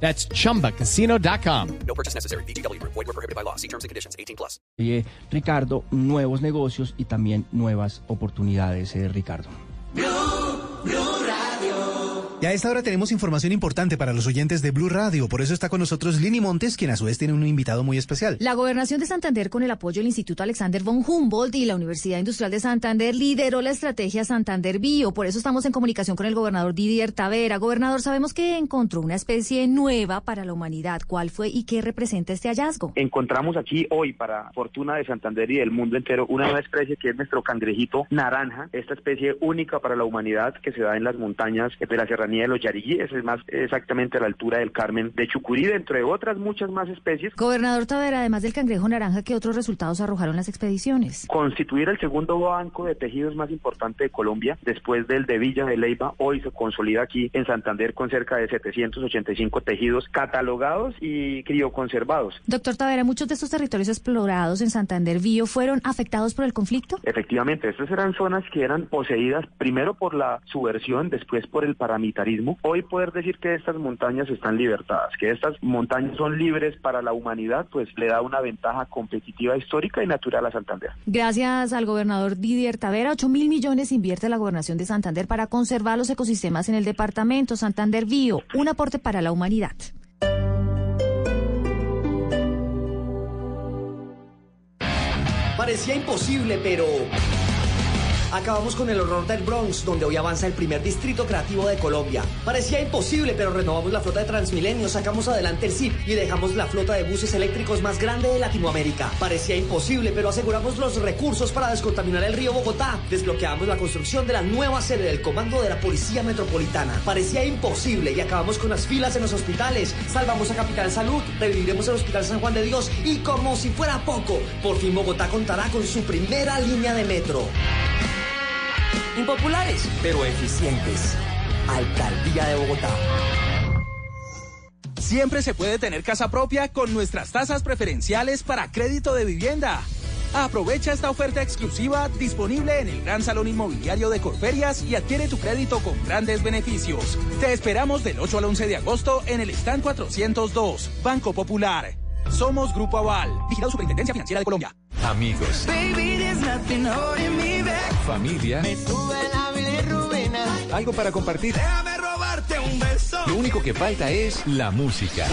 That's chumbacasino.com. No purchase necessary. BGW. Void were prohibited by law. See terms and conditions. 18 plus. Ricardo, nuevos negocios y también nuevas oportunidades, eh, Ricardo. Y a esta hora tenemos información importante para los oyentes de Blue Radio. Por eso está con nosotros Lini Montes, quien a su vez tiene un invitado muy especial. La gobernación de Santander, con el apoyo del Instituto Alexander von Humboldt y la Universidad Industrial de Santander, lideró la estrategia Santander Bio. Por eso estamos en comunicación con el gobernador Didier Tavera. Gobernador, sabemos que encontró una especie nueva para la humanidad. ¿Cuál fue y qué representa este hallazgo? Encontramos aquí hoy, para fortuna de Santander y del mundo entero, una nueva especie que es nuestro cangrejito naranja. Esta especie única para la humanidad que se da en las montañas de la serranía de los Yariguíes, es más exactamente a la altura del Carmen de Chucurí, dentro de otras muchas más especies. Gobernador Tavera, además del cangrejo naranja, ¿qué otros resultados arrojaron las expediciones? Constituir el segundo banco de tejidos más importante de Colombia, después del de Villa de Leyva, hoy se consolida aquí en Santander con cerca de 785 tejidos catalogados y crioconservados. Doctor Tavera, muchos de estos territorios explorados en Santander Bio fueron afectados por el conflicto. Efectivamente, estas eran zonas que eran poseídas primero por la subversión, después por el paramilitarismo. Hoy poder decir que estas montañas están libertadas, que estas montañas son libres para la humanidad, pues le da una ventaja competitiva histórica y natural a Santander. Gracias al gobernador Didier Tavera, 8 mil millones invierte la gobernación de Santander para conservar los ecosistemas en el departamento Santander Bio, un aporte para la humanidad. Parecía imposible, pero... Acabamos con el horror del Bronx, donde hoy avanza el primer distrito creativo de Colombia. Parecía imposible, pero renovamos la flota de Transmilenio, sacamos adelante el CIP y dejamos la flota de buses eléctricos más grande de Latinoamérica. Parecía imposible, pero aseguramos los recursos para descontaminar el río Bogotá. Desbloqueamos la construcción de la nueva sede del Comando de la Policía Metropolitana. Parecía imposible y acabamos con las filas en los hospitales. Salvamos a Capital Salud, reviviremos el Hospital San Juan de Dios y como si fuera poco, por fin Bogotá contará con su primera línea de metro. Impopulares, pero eficientes. Alcaldía de Bogotá. Siempre se puede tener casa propia con nuestras tasas preferenciales para crédito de vivienda. Aprovecha esta oferta exclusiva disponible en el Gran Salón Inmobiliario de Corferias y adquiere tu crédito con grandes beneficios. Te esperamos del 8 al 11 de agosto en el stand 402, Banco Popular. Somos Grupo Aval, vigilado Superintendencia Financiera de Colombia. Amigos. Familia. Algo para compartir. Lo único que falta es la música.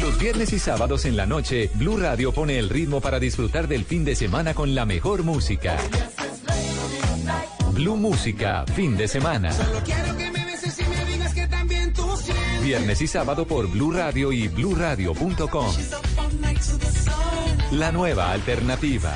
Los viernes y sábados en la noche, Blue Radio pone el ritmo para disfrutar del fin de semana con la mejor música. Blue Música, fin de semana. Viernes y sábado por Blue Radio y bluradio.com. La nueva alternativa.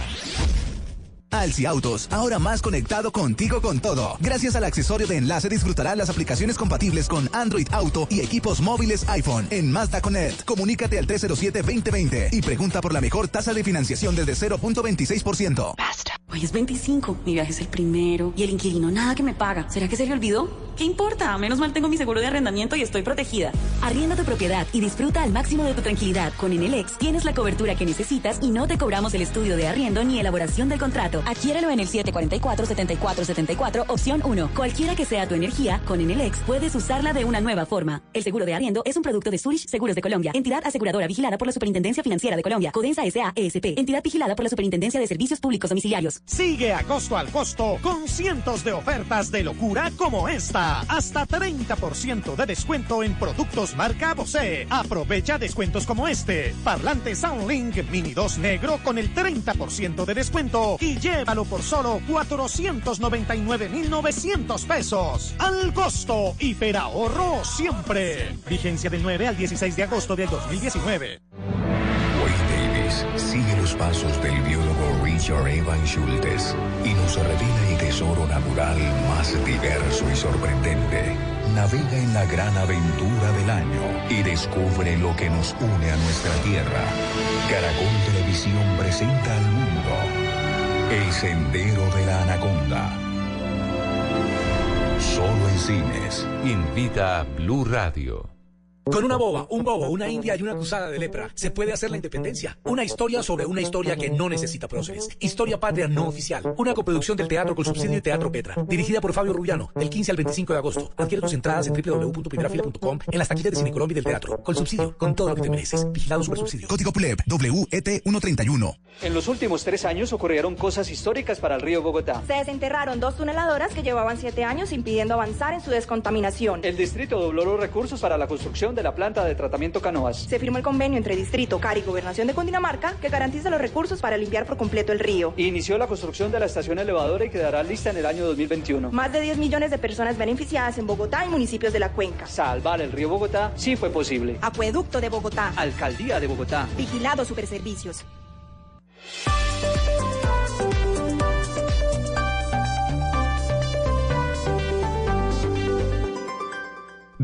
Alci Autos, ahora más conectado contigo con todo. Gracias al accesorio de enlace disfrutarás las aplicaciones compatibles con Android Auto y equipos móviles iPhone en Mazda Connect. Comunícate al 307-2020 y pregunta por la mejor tasa de financiación desde 0.26%. Basta. Hoy es 25, mi viaje es el primero y el inquilino nada que me paga. ¿Será que se le olvidó? ¿Qué importa? Menos mal tengo mi seguro de arrendamiento y estoy protegida. Arrienda tu propiedad y disfruta al máximo de tu tranquilidad. Con Enelex tienes la cobertura que necesitas y no te cobramos el estudio de arriendo ni elaboración del contrato. Adquiérelo en el 744-7474, opción 1. Cualquiera que sea tu energía, con Enelex puedes usarla de una nueva forma. El seguro de arriendo es un producto de Zurich Seguros de Colombia, entidad aseguradora vigilada por la Superintendencia Financiera de Colombia, Codensa S.A. ESP, entidad vigilada por la Superintendencia de Servicios Públicos Domiciliarios. Sigue a costo al costo con cientos de ofertas de locura como esta. Hasta 30% de descuento en productos marca Bose. Aprovecha descuentos como este. Parlante Soundlink Mini 2 negro con el 30% de descuento y llévalo por solo 499,900 pesos. Al costo, hiperahorro siempre. Vigencia del 9 al 16 de agosto del 2019. Wayne Davis sigue los pasos del biólogo Richard Evan Schultes y nos revela el tesoro natural más diverso y sorprendente navega en la gran aventura del año y descubre lo que nos une a nuestra tierra. Caracol Televisión presenta al mundo El Sendero de la Anaconda. Solo en cines. Invita a Blue Radio. Con una boba, un bobo, una india y una acusada de lepra, se puede hacer la independencia. Una historia sobre una historia que no necesita próceres. Historia patria no oficial. Una coproducción del Teatro con Subsidio y Teatro Petra. Dirigida por Fabio Rubiano, del 15 al 25 de agosto. Adquiere tus entradas en www.primerafila.com en las taquillas de Cine Colombia y del Teatro. Con subsidio, con todo lo que te mereces. Vigilado super subsidio. Código PLEP WET 131. En los últimos tres años ocurrieron cosas históricas para el río Bogotá. Se desenterraron dos tuneladoras que llevaban siete años impidiendo avanzar en su descontaminación. El distrito dobló los recursos para la construcción de la planta de tratamiento Canoas. Se firmó el convenio entre Distrito, CAR y Gobernación de Cundinamarca que garantiza los recursos para limpiar por completo el río. Inició la construcción de la estación elevadora y quedará lista en el año 2021. Más de 10 millones de personas beneficiadas en Bogotá y municipios de la cuenca. Salvar el río Bogotá sí fue posible. Acueducto de Bogotá. Alcaldía de Bogotá. Vigilado Superservicios.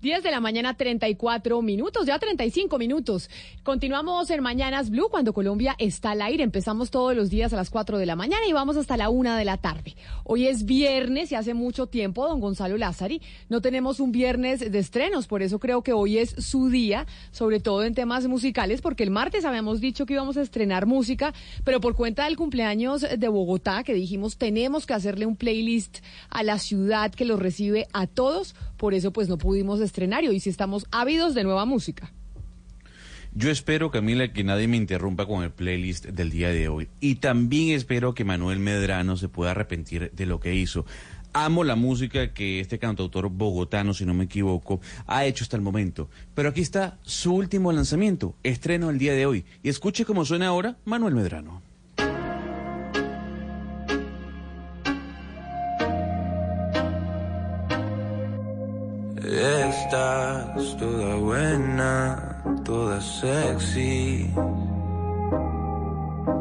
10 de la mañana, 34 minutos, ya 35 minutos. Continuamos en Mañanas Blue cuando Colombia está al aire. Empezamos todos los días a las 4 de la mañana y vamos hasta la 1 de la tarde. Hoy es viernes y hace mucho tiempo, don Gonzalo Lázari, no tenemos un viernes de estrenos, por eso creo que hoy es su día, sobre todo en temas musicales, porque el martes habíamos dicho que íbamos a estrenar música, pero por cuenta del cumpleaños de Bogotá, que dijimos tenemos que hacerle un playlist a la ciudad que los recibe a todos, por eso pues no pudimos estrenar y hoy sí estamos ávidos de nueva música. Yo espero, Camila, que nadie me interrumpa con el playlist del día de hoy. Y también espero que Manuel Medrano se pueda arrepentir de lo que hizo. Amo la música que este cantautor bogotano, si no me equivoco, ha hecho hasta el momento. Pero aquí está su último lanzamiento, estreno el día de hoy. Y escuche cómo suena ahora Manuel Medrano. Estás toda buena, toda sexy.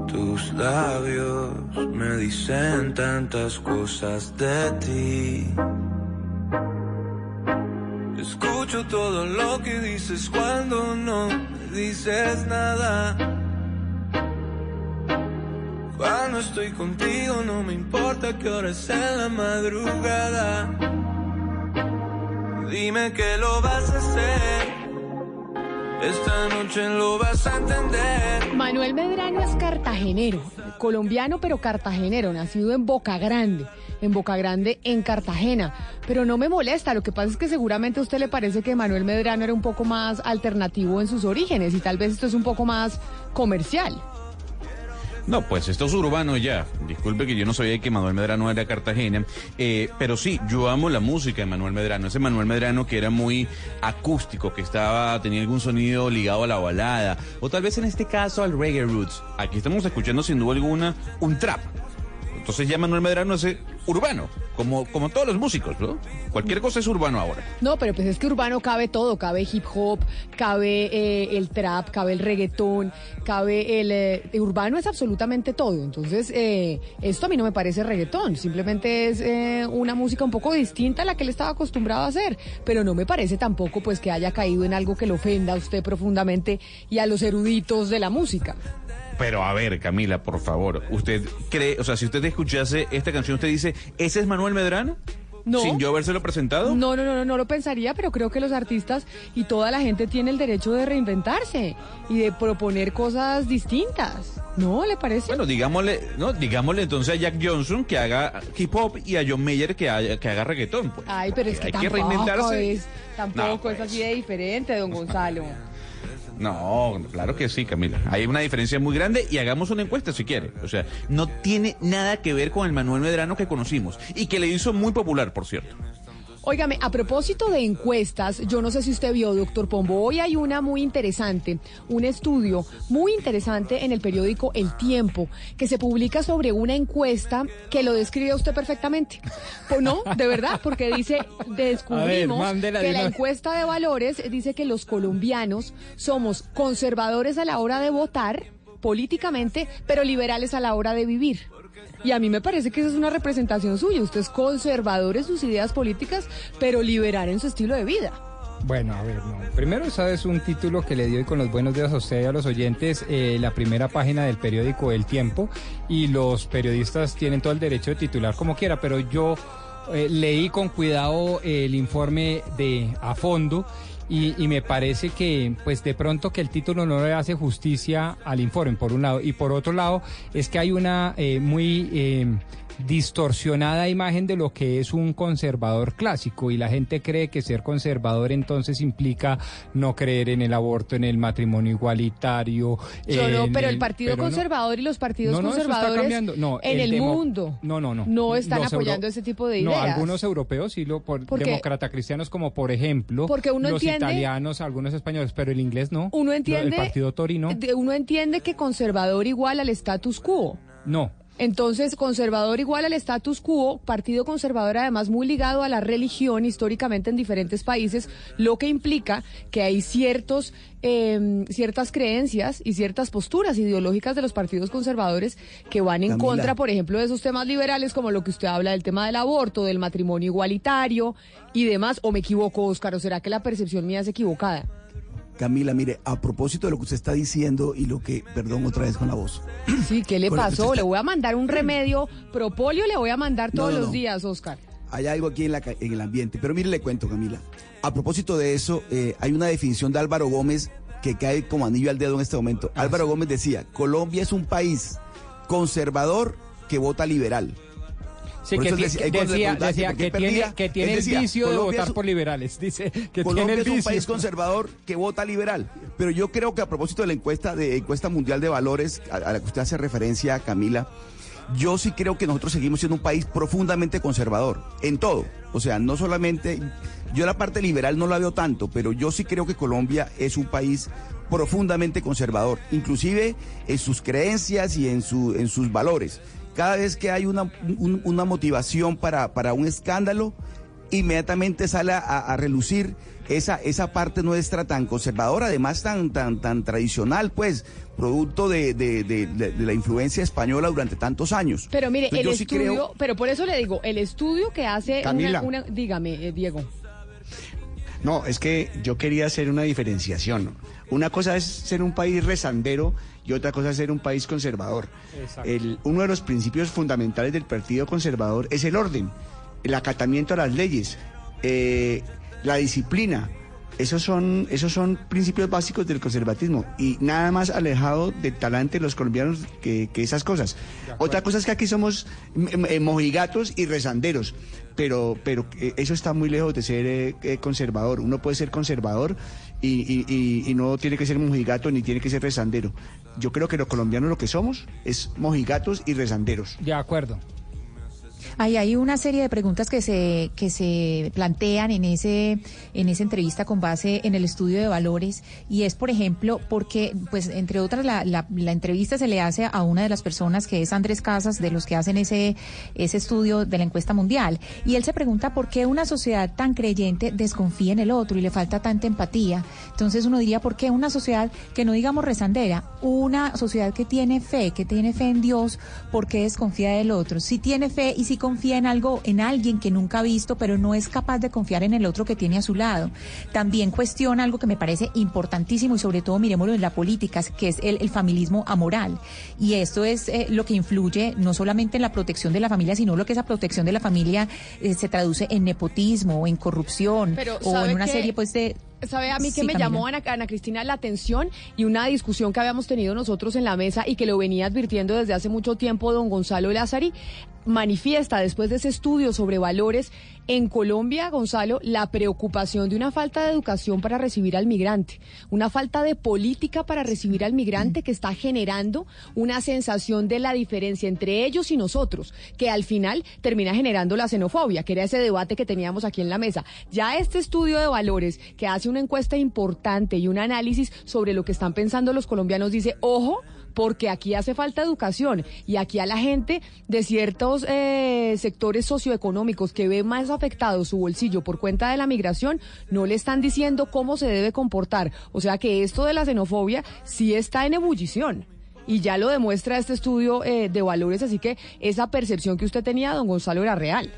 Tus labios me dicen tantas cosas de ti. Escucho todo lo que dices cuando no me dices nada. Cuando estoy contigo no me importa que hora es la madrugada. Dime que lo vas a hacer. Esta noche lo vas a entender. Manuel Medrano es cartagenero, colombiano pero cartagenero, nacido en Boca Grande, en Boca Grande, en Cartagena. Pero no me molesta, lo que pasa es que seguramente a usted le parece que Manuel Medrano era un poco más alternativo en sus orígenes y tal vez esto es un poco más comercial. No, pues esto es urbano ya. Disculpe que yo no sabía que Manuel Medrano era Cartagena. Eh, pero sí, yo amo la música de Manuel Medrano. Ese Manuel Medrano que era muy acústico, que estaba, tenía algún sonido ligado a la balada. O tal vez en este caso al reggae roots. Aquí estamos escuchando sin duda alguna un trap. Entonces ya Manuel Medrano es eh, urbano, como, como todos los músicos, ¿no? Cualquier cosa es urbano ahora. No, pero pues es que urbano cabe todo, cabe hip hop, cabe eh, el trap, cabe el reggaetón, cabe el... eh, urbano es absolutamente todo, entonces eh, esto a mí no me parece reggaetón, simplemente es una música un poco distinta a la que él estaba acostumbrado a hacer, pero no me parece tampoco pues que haya caído en algo que lo ofenda a usted profundamente y a los eruditos de la música. Pero a ver, Camila, por favor, ¿usted cree, o sea, si usted escuchase esta canción, usted dice, ¿ese es Manuel Medrano? No. ¿Sin yo habérselo presentado? No, no, no, no, no lo pensaría, pero creo que los artistas y toda la gente tiene el derecho de reinventarse y de proponer cosas distintas. ¿No le parece? Bueno, digámosle, no, digámosle entonces a Jack Johnson que haga hip hop y a John Mayer que, haga- que haga reggaetón, pues. Ay, pero es que Hay que reinventarse. es, tampoco No, pues. es así de diferente, don Gonzalo. No, claro que sí, Camila. Hay una diferencia muy grande y hagamos una encuesta si quiere. O sea, no tiene nada que ver con el Manuel Medrano que conocimos y que le hizo muy popular, por cierto. Óigame, a propósito de encuestas, yo no sé si usted vio, doctor Pombo, hoy hay una muy interesante, un estudio muy interesante en el periódico El Tiempo, que se publica sobre una encuesta que lo describe a usted perfectamente. Pues no, de verdad, porque dice, descubrimos que la encuesta de valores dice que los colombianos somos conservadores a la hora de votar, políticamente, pero liberales a la hora de vivir. Y a mí me parece que esa es una representación suya. Usted es conservador en sus ideas políticas, pero liberal en su estilo de vida. Bueno, a ver, no. Primero, sabes un título que le dio con los buenos días a usted y a los oyentes, eh, la primera página del periódico El Tiempo, y los periodistas tienen todo el derecho de titular como quiera, pero yo eh, leí con cuidado el informe de a fondo y, y me parece que, pues de pronto que el título no le hace justicia al informe, por un lado, y por otro lado, es que hay una eh, muy eh, distorsionada imagen de lo que es un conservador clásico y la gente cree que ser conservador entonces implica no creer en el aborto, en el matrimonio igualitario. Yo no, pero el Partido no. Conservador y los partidos No, no, conservadores. No, en el mundo No, no, no. no están apoyando ese tipo de No, ideas. algunos europeos sí, lo, por, demócrata cristianos como por ejemplo Porque uno los entiende- italianos, algunos españoles, pero el inglés no. Uno entiende, El partido torino, uno entiende que conservador igual al status quo. no. Entonces, conservador igual al status quo, partido conservador además muy ligado a la religión históricamente en diferentes países, lo que implica que hay ciertos, eh, ciertas creencias y ciertas posturas ideológicas de los partidos conservadores que van en Camila. contra, por ejemplo, de esos temas liberales como lo que usted habla del tema del aborto, del matrimonio igualitario y demás. ¿O me equivoco, Óscar? ¿O será que la percepción mía es equivocada? Camila, mire, a propósito de lo que usted está diciendo y lo que, perdón otra vez con la voz. Sí, ¿qué le pasó? Le voy a mandar un remedio propolio, le voy a mandar todos no, los no. días, Óscar. Hay algo aquí en, la, en el ambiente. Pero mire, le cuento, Camila. A propósito de eso, eh, hay una definición de Álvaro Gómez que cae como anillo al dedo en este momento. Álvaro Gómez decía, Colombia es un país conservador que vota liberal. Sí, Por que, eso decía- que tiene, que tiene el decía, vicio de votar es por liberales. Dice que Colombia tiene el es un vicio. país conservador que vota liberal. Pero yo creo que a propósito de la encuesta, de encuesta mundial de valores a, a la que usted hace referencia, Camila, yo sí creo que nosotros seguimos siendo un país profundamente conservador en todo. O sea, no solamente, yo la parte liberal no la veo tanto, pero yo sí creo que Colombia es un país profundamente conservador, inclusive en sus creencias y en, su, en sus valores. Cada vez que hay una, un- una motivación para, para un escándalo, inmediatamente sale a, a relucir esa, esa parte nuestra tan conservadora, además tan, tan, tan tradicional, pues, producto de, de- de- de- de la influencia española durante tantos años. Pero mire, Entonces, el sí estudio, creo- pero por eso le digo, el estudio que hace una, Camila. una- dígame, eh, Diego. No, es que yo quería hacer una diferenciación. Una cosa es ser un país rezandero y otra cosa es ser un país conservador. El- uno de los principios fundamentales del Partido Conservador es el orden, el acatamiento a las leyes, eh, la disciplina. Esos son, esos son principios básicos del conservatismo y nada más alejado del talante de los colombianos que, que esas cosas. Otra cosa es que aquí somos m- m- mojigatos y rezanderos, pero, pero eh, eso está muy lejos de ser eh, eh, conservador. Uno puede ser conservador y, y- y- y no tiene que ser mojigato ni tiene que ser rezandero. Yo creo que los colombianos lo que somos es mojigatos y rezanderos. De acuerdo. Hay, hay una serie de preguntas que se, que se plantean en ese, en esa entrevista con base en el estudio de valores y es, por ejemplo, porque, pues, entre otras, la, la, la entrevista se le hace a una de las personas que es Andrés Casas, de los que hacen ese, ese estudio de la encuesta mundial. Y él se pregunta por qué una sociedad tan creyente desconfía en el otro y le falta tanta empatía. Entonces uno diría, ¿por qué una sociedad que no digamos rezandera, una sociedad que tiene fe, que tiene fe en Dios, ¿por qué desconfía del otro? Si tiene fe y si confía en algo, en alguien que nunca ha visto, pero no es capaz de confiar en el otro que tiene a su lado. También cuestiona algo que me parece importantísimo y sobre todo miremoslo en la política, que es el, el familismo amoral. Y esto es eh, lo que influye no solamente en la protección de la familia, sino lo que esa protección de la familia eh, se traduce en nepotismo, en corrupción Pero, o ¿sabe en una serie pues de... ¿Sabe a mí que Sí, me Camila. llamó Ana, Ana Cristina la atención y una discusión que habíamos tenido nosotros en la mesa y que lo venía advirtiendo desde hace mucho tiempo don Gonzalo Lázari? Manifiesta después de ese estudio sobre valores en Colombia, Gonzalo, la preocupación de una falta de educación para recibir al migrante, una falta de política para recibir al migrante que está generando una sensación de la diferencia entre ellos y nosotros, que al final termina generando la xenofobia, que era ese debate que teníamos aquí en la mesa. Ya este estudio de valores que hace una encuesta importante y un análisis sobre lo que están pensando los colombianos dice, ojo, porque aquí hace falta educación y aquí a la gente de ciertos eh, sectores socioeconómicos que ve más afectado su bolsillo por cuenta de la migración, no le están diciendo cómo se debe comportar. O sea que esto de la xenofobia sí está en ebullición. y ya lo demuestra este estudio eh, de valores, así que esa percepción que usted tenía, don Gonzalo, era real.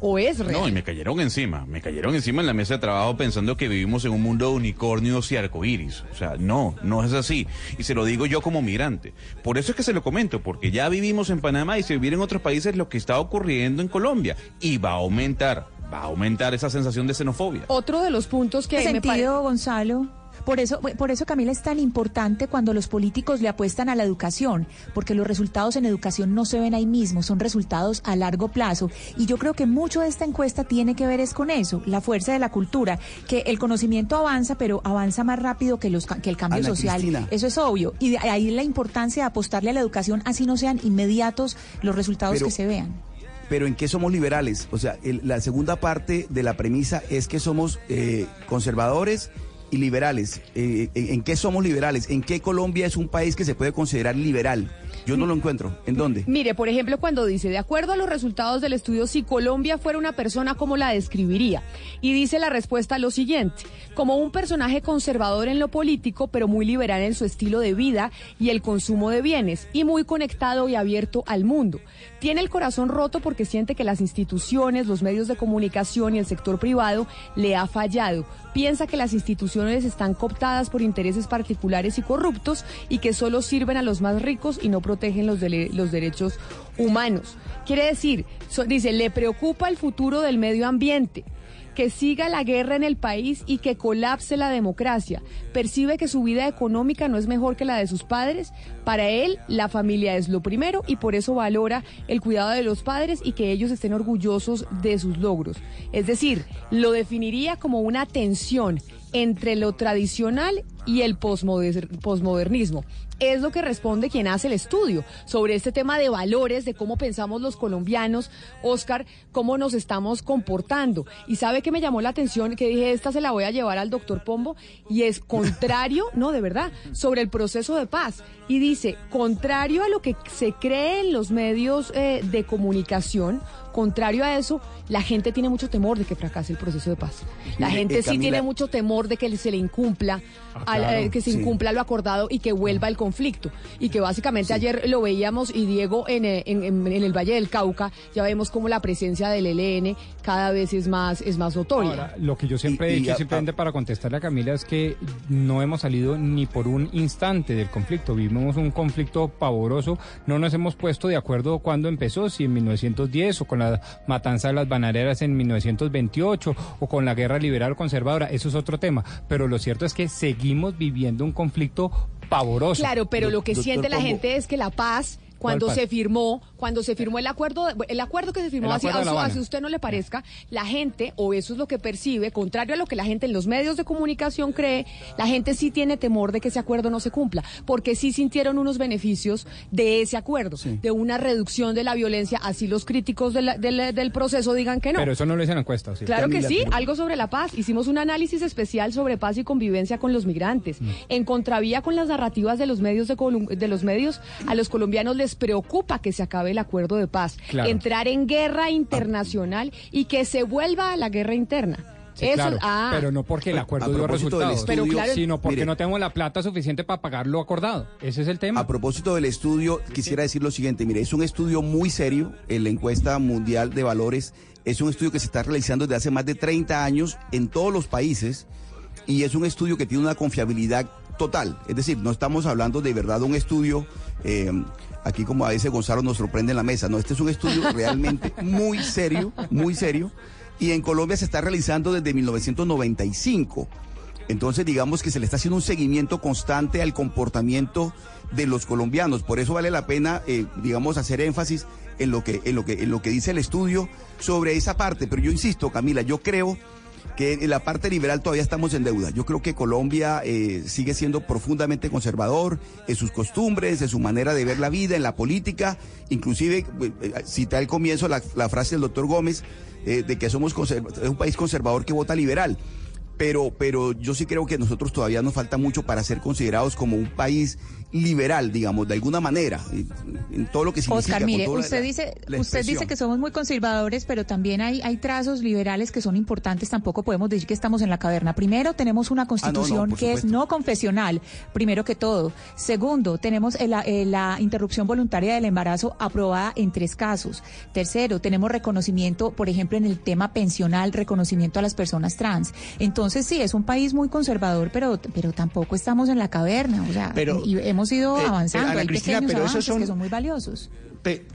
¿O es real? No, y me cayeron encima, me cayeron encima en la mesa de trabajo pensando que vivimos en un mundo de unicornios y arcoíris. O sea, no, no es así. Y se lo digo yo como migrante. Por eso es que se lo comento, porque ya vivimos en Panamá y si vivir en otros países lo que está ocurriendo en Colombia. Y va a aumentar, va a aumentar esa sensación de xenofobia. Otro de los puntos que ¿Qué me pare- sentido, Gonzalo? Por eso, por eso, Camila, es tan importante cuando los políticos le apuestan a la educación, porque los resultados en educación no se ven ahí mismo, son resultados a largo plazo. Y yo creo que mucho de esta encuesta tiene que ver es con eso, la fuerza de la cultura, que el conocimiento avanza, pero avanza más rápido que, los, que el cambio Ana social. Cristina. Eso es obvio. Y de ahí la importancia de apostarle a la educación, así no sean inmediatos los resultados Pero- que se vean. Pero ¿en qué somos liberales? O sea, el- la segunda parte de la premisa es que somos eh, conservadores y liberales. Eh, ¿en, en qué somos liberales? ¿En qué Colombia es un país que se puede considerar liberal? Yo no lo encuentro. ¿En dónde? Mire, por ejemplo, cuando dice, de acuerdo a los resultados del estudio, si Colombia fuera una persona, ¿cómo la describiría? Y dice la respuesta lo siguiente, como un personaje conservador en lo político, pero muy liberal en su estilo de vida y el consumo de bienes, y muy conectado y abierto al mundo. Tiene el corazón roto porque siente que las instituciones, los medios de comunicación y el sector privado le ha fallado. Piensa que las instituciones están cooptadas por intereses particulares y corruptos y que solo sirven a los más ricos y no protegen los, derechos humanos. Quiere decir, dice, le preocupa el futuro del medio ambiente que siga la guerra en el país y que colapse la democracia. Percibe que su vida económica no es mejor que la de sus padres. Para él, la familia es lo primero y por eso valora el cuidado de los padres y que ellos estén orgullosos de sus logros. Es decir, lo definiría como una tensión entre lo tradicional y el posmoder- posmodernismo. Es lo que responde quien hace el estudio sobre este tema de valores, de cómo pensamos los colombianos, Oscar, cómo nos estamos comportando. Y sabe que me llamó la atención, que dije, esta se la voy a llevar al doctor Pombo, y es contrario, no, de verdad, sobre el proceso de paz. Y dice, contrario a lo que se cree en los medios eh, de comunicación, contrario a eso, la gente tiene mucho temor de que fracase el proceso de paz. La Mire, gente eh, sí tiene mucho temor de que se le incumpla, Ah, al- claro, eh, que se sí. incumpla lo acordado y que vuelva el conflicto. Y que básicamente ayer lo veíamos y Diego en, eh, en- en- en el Valle del Cauca, ya vemos como la presencia del ELN cada vez es más, es más notoria. Ahora, lo que yo siempre Y- he y dicho, simplemente para contestarle a Camila, es que no hemos salido ni por un instante del conflicto. Vivimos un conflicto pavoroso. No nos hemos puesto de acuerdo cuándo empezó, si en 1910 o con la matanza de las bananeras en 1928 o con la guerra liberal conservadora. Eso es otro tema. Pero lo cierto es que seguimos viviendo un conflicto pavoroso. Claro, pero lo que siente la gente es que la paz cuando se firmó, cuando se firmó el acuerdo, el acuerdo que se firmó, así, así- usted no le parezca, la gente, o eso es lo que percibe, contrario a lo que la gente en los medios de comunicación cree, la gente sí tiene temor de que ese acuerdo no se cumpla, porque sí sintieron unos beneficios de ese acuerdo, de una reducción de la violencia, así los críticos de la- del- del proceso digan que no. Pero eso no lo dicen en encuestas. ¿sí? Claro que sí, algo sobre la paz. Hicimos un análisis especial sobre paz y convivencia con los migrantes. Mm. En contravía con las narrativas de los medios de, de los medios, a los colombianos les preocupa que se acabe el acuerdo de paz, Claro. entrar en guerra internacional y que se vuelva a la guerra interna. Sí, Eso, claro, ah, pero no porque el acuerdo dio propósito del resultados, estudio, Pero claro- sino porque mire, no tenemos la plata suficiente para pagar lo acordado. Ese es el tema. A propósito del estudio, quisiera decir lo siguiente, mire, es un estudio muy serio, en la encuesta mundial de valores, es un estudio que se está realizando desde hace más de 30 años en todos los países y es un estudio que tiene una confiabilidad total, es decir, no estamos hablando de verdad de un estudio, eh, aquí como a veces Gonzalo nos sorprende en la mesa, no, este es un estudio realmente muy serio, muy serio, y en Colombia se está realizando desde 1995. Entonces, digamos que se le está haciendo un seguimiento constante al comportamiento de los colombianos. Por eso vale la pena, eh, digamos, hacer énfasis en lo que, en lo que, en lo que dice el estudio sobre esa parte. Pero yo insisto, Camila, yo creo que en la parte liberal todavía estamos en deuda. Yo creo que Colombia eh, sigue siendo profundamente conservador en sus costumbres, en su manera de ver la vida, en la política. Inclusive, eh, eh, cita al comienzo la, frase del doctor Gómez eh, de que somos un país conservador que vota liberal pero, pero yo sí creo que nosotros todavía nos falta mucho para ser considerados como un país liberal, digamos, de alguna manera, en, todo lo que significa. Oscar, mire, la- usted dice, la usted dice que somos muy conservadores, pero también hay, hay trazos liberales que son importantes. Tampoco podemos decir que estamos en la caverna. Primero, tenemos una constitución por que es no confesional, primero que todo. Segundo, tenemos el- eh, la interrupción voluntaria del embarazo aprobada en tres casos. Tercero, tenemos reconocimiento, por ejemplo, en el tema pensional, reconocimiento a las personas trans. Entonces, sí, es un país muy conservador, pero, pero tampoco estamos en la caverna. O sea, Pero, y hemos ido eh, pero, avanzando. Ana hay Cristina, pequeños pero esos avances son- que son muy valiosos. Pe-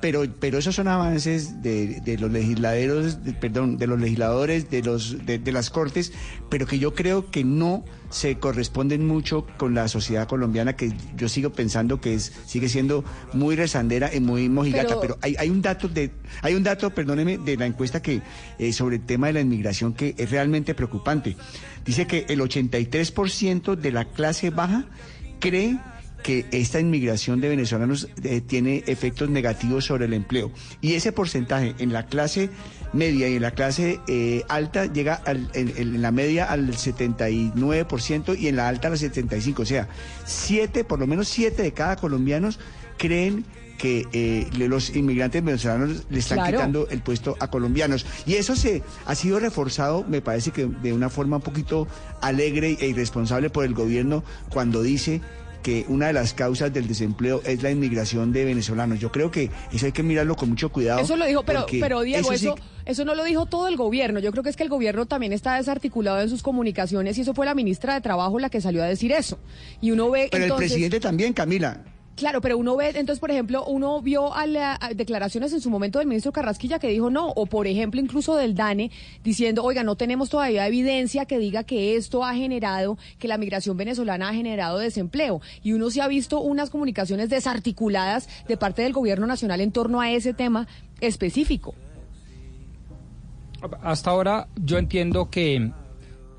pero, pero esos son avances de, de los legisladores, de- perdón, de los legisladores, de los de, de las cortes, pero que yo creo que no se corresponden mucho con la sociedad colombiana, que yo sigo pensando que es, sigue siendo muy rezandera y muy mojigata. Pero- Pero, hay, hay un dato de, hay un dato, perdóneme, de la encuesta que eh, sobre el tema de la inmigración que es realmente preocupante. Dice que el 83% de la clase baja cree que esta inmigración de venezolanos eh, tiene efectos negativos sobre el empleo. Y ese porcentaje en la clase media y en la clase eh, alta llega al- en, en la media al 79% y en la alta al 75%. O sea, siete, por lo menos siete de cada colombianos creen que eh, los inmigrantes venezolanos le están Claro. quitando el puesto a colombianos. Y eso se ha sido reforzado, me parece que de una forma un poquito alegre e irresponsable por el gobierno cuando dice que una de las causas del desempleo es la inmigración de venezolanos. Yo creo que eso hay que mirarlo con mucho cuidado. Eso lo dijo, pero, pero Diego, sí- eso, eso no lo dijo todo el gobierno. Yo creo que es que el gobierno también está desarticulado en sus comunicaciones y eso fue la ministra de Trabajo la que salió a decir eso. Y uno ve Pero entonces, el presidente también, Camila. Claro, pero uno ve, entonces, por ejemplo, uno vio a la- declaraciones en su momento del ministro Carrasquilla que dijo no, o por ejemplo, incluso del DANE, diciendo, oiga, no tenemos todavía evidencia que diga que esto ha generado, que la migración venezolana ha generado desempleo. Y uno sí ha visto unas comunicaciones desarticuladas de parte del gobierno nacional en torno a ese tema específico. Hasta ahora yo entiendo que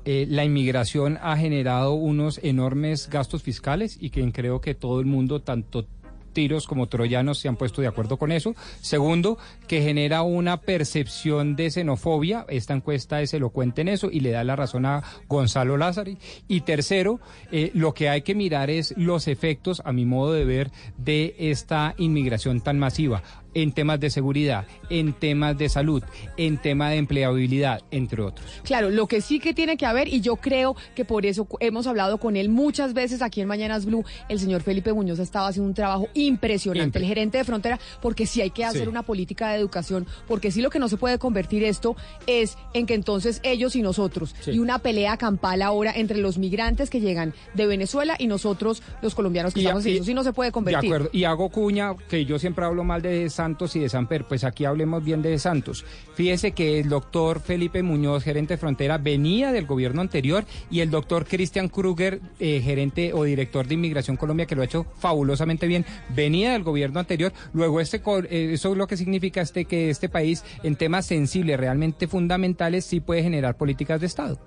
eh, la inmigración ha generado unos enormes gastos fiscales y que creo que todo el mundo, tanto tiros como troyanos se han puesto de acuerdo con eso. Segundo, que genera una percepción de xenofobia. Esta encuesta es elocuente en eso y le da la razón a Gonzalo Lázari. Y tercero, eh, lo que hay que mirar es los efectos, a mi modo de ver, de esta inmigración tan masiva en temas de seguridad, en temas de salud, en tema de empleabilidad, entre otros. Claro, lo que sí que tiene que haber, y yo creo que por eso hemos hablado con él muchas veces aquí en Mañanas Blue, el señor Felipe Muñoz ha estado haciendo un trabajo impresionante, Impre- el gerente de frontera, porque sí hay que hacer Sí. una política de educación, porque sí lo que no se puede convertir esto es en que entonces ellos y nosotros, Sí. y una pelea campal ahora entre los migrantes que llegan de Venezuela y nosotros, los colombianos que Y estamos en y- eso, sí no se puede De convertir. acuerdo. Y hago cuña, que yo siempre hablo mal de Santos y de Samper, pues aquí hablemos bien de Santos. Fíjese que el doctor Felipe Muñoz, gerente de frontera, venía del gobierno anterior y el doctor Christian Kruger, eh, gerente o director de Inmigración Colombia, que lo ha hecho fabulosamente bien, venía del gobierno anterior. Luego, este eh, eso es lo que significa este, que este país, en temas sensibles, realmente fundamentales, sí puede generar políticas de Estado.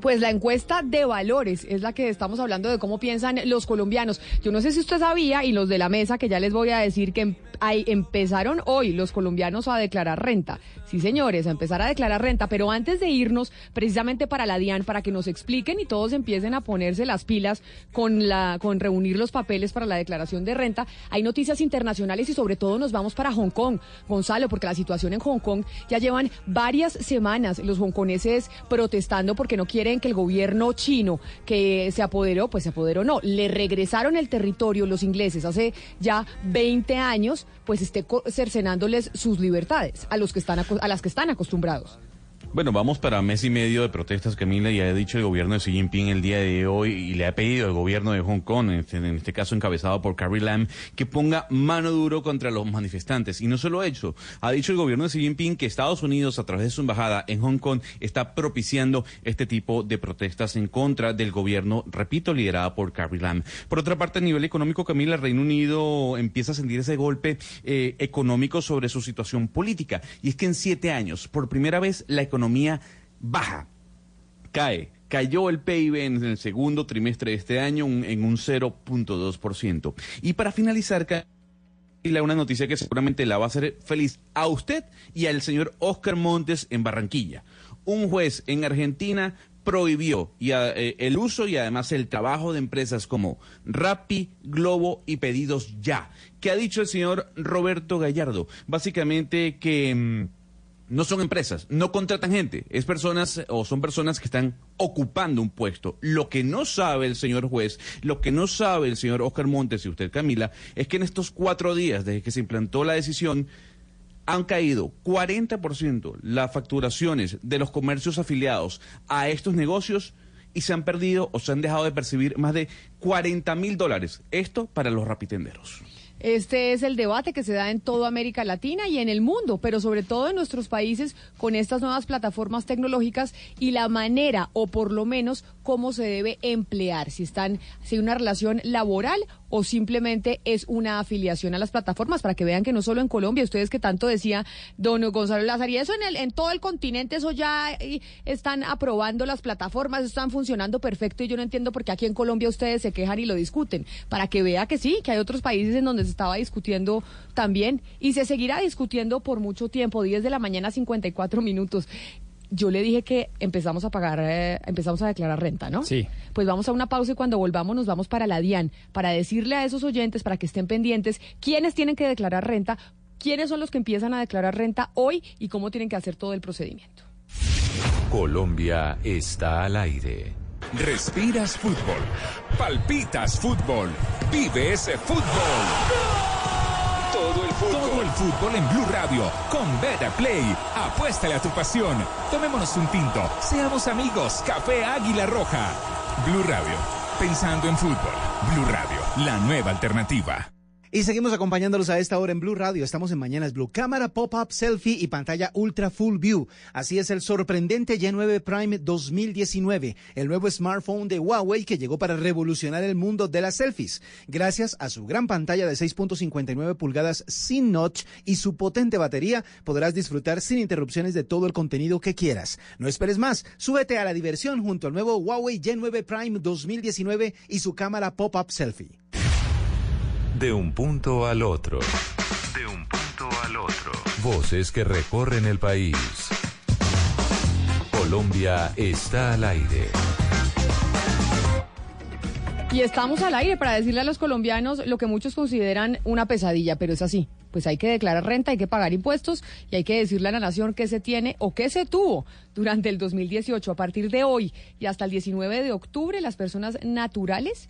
Pues la encuesta de valores es la que estamos hablando de cómo piensan los colombianos. Yo no sé si usted sabía y los de la mesa que ya les voy a decir que hay- empezaron hoy los colombianos a declarar renta. Sí, señores, a empezar a declarar renta, pero antes de irnos precisamente para la DIAN para que nos expliquen y todos empiecen a ponerse las pilas con la con reunir los papeles para la declaración de renta, hay noticias internacionales y sobre todo nos vamos para Hong Kong, Gonzalo, porque la situación en Hong Kong ya llevan varias semanas los hongkoneses protestando porque no quieren que el gobierno chino que se apoderó, pues se apoderó no, le regresaron el territorio los ingleses hace ya 20 años, pues esté cercenándoles sus libertades a los que están a las que están acostumbrados. Bueno, vamos para mes y medio de protestas, Camila, y ha dicho el gobierno de Xi Jinping el día de hoy y le ha pedido al gobierno de Hong Kong, en este, en este caso encabezado por Carrie Lam, que ponga mano duro contra los manifestantes. Y no solo eso, ha dicho el gobierno de Xi Jinping que Estados Unidos, a través de su embajada en Hong Kong, está propiciando este tipo de protestas en contra del gobierno, repito, liderada por Carrie Lam. Por otra parte, a nivel económico, Camila, Reino Unido empieza a sentir ese golpe eh, económico sobre su situación política. Y es que en siete años, por primera vez, la economía baja, cae. Cayó el PIB en el segundo trimestre de este año un- en un 0.2%. Y para finalizar, una noticia que seguramente la va a hacer feliz a usted y al señor Oscar Montes en Barranquilla. Un juez en Argentina prohibió eh, el uso y además el trabajo de empresas como Rappi, Globo y Pedidos Ya. ¿Qué ha dicho el señor Roberto Gallardo? Básicamente que... mm, no son empresas, no contratan gente, es personas o son personas que están ocupando un puesto. Lo que no sabe el señor juez, lo que no sabe el señor Oscar Montes y usted Camila, es que en estos cuatro días desde que se implantó la decisión han caído 40% las facturaciones de los comercios afiliados a estos negocios y se han perdido o se han dejado de percibir más de 40 mil dólares. Esto para los rapitenderos. Este es el debate que se da en toda América Latina y en el mundo, pero sobre todo en nuestros países con estas nuevas plataformas tecnológicas y la manera, o por lo menos, cómo se debe emplear, si están, si hay una relación laboral o simplemente es una afiliación a las plataformas, para que vean que no solo en Colombia, ustedes que tanto decía don Gonzalo Lázaro, y eso en, el, en todo el continente, eso ya están aprobando las plataformas, están funcionando perfecto y yo no entiendo por qué aquí en Colombia ustedes se quejan y lo discuten, para que vea que sí, que hay otros países en donde se estaba discutiendo también y se seguirá discutiendo por mucho tiempo, 10 de la mañana 54 minutos. Yo le dije que empezamos a pagar, eh, empezamos a declarar renta, ¿no? Sí. Pues vamos a una pausa y cuando volvamos nos vamos para la DIAN, para decirle a esos oyentes, para que estén pendientes, quiénes tienen que declarar renta, quiénes son los que empiezan a declarar renta hoy y cómo tienen que hacer todo el procedimiento. Colombia está al aire. Respiras fútbol, palpitas fútbol, vive ese fútbol. Todo el fútbol. En Blue Radio con Beta Play. Apuéstale a tu pasión. Tomémonos un tinto. Seamos amigos. Café Águila Roja. Blue Radio. Pensando en fútbol. Blue Radio. La nueva alternativa. Y seguimos acompañándolos a esta hora en Blue Radio. Estamos en Mañanas Blue. Cámara pop-up, selfie y pantalla ultra full view. Así es el sorprendente Y9 Prime 2019, el nuevo smartphone de Huawei que llegó para revolucionar el mundo de las selfies. Gracias a su gran pantalla de 6.59 pulgadas sin notch y su potente batería, podrás disfrutar sin interrupciones de todo el contenido que quieras. No esperes más, súbete a la diversión junto al nuevo Huawei Y9 Prime 2019 y su cámara pop-up selfie. De un punto al otro. De un punto al otro. Voces que recorren el país. Colombia está al aire. Y estamos al aire para decirle a los colombianos lo que muchos consideran una pesadilla, pero es así. Pues hay que declarar renta, hay que pagar impuestos y hay que decirle a la nación qué se tiene o qué se tuvo durante el 2018. A partir de hoy y hasta el 19 de octubre, las personas naturales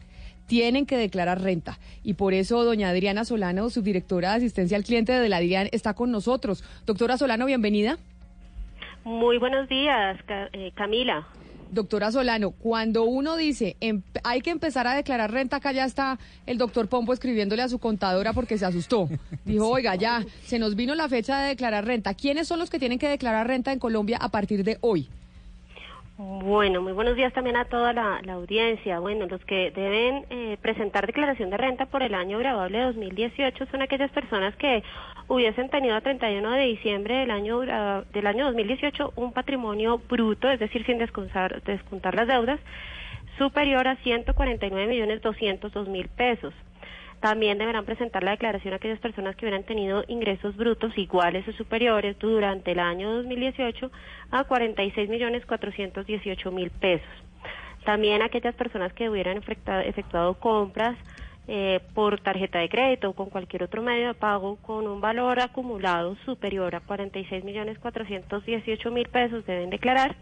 tienen que declarar renta. Y por eso doña Adriana Solano, subdirectora de asistencia al cliente de la DIAN, está con nosotros. Doctora Solano, bienvenida. Muy buenos días, eh, Camila. Doctora Solano, cuando uno dice em- hay que empezar a declarar renta, acá ya está el doctor Pompo escribiéndole a su contadora porque se asustó. Dijo, oiga, ya, se nos vino la fecha de declarar renta. ¿Quiénes son los que tienen que declarar renta en Colombia a partir de hoy? Bueno, muy buenos días también a toda la, audiencia. Bueno, los que deben eh, presentar declaración de renta por el año grabable de 2018 son aquellas personas que hubiesen tenido a 31 de diciembre del año del año 2018 un patrimonio bruto, es decir, sin descontar, descontar las deudas, superior a 149 millones 202 mil pesos. También deberán presentar la declaración aquellas personas que hubieran tenido ingresos brutos iguales o superiores durante el año 2018 a 46 millones 418 mil pesos. También aquellas personas que hubieran efectuado, compras eh, por tarjeta de crédito o con cualquier otro medio de pago con un valor acumulado superior a 46 millones 418 mil pesos deben declarar.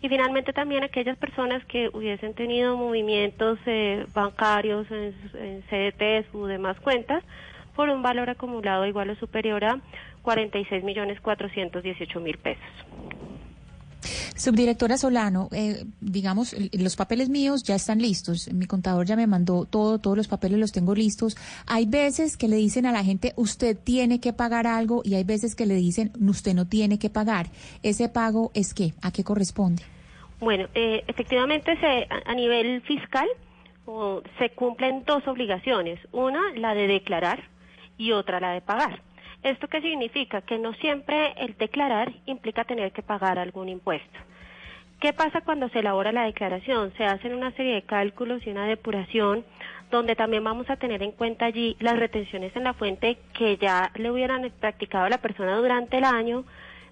Y finalmente también aquellas personas que hubiesen tenido movimientos eh, bancarios en, en CDTs u demás cuentas por un valor acumulado igual o superior a 46 millones 418 mil pesos. Subdirectora Solano, eh, digamos, los papeles míos ya están listos. Mi contador ya me mandó todo, todos los papeles los tengo listos. Hay veces que le dicen a la gente, usted tiene que pagar algo y hay veces que le dicen, usted no tiene que pagar. ¿Ese pago es qué? ¿A qué corresponde? Bueno, eh, efectivamente se, a, nivel fiscal se cumplen dos obligaciones. Una, la de declarar y otra, la de pagar. ¿Esto qué significa? Que no siempre el declarar implica tener que pagar algún impuesto. ¿Qué pasa cuando se elabora la declaración? Se hacen una serie de cálculos y una depuración donde también vamos a tener en cuenta allí las retenciones en la fuente que ya le hubieran practicado a la persona durante el año,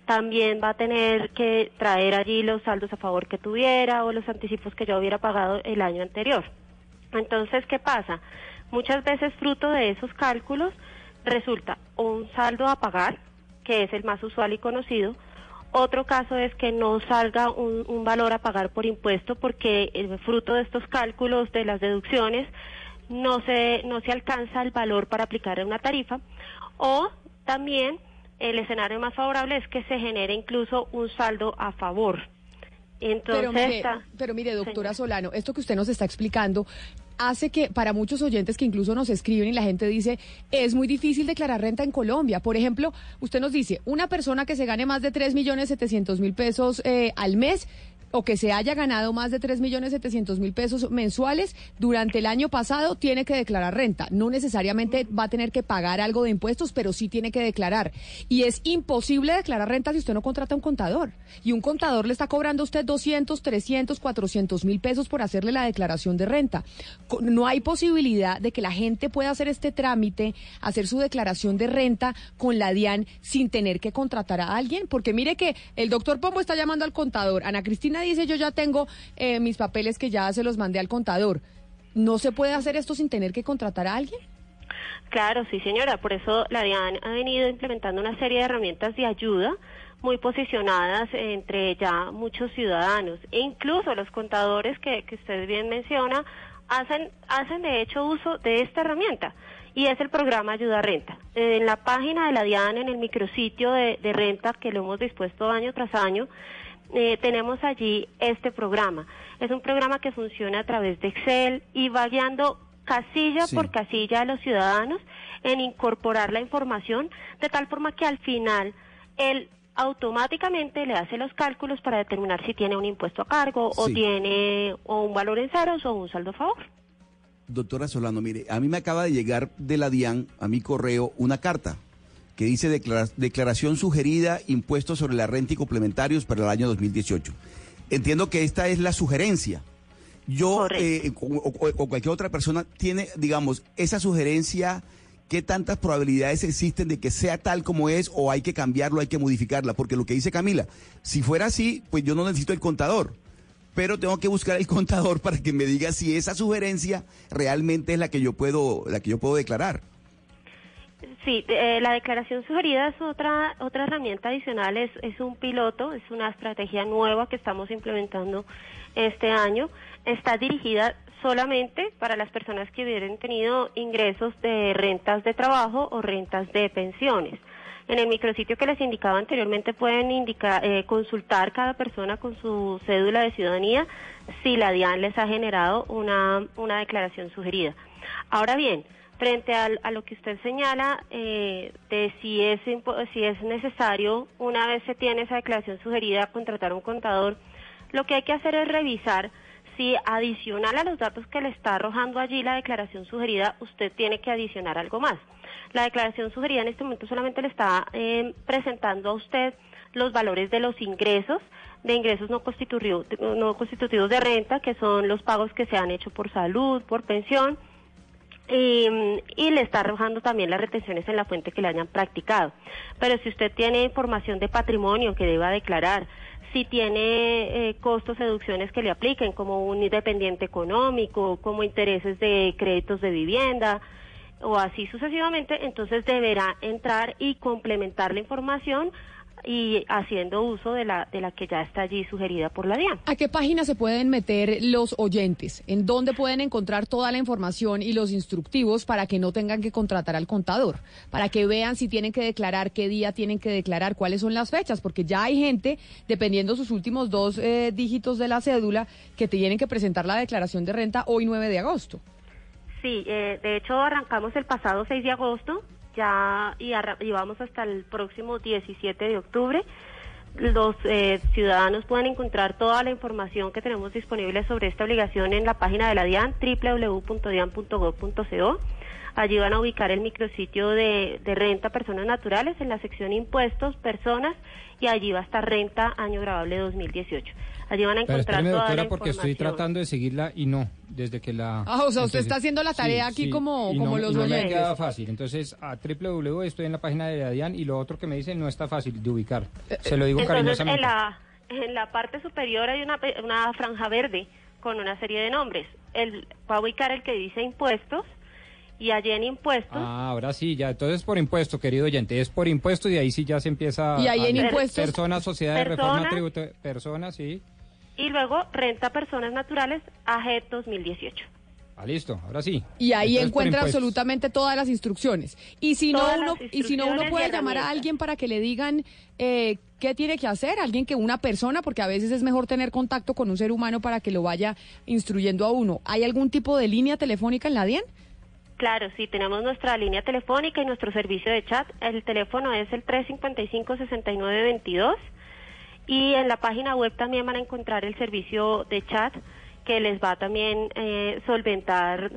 también va a tener que traer allí los saldos a favor que tuviera o los anticipos que yo hubiera pagado el año anterior. Entonces, ¿qué pasa? Muchas veces fruto de esos cálculos resulta un saldo a pagar, que es el más usual y conocido. Otro caso es que no salga un, un valor a pagar por impuesto porque el fruto de estos cálculos de las deducciones no se, no se alcanza el valor para aplicar una tarifa. O también el escenario más favorable es que se genere incluso un saldo a favor. Entonces, pero mire, pero mire, doctora Solano, esto que usted nos está explicando hace que para muchos oyentes que incluso nos escriben y la gente dice, es muy difícil declarar renta en Colombia. Por ejemplo, usted nos dice, una persona que se gane más de 3 millones 700 mil pesos eh, al mes o que se haya ganado más de 3 millones 700 mil pesos mensuales durante el año pasado tiene que declarar renta. No necesariamente va a tener que pagar algo de impuestos, pero sí tiene que declarar. Y es imposible declarar renta si usted no contrata un contador. Y un contador le está cobrando a usted 200, 300, 400 mil pesos por hacerle la declaración de renta. No hay posibilidad de que la gente pueda hacer este trámite, hacer su declaración de renta con la DIAN sin tener que contratar a alguien. Porque mire que el doctor Pombo está llamando al contador. Ana Cristina dice, yo ya tengo eh, mis papeles que ya se los mandé al contador. ¿No se puede hacer esto sin tener que contratar a alguien? Claro, sí señora, por eso la DIAN ha venido implementando una serie de herramientas de ayuda muy posicionadas entre ya muchos ciudadanos e incluso los contadores que, que usted bien menciona hacen, hacen de hecho uso de esta herramienta y es el programa Ayuda a Renta. En la página de la DIAN, en el micrositio de, de renta que lo hemos dispuesto año tras año, eh, tenemos allí este programa. Es un programa que funciona a través de Excel y va guiando casilla Sí. por casilla a los ciudadanos en incorporar la información de tal forma que al final él automáticamente le hace los cálculos para determinar si tiene un impuesto a cargo o tiene o un valor en ceros o un saldo a favor. Doctora Solano, mire, a mí me acaba de llegar de la DIAN a mi correo una carta que dice declara- declaración sugerida impuestos sobre la renta y complementarios para el año 2018. Entiendo que esta es la sugerencia. Yo eh, o, o- o cualquier otra persona tiene, digamos, esa sugerencia, ¿qué tantas probabilidades existen de que sea tal como es o hay que cambiarlo, hay que modificarla? Porque lo que dice Camila, si fuera así, pues yo no necesito el contador pero tengo que buscar el contador para que me diga si esa sugerencia realmente es la que yo puedo, la que yo puedo declarar. Sí, eh, la declaración sugerida es otra otra herramienta adicional, es, es un piloto, es una estrategia nueva que estamos implementando este año. Está dirigida solamente para las personas que hubieran tenido ingresos de rentas de trabajo o rentas de pensiones. En el micrositio que les indicaba anteriormente pueden indicar, eh, consultar cada persona con su cédula de ciudadanía si la DIAN les ha generado una, una declaración sugerida. Ahora bien, frente al- a, lo que usted señala eh, de si es, si es necesario, una vez se tiene esa declaración sugerida, contratar un contador, lo que hay que hacer es revisar si adicional a los datos que le está arrojando allí la declaración sugerida, usted tiene que adicionar algo más. La declaración sugerida en este momento solamente le está eh, presentando a usted los valores de los ingresos, de ingresos no, constitutivo- no constitutivos de renta, que son los pagos que se han hecho por salud, por pensión, y, y le está arrojando también las retenciones en la fuente que le hayan practicado. Pero si usted tiene información de patrimonio que deba declarar, si tiene eh, costos, deducciones que le apliquen, como un independiente económico, como intereses de créditos de vivienda, o así sucesivamente, entonces deberá entrar y complementar la información y haciendo uso de la, de la que ya está allí sugerida por la DIAN. ¿A qué página se pueden meter los oyentes? ¿En dónde pueden encontrar toda la información y los instructivos para que no tengan que contratar al contador? Para que vean si tienen que declarar, qué día tienen que declarar, cuáles son las fechas, porque ya hay gente, dependiendo sus últimos dos eh, dígitos de la cédula, que tienen que presentar la declaración de renta hoy 9 de agosto. Sí, eh, de hecho arrancamos el pasado 6 de agosto ya y, vamos hasta el próximo 17 de octubre. Los eh, ciudadanos pueden encontrar toda la información que tenemos disponible sobre esta obligación en la página de la DIAN, www.dian.gov.co. Allí van a ubicar el micrositio de, de renta personas naturales en la sección impuestos, personas, y allí va a estar renta año grabable 2018. Allí van a Pero encontrar espéreme, toda doctora, la porque estoy tratando de seguirla y no, desde que la... Ah, o sea, usted está haciendo la tarea aquí como- y como no- los y no me queda fácil. Entonces, a www estoy en la página de Adian y lo otro que me dice no está fácil de ubicar. Se lo digo Entonces, cariñosamente. en la, en la parte superior hay una, pe- una franja verde con una serie de nombres. El, va a ubicar el que dice impuestos y allí en impuestos Ah, ahora sí, ya. Entonces, por impuesto, querido oyente, es por impuesto y ahí sí ya se empieza... Y ahí a en ver. impuestos- Personas, sociedades, reforma Personas- tributa... Personas, sí. y luego renta personas naturales AG 2018. Ah, listo, ahora sí. Y ahí Entonces, encuentra absolutamente todas las instrucciones. Y si no uno y si no uno puede llamar a alguien para que le digan eh, qué tiene que hacer, alguien que una persona, porque a veces es mejor tener contacto con un ser humano para que lo vaya instruyendo a uno. ¿Hay algún tipo de línea telefónica en la DIAN? Claro, sí, tenemos nuestra línea telefónica y nuestro servicio de chat. El teléfono es el 355-6922 y en la página web también van a encontrar el servicio de chat que les va también eh, solventar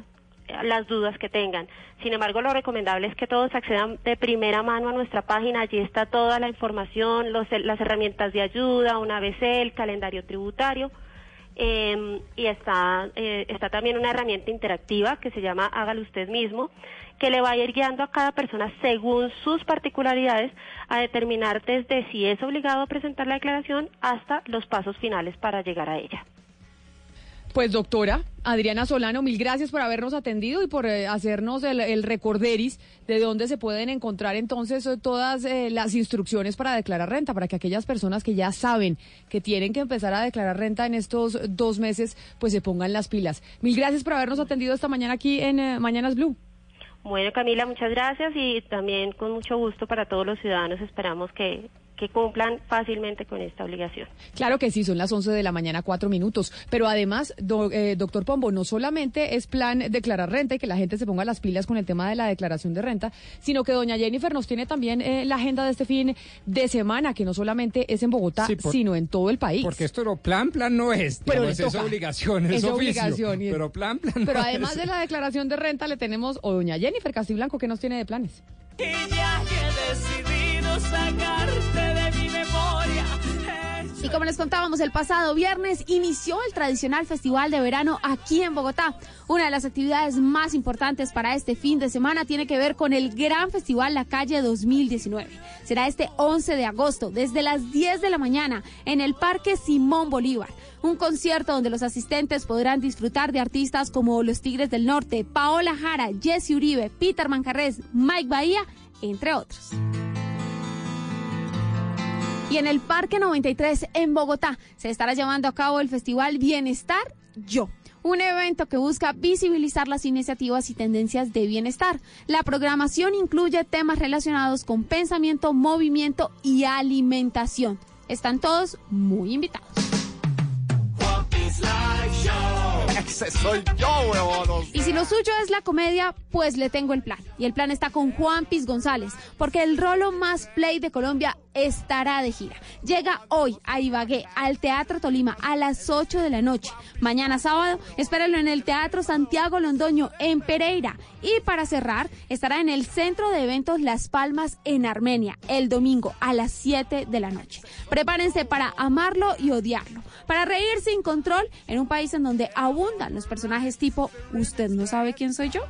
las dudas que tengan. Sin embargo, lo recomendable es que todos accedan de primera mano a nuestra página. Allí está toda la información, los- las herramientas de ayuda, un ABC, el calendario tributario. Eh, y está, eh, está también una herramienta interactiva que se llama Hágalo usted mismo, que le va a ir guiando a cada persona según sus particularidades a determinar desde si es obligado a presentar la declaración hasta los pasos finales para llegar a ella. Pues doctora Adriana Solano, mil gracias por habernos atendido y por eh, hacernos el, el recorderis de dónde se pueden encontrar entonces eh, todas eh, las instrucciones para declarar renta, para que aquellas personas que ya saben que tienen que empezar a declarar renta en estos dos meses, pues se pongan las pilas. Mil gracias por habernos atendido esta mañana aquí en eh, Mañanas Blue. Bueno, Camila, muchas gracias y también con mucho gusto para todos los ciudadanos esperamos que, que cumplan fácilmente con esta obligación. Claro que sí, son las 11 de la mañana, cuatro minutos. Pero además, do- eh, doctor Pombo, no solamente es plan declarar renta y que la gente se ponga las pilas con el tema de la declaración de renta, sino que doña Jennifer nos tiene también eh, la agenda de este fin de semana, que no solamente es en Bogotá, Sí, por- sino en todo el país. Porque esto no, plan, plan no es. Pero digamos, es toca. obligación, es, Es oficio. obligación, y- Pero plan, plan Pero no además es. de la declaración de renta, le tenemos o doña Jennifer Castiblanco, que nos tiene de planes. Y ya que he sacarte de mi memoria. Y como les contábamos, el pasado viernes inició el tradicional festival de verano aquí en Bogotá. Una de las actividades más importantes para este fin de semana tiene que ver con el Gran Festival La Calle 2019. Será este 11 de agosto, desde las 10 de la mañana, en el Parque Simón Bolívar. Un concierto donde los asistentes podrán disfrutar de artistas como Los Tigres del Norte, Paola Jara, Jesse Uribe, Peter Manjarres, Mike Bahía, entre otros. Y en el Parque 93 en Bogotá se estará llevando a cabo el Festival Bienestar Yo. Un evento que busca visibilizar las iniciativas y tendencias de bienestar. La programación incluye temas relacionados con pensamiento, movimiento y alimentación. Están todos muy invitados. Ese soy yo, huevonos. Y si lo suyo es la comedia, pues le tengo el plan. Y el plan está con Juan Piz González, porque el rolo más play de Colombia estará de gira. Llega hoy a Ibagué, al Teatro Tolima, a las 8 de la noche. Mañana sábado, espérenlo en el Teatro Santiago Londoño, en Pereira. Y para cerrar, estará en el Centro de Eventos Las Palmas, en Armenia, el domingo, a las 7 de la noche. Prepárense para amarlo y odiarlo, para reír sin control en un país en donde abundan los personajes tipo ¿Usted no sabe quién soy yo?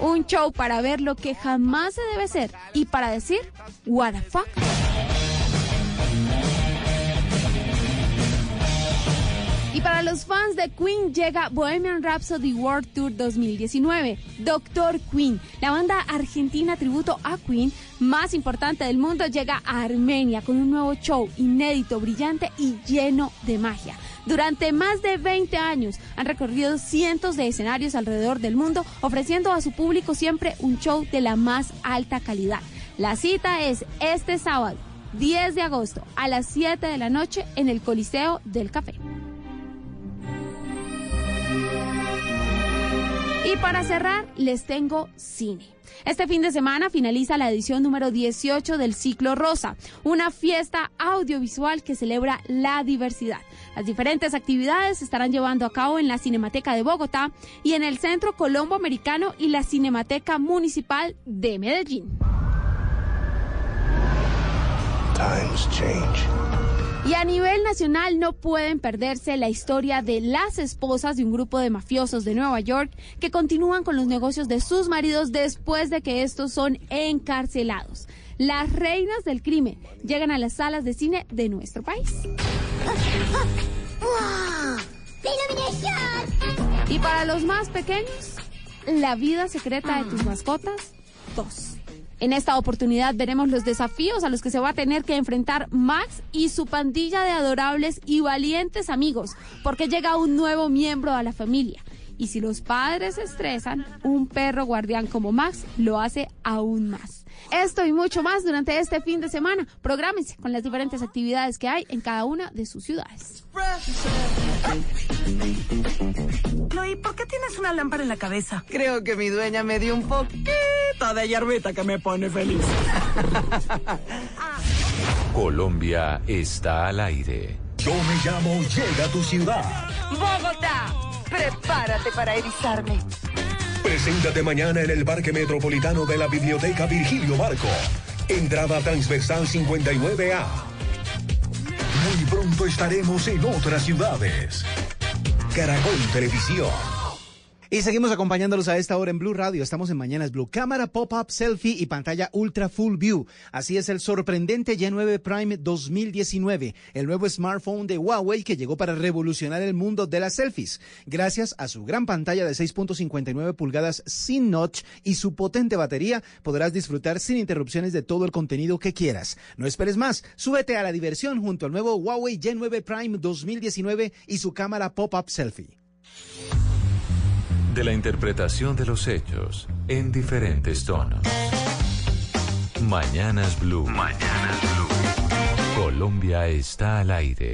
Un show para ver lo que jamás se debe ser y para decir What the fuck. Y para los fans de Queen llega Bohemian Rhapsody World Tour 2019. Doctor Queen, la banda argentina tributo a Queen más importante del mundo, llega a Armenia con un nuevo show inédito, brillante y lleno de magia. Durante más de 20 años han recorrido cientos de escenarios alrededor del mundo, ofreciendo a su público siempre un show de la más alta calidad. La cita es este sábado, 10 de agosto, a las 7 de la noche en el Coliseo del Café. Y para cerrar, les tengo cine. Este fin de semana finaliza la edición número 18 del Ciclo Rosa, una fiesta audiovisual que celebra la diversidad. Las diferentes actividades se estarán llevando a cabo en la Cinemateca de Bogotá y en el Centro Colombo Americano y la Cinemateca Municipal de Medellín. Times change. Y a nivel nacional no pueden perderse la historia de las esposas de un grupo de mafiosos de Nueva York que continúan con los negocios de sus maridos después de que estos son encarcelados. Las reinas del crimen llegan a las salas de cine de nuestro país. Y para los más pequeños, la vida secreta de tus mascotas 2. En esta oportunidad veremos los desafíos a los que se va a tener que enfrentar Max y su pandilla de adorables y valientes amigos, porque llega un nuevo miembro a la familia. Y si los padres se estresan, un perro guardián como Max lo hace aún más. Esto y mucho más durante este fin de semana. Prográmense con las diferentes actividades que hay en cada una de sus ciudades. Chloe, ¿por qué tienes una lámpara en la cabeza? Creo que mi dueña me dio un poquito de hierbita que me pone feliz. Colombia está al aire. Yo me llamo Llega a tu ciudad. Bogotá, prepárate para erizarme. Preséntate mañana en el Parque Metropolitano de la Biblioteca Virgilio Barco. Entrada transversal 59A. Muy pronto estaremos en otras ciudades. Caracol Televisión. Y seguimos acompañándolos a esta hora en Blue Radio. Estamos en Mañanas Blue. Cámara pop-up selfie y pantalla ultra full view. Así es el sorprendente Y9 Prime 2019, el nuevo smartphone de Huawei que llegó para revolucionar el mundo de las selfies. Gracias a su gran pantalla de 6.59 pulgadas sin notch y su potente batería, podrás disfrutar sin interrupciones de todo el contenido que quieras. No esperes más. Súbete a la diversión junto al nuevo Huawei Y9 Prime 2019 y su cámara pop-up selfie de la interpretación de los hechos en diferentes tonos. Mañanas Blue. Mañanas Blue. Colombia está al aire.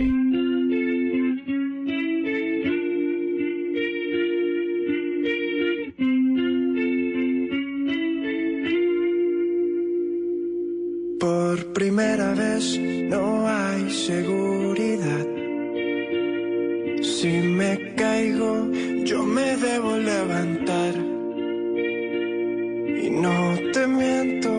Por primera vez no hay seguridad. Si me caigo, yo me debo levantar. Y no te miento,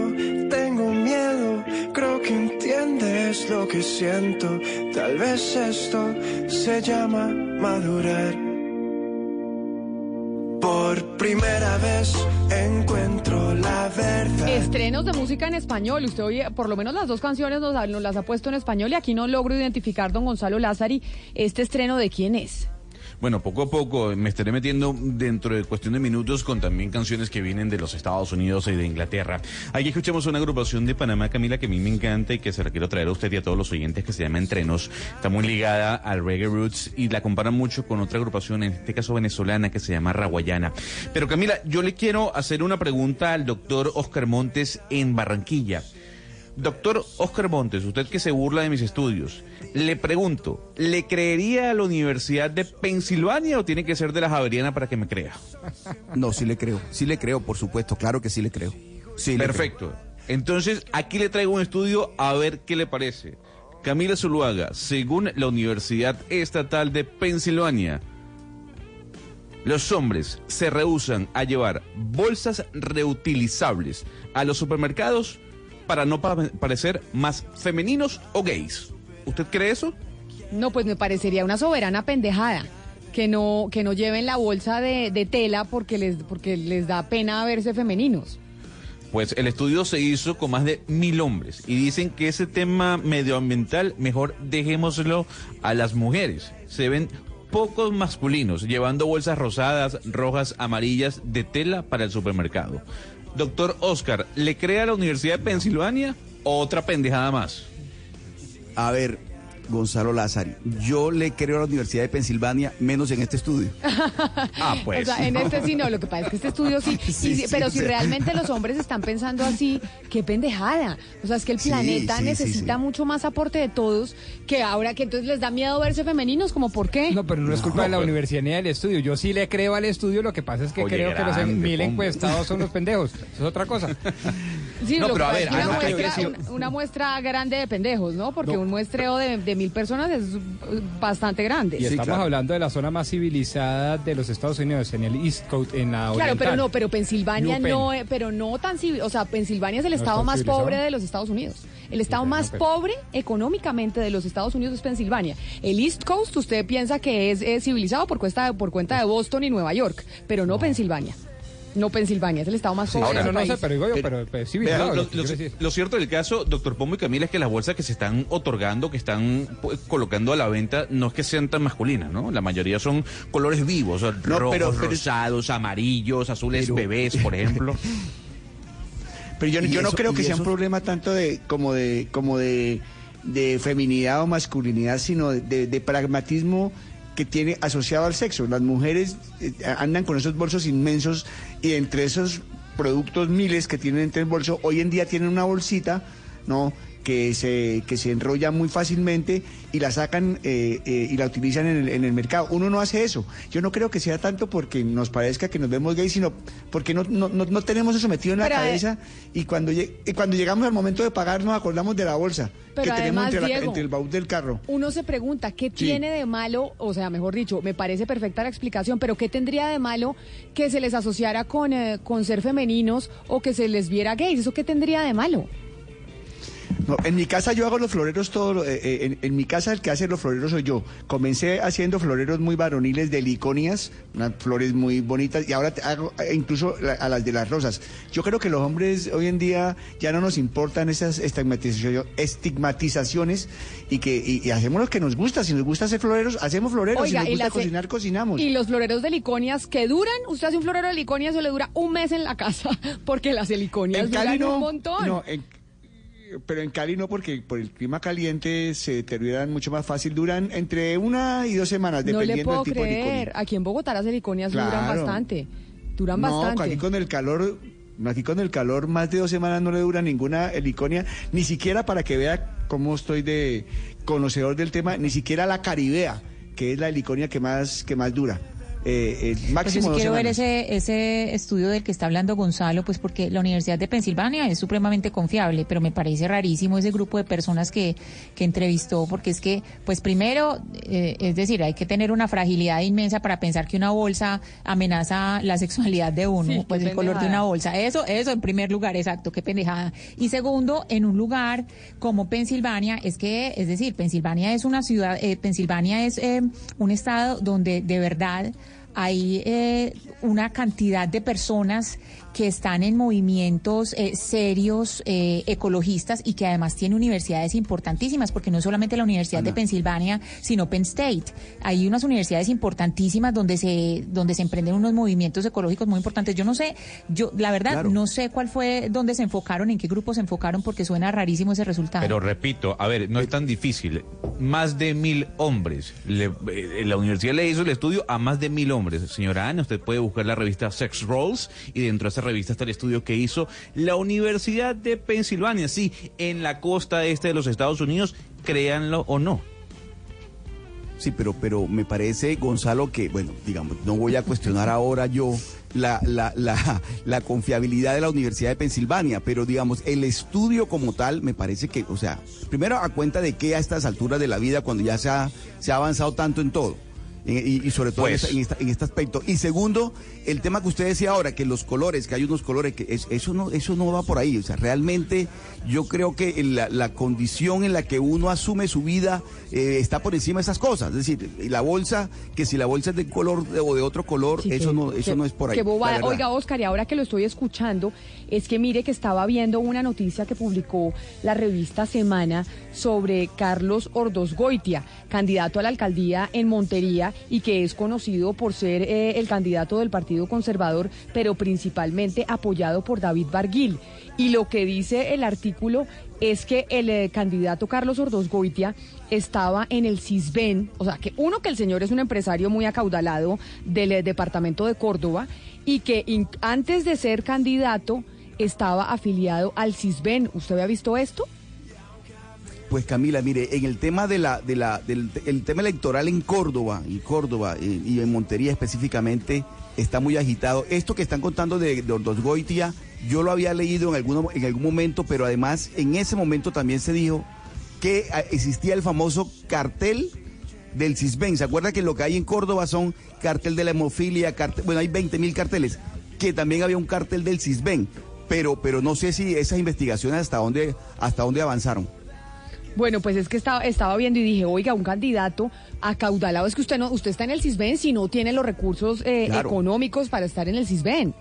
tengo miedo, creo que entiendes lo que siento. Tal vez esto se llama madurar. Por primera vez encuentro la verdad. Estrenos de música en español. Usted oye, por lo menos las dos canciones nos, nos las ha puesto en español y aquí no logro identificar, don Gonzalo Lázari, este estreno de quién es. Bueno, poco a poco me estaré metiendo dentro de cuestión de minutos con también canciones que vienen de los Estados Unidos y de Inglaterra. Aquí escuchamos una agrupación de Panamá, Camila, que a mí me encanta y que se la quiero traer a usted y a todos los oyentes que se llama Entrenos. Está muy ligada al reggae roots y la comparan mucho con otra agrupación, en este caso venezolana, que se llama Raguayana. Pero Camila, yo le quiero hacer una pregunta al doctor Oscar Montes en Barranquilla. Doctor Oscar Montes, usted que se burla de mis estudios, le pregunto, ¿le creería a la Universidad de Pensilvania o tiene que ser de la Javeriana para que me crea? No, sí le creo, sí le creo, por supuesto, claro que sí le creo. Sí le Perfecto. Entonces, aquí le traigo un estudio a ver qué le parece. Camila Zuluaga, según la Universidad Estatal de Pensilvania, los hombres se rehusan a llevar bolsas reutilizables a los supermercados para no pa- parecer más femeninos o gays. ¿Usted cree eso? No, pues me parecería una soberana pendejada. Que no, que no lleven la bolsa de, de tela porque les, porque les da pena verse femeninos. Pues el estudio se hizo con más de mil hombres y dicen que ese tema medioambiental mejor dejémoslo a las mujeres. Se ven pocos masculinos llevando bolsas rosadas, rojas, amarillas de tela para el supermercado. Doctor Oscar, ¿le cree a la Universidad de Pensilvania o otra pendejada más? A ver, Gonzalo Lázari. Yo le creo a la Universidad de Pensilvania, menos en este estudio. ah, pues. O sea, en este sí no, lo que pasa es que este estudio sí, Sí, y- sí, pero si realmente los hombres están pensando así, qué pendejada. O sea, es que el planeta sí, sí, necesita sí. mucho más aporte de todos que ahora que entonces les da miedo verse femeninos, como por qué? No, pero no es culpa No, de la pero- universidad ni del estudio. Yo sí le creo al estudio, lo que pasa es que Oye, creo que los mil encuestados son los pendejos. Eso es otra cosa. Sí, No, lo pero a ver, una, muestra, una muestra grande de pendejos, ¿no? Porque un muestreo de, de mil personas es bastante grande. Y estamos claro. hablando de la zona más civilizada de los Estados Unidos, en el East Coast, en la Claro, pero oriental. no, pero Pensilvania New no, eh, pero no tan civil, o sea, Pensilvania es el ¿No estado más civilizado? pobre de los Estados Unidos. El estado más pobre económicamente de los Estados Unidos es Pensilvania. El East Coast usted piensa que es, civilizado por cuenta por cuenta de Boston y Nueva York, pero no, Pensilvania. No Pensilvania, es el estado más pobre Ahora, del no, no sé, pero digo yo, pero, pero sí, claro, Lo, cierto del caso, doctor Pombo y Camila, es que las bolsas que se están otorgando, que están pues, colocando a la venta, no es que sean tan masculinas, ¿no? La mayoría son colores vivos, No, rojos, pero- pero- rosados, amarillos, azules Pero- bebés, por ejemplo. Pero yo, no creo que sea un problema tanto de como de como de, de feminidad o masculinidad, sino de, de- de pragmatismo que tiene asociado al sexo. Las mujeres eh, andan con esos bolsos inmensos y entre esos productos miles que tienen entre el bolso, hoy en día tienen una bolsita, ¿no? Que se, que se enrolla muy fácilmente y la sacan eh, eh, y la utilizan en el, en el mercado. Uno no hace eso. Yo no creo que sea tanto porque nos parezca que nos vemos gays, sino porque no, no, no, no tenemos eso metido en la Pero, eh, cabeza y cuando, y cuando llegamos al momento de pagar nos acordamos de la bolsa que tenemos además, entre, la- Diego, entre el baúl del carro. Uno se pregunta, ¿qué tiene de malo? O sea, mejor dicho, me parece perfecta la explicación, pero ¿qué tendría de malo que se les asociara con, eh, con ser femeninos o que se les viera gays? ¿Eso qué tendría de malo? No, en mi casa yo hago los floreros todo, eh, eh, en, en mi casa el que hace los floreros soy yo. Comencé haciendo floreros muy varoniles de liconias, unas flores muy bonitas, y ahora hago eh, incluso la- a las de las rosas. Yo creo que los hombres hoy en día ya no nos importan esas estigmatizacio- estigmatizaciones y que y, y hacemos lo que nos gusta. Si nos gusta hacer floreros, hacemos floreros. si nos gusta cocinar, cocinamos. Y los floreros de liconias que duran, usted hace un florero de liconias, eso le dura un mes en la casa, porque las heliconias En Cali duran no, un montón. no, en- pero en Cali no, porque por el clima caliente se deterioran mucho más fácil. Duran entre una y dos semanas, no dependiendo del tipo de creer. liconia. Aquí en Bogotá las heliconias duran bastante. Duran No, bastante. aquí con el calor, aquí con el calor, más de dos semanas no le dura ninguna heliconia, ni siquiera para que vea cómo estoy de conocedor del tema, ni siquiera la caribea, que es la heliconia que más, que más dura. Eh, eh, Pues yo máximo sí dos quiero ver ese, ese estudio del que está hablando Gonzalo, pues porque la Universidad de Pensilvania es supremamente confiable, pero me parece rarísimo ese grupo de personas que, que entrevistó, porque es que, pues primero, eh, es decir, hay que tener una fragilidad inmensa para pensar que una bolsa amenaza la sexualidad de uno, Sí, pues el color de una bolsa. Eso, eso en primer lugar, exacto, qué pendejada. Y segundo, en un lugar como Pensilvania, es que, es decir, Pensilvania es una ciudad, eh, Pensilvania es eh, un estado donde de verdad hay eh, una cantidad de personas que están en movimientos eh, serios eh, ecologistas y que además tiene universidades importantísimas, porque no solamente la Universidad de Pensilvania, sino Penn State. Hay unas universidades importantísimas donde se donde se emprenden unos movimientos ecológicos muy importantes. Yo no sé, yo la verdad Claro. no sé cuál fue, dónde se enfocaron, en qué grupo se enfocaron, porque suena rarísimo ese resultado. Pero repito, a ver, no es tan difícil. Más de mil hombres. Le- eh, la universidad le hizo el estudio a más de mil hombres. Señora Ana, usted puede buscar la revista Sex Roles y dentro de esa revista está el estudio que hizo la Universidad de Pensilvania. Sí, en la costa este de los Estados Unidos, créanlo o no. Sí, pero, pero me parece, Gonzalo, que, bueno, digamos, no voy a cuestionar ahora yo la, la, la, la confiabilidad de la Universidad de Pensilvania, pero digamos, el estudio como tal me parece que, o sea, primero a cuenta de que a estas alturas de la vida, cuando ya se ha, se ha avanzado tanto en todo. Y, y sobre todo en, Pues. esta- en, esta- en este aspecto. Y segundo, el tema que usted decía ahora, que los colores, que hay unos colores, que es- eso, no, eso no va por ahí. O sea, realmente yo creo que la, la condición en la que uno asume su vida eh, está por encima de esas cosas. Es decir, y la bolsa, que si la bolsa es de color de- o de otro color, Sí, eso que- no, eso que- no es por ahí. Oiga, Oscar, y ahora que lo estoy escuchando, es que mire que estaba viendo una noticia que publicó la revista Semana sobre Carlos Ordosgoitia, candidato a la alcaldía en Montería, Y que es conocido por ser eh, el candidato del Partido Conservador, pero principalmente apoyado por David Barguil. Y lo que dice el artículo es que el eh, candidato Carlos Ordós Goitia estaba en el CISBEN, o sea, que uno, que el señor es un empresario muy acaudalado del eh, departamento de Córdoba y que antes de ser candidato estaba afiliado al CISBEN. ¿Usted había visto esto? Pues Camila, mire, en el tema de la, de la, del el tema electoral en Córdoba, en Córdoba y en Montería específicamente, está muy agitado. Esto que están contando de, de Ordós Goitia, yo lo había leído en, alguno, en algún momento, pero además en ese momento también se dijo que ah, existía el famoso cartel del CISBEN. ¿Se acuerda que lo que hay en Córdoba son cartel de la hemofilia, cartel, bueno, hay 20 mil carteles, que también había un cartel del CISBEN, pero, pero no sé si esas investigaciones hasta dónde, hasta dónde avanzaron. Bueno, pues es que estaba, estaba viendo y dije, oiga, un candidato acaudalado, es que usted no, usted está en el CISBEN si no tiene los recursos eh, Claro. económicos para estar en el CISBEN.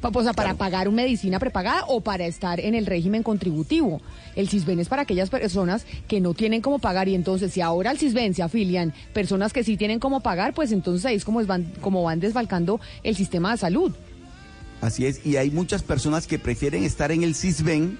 O sea, para pagar una medicina prepagada o para estar en el régimen contributivo. El CISBEN es para aquellas personas que no tienen cómo pagar y entonces si ahora al CISBEN se afilian personas que sí tienen cómo pagar, pues entonces ahí es como, van, como van desfalcando el sistema de salud. Así es, y hay muchas personas que prefieren estar en el CISBEN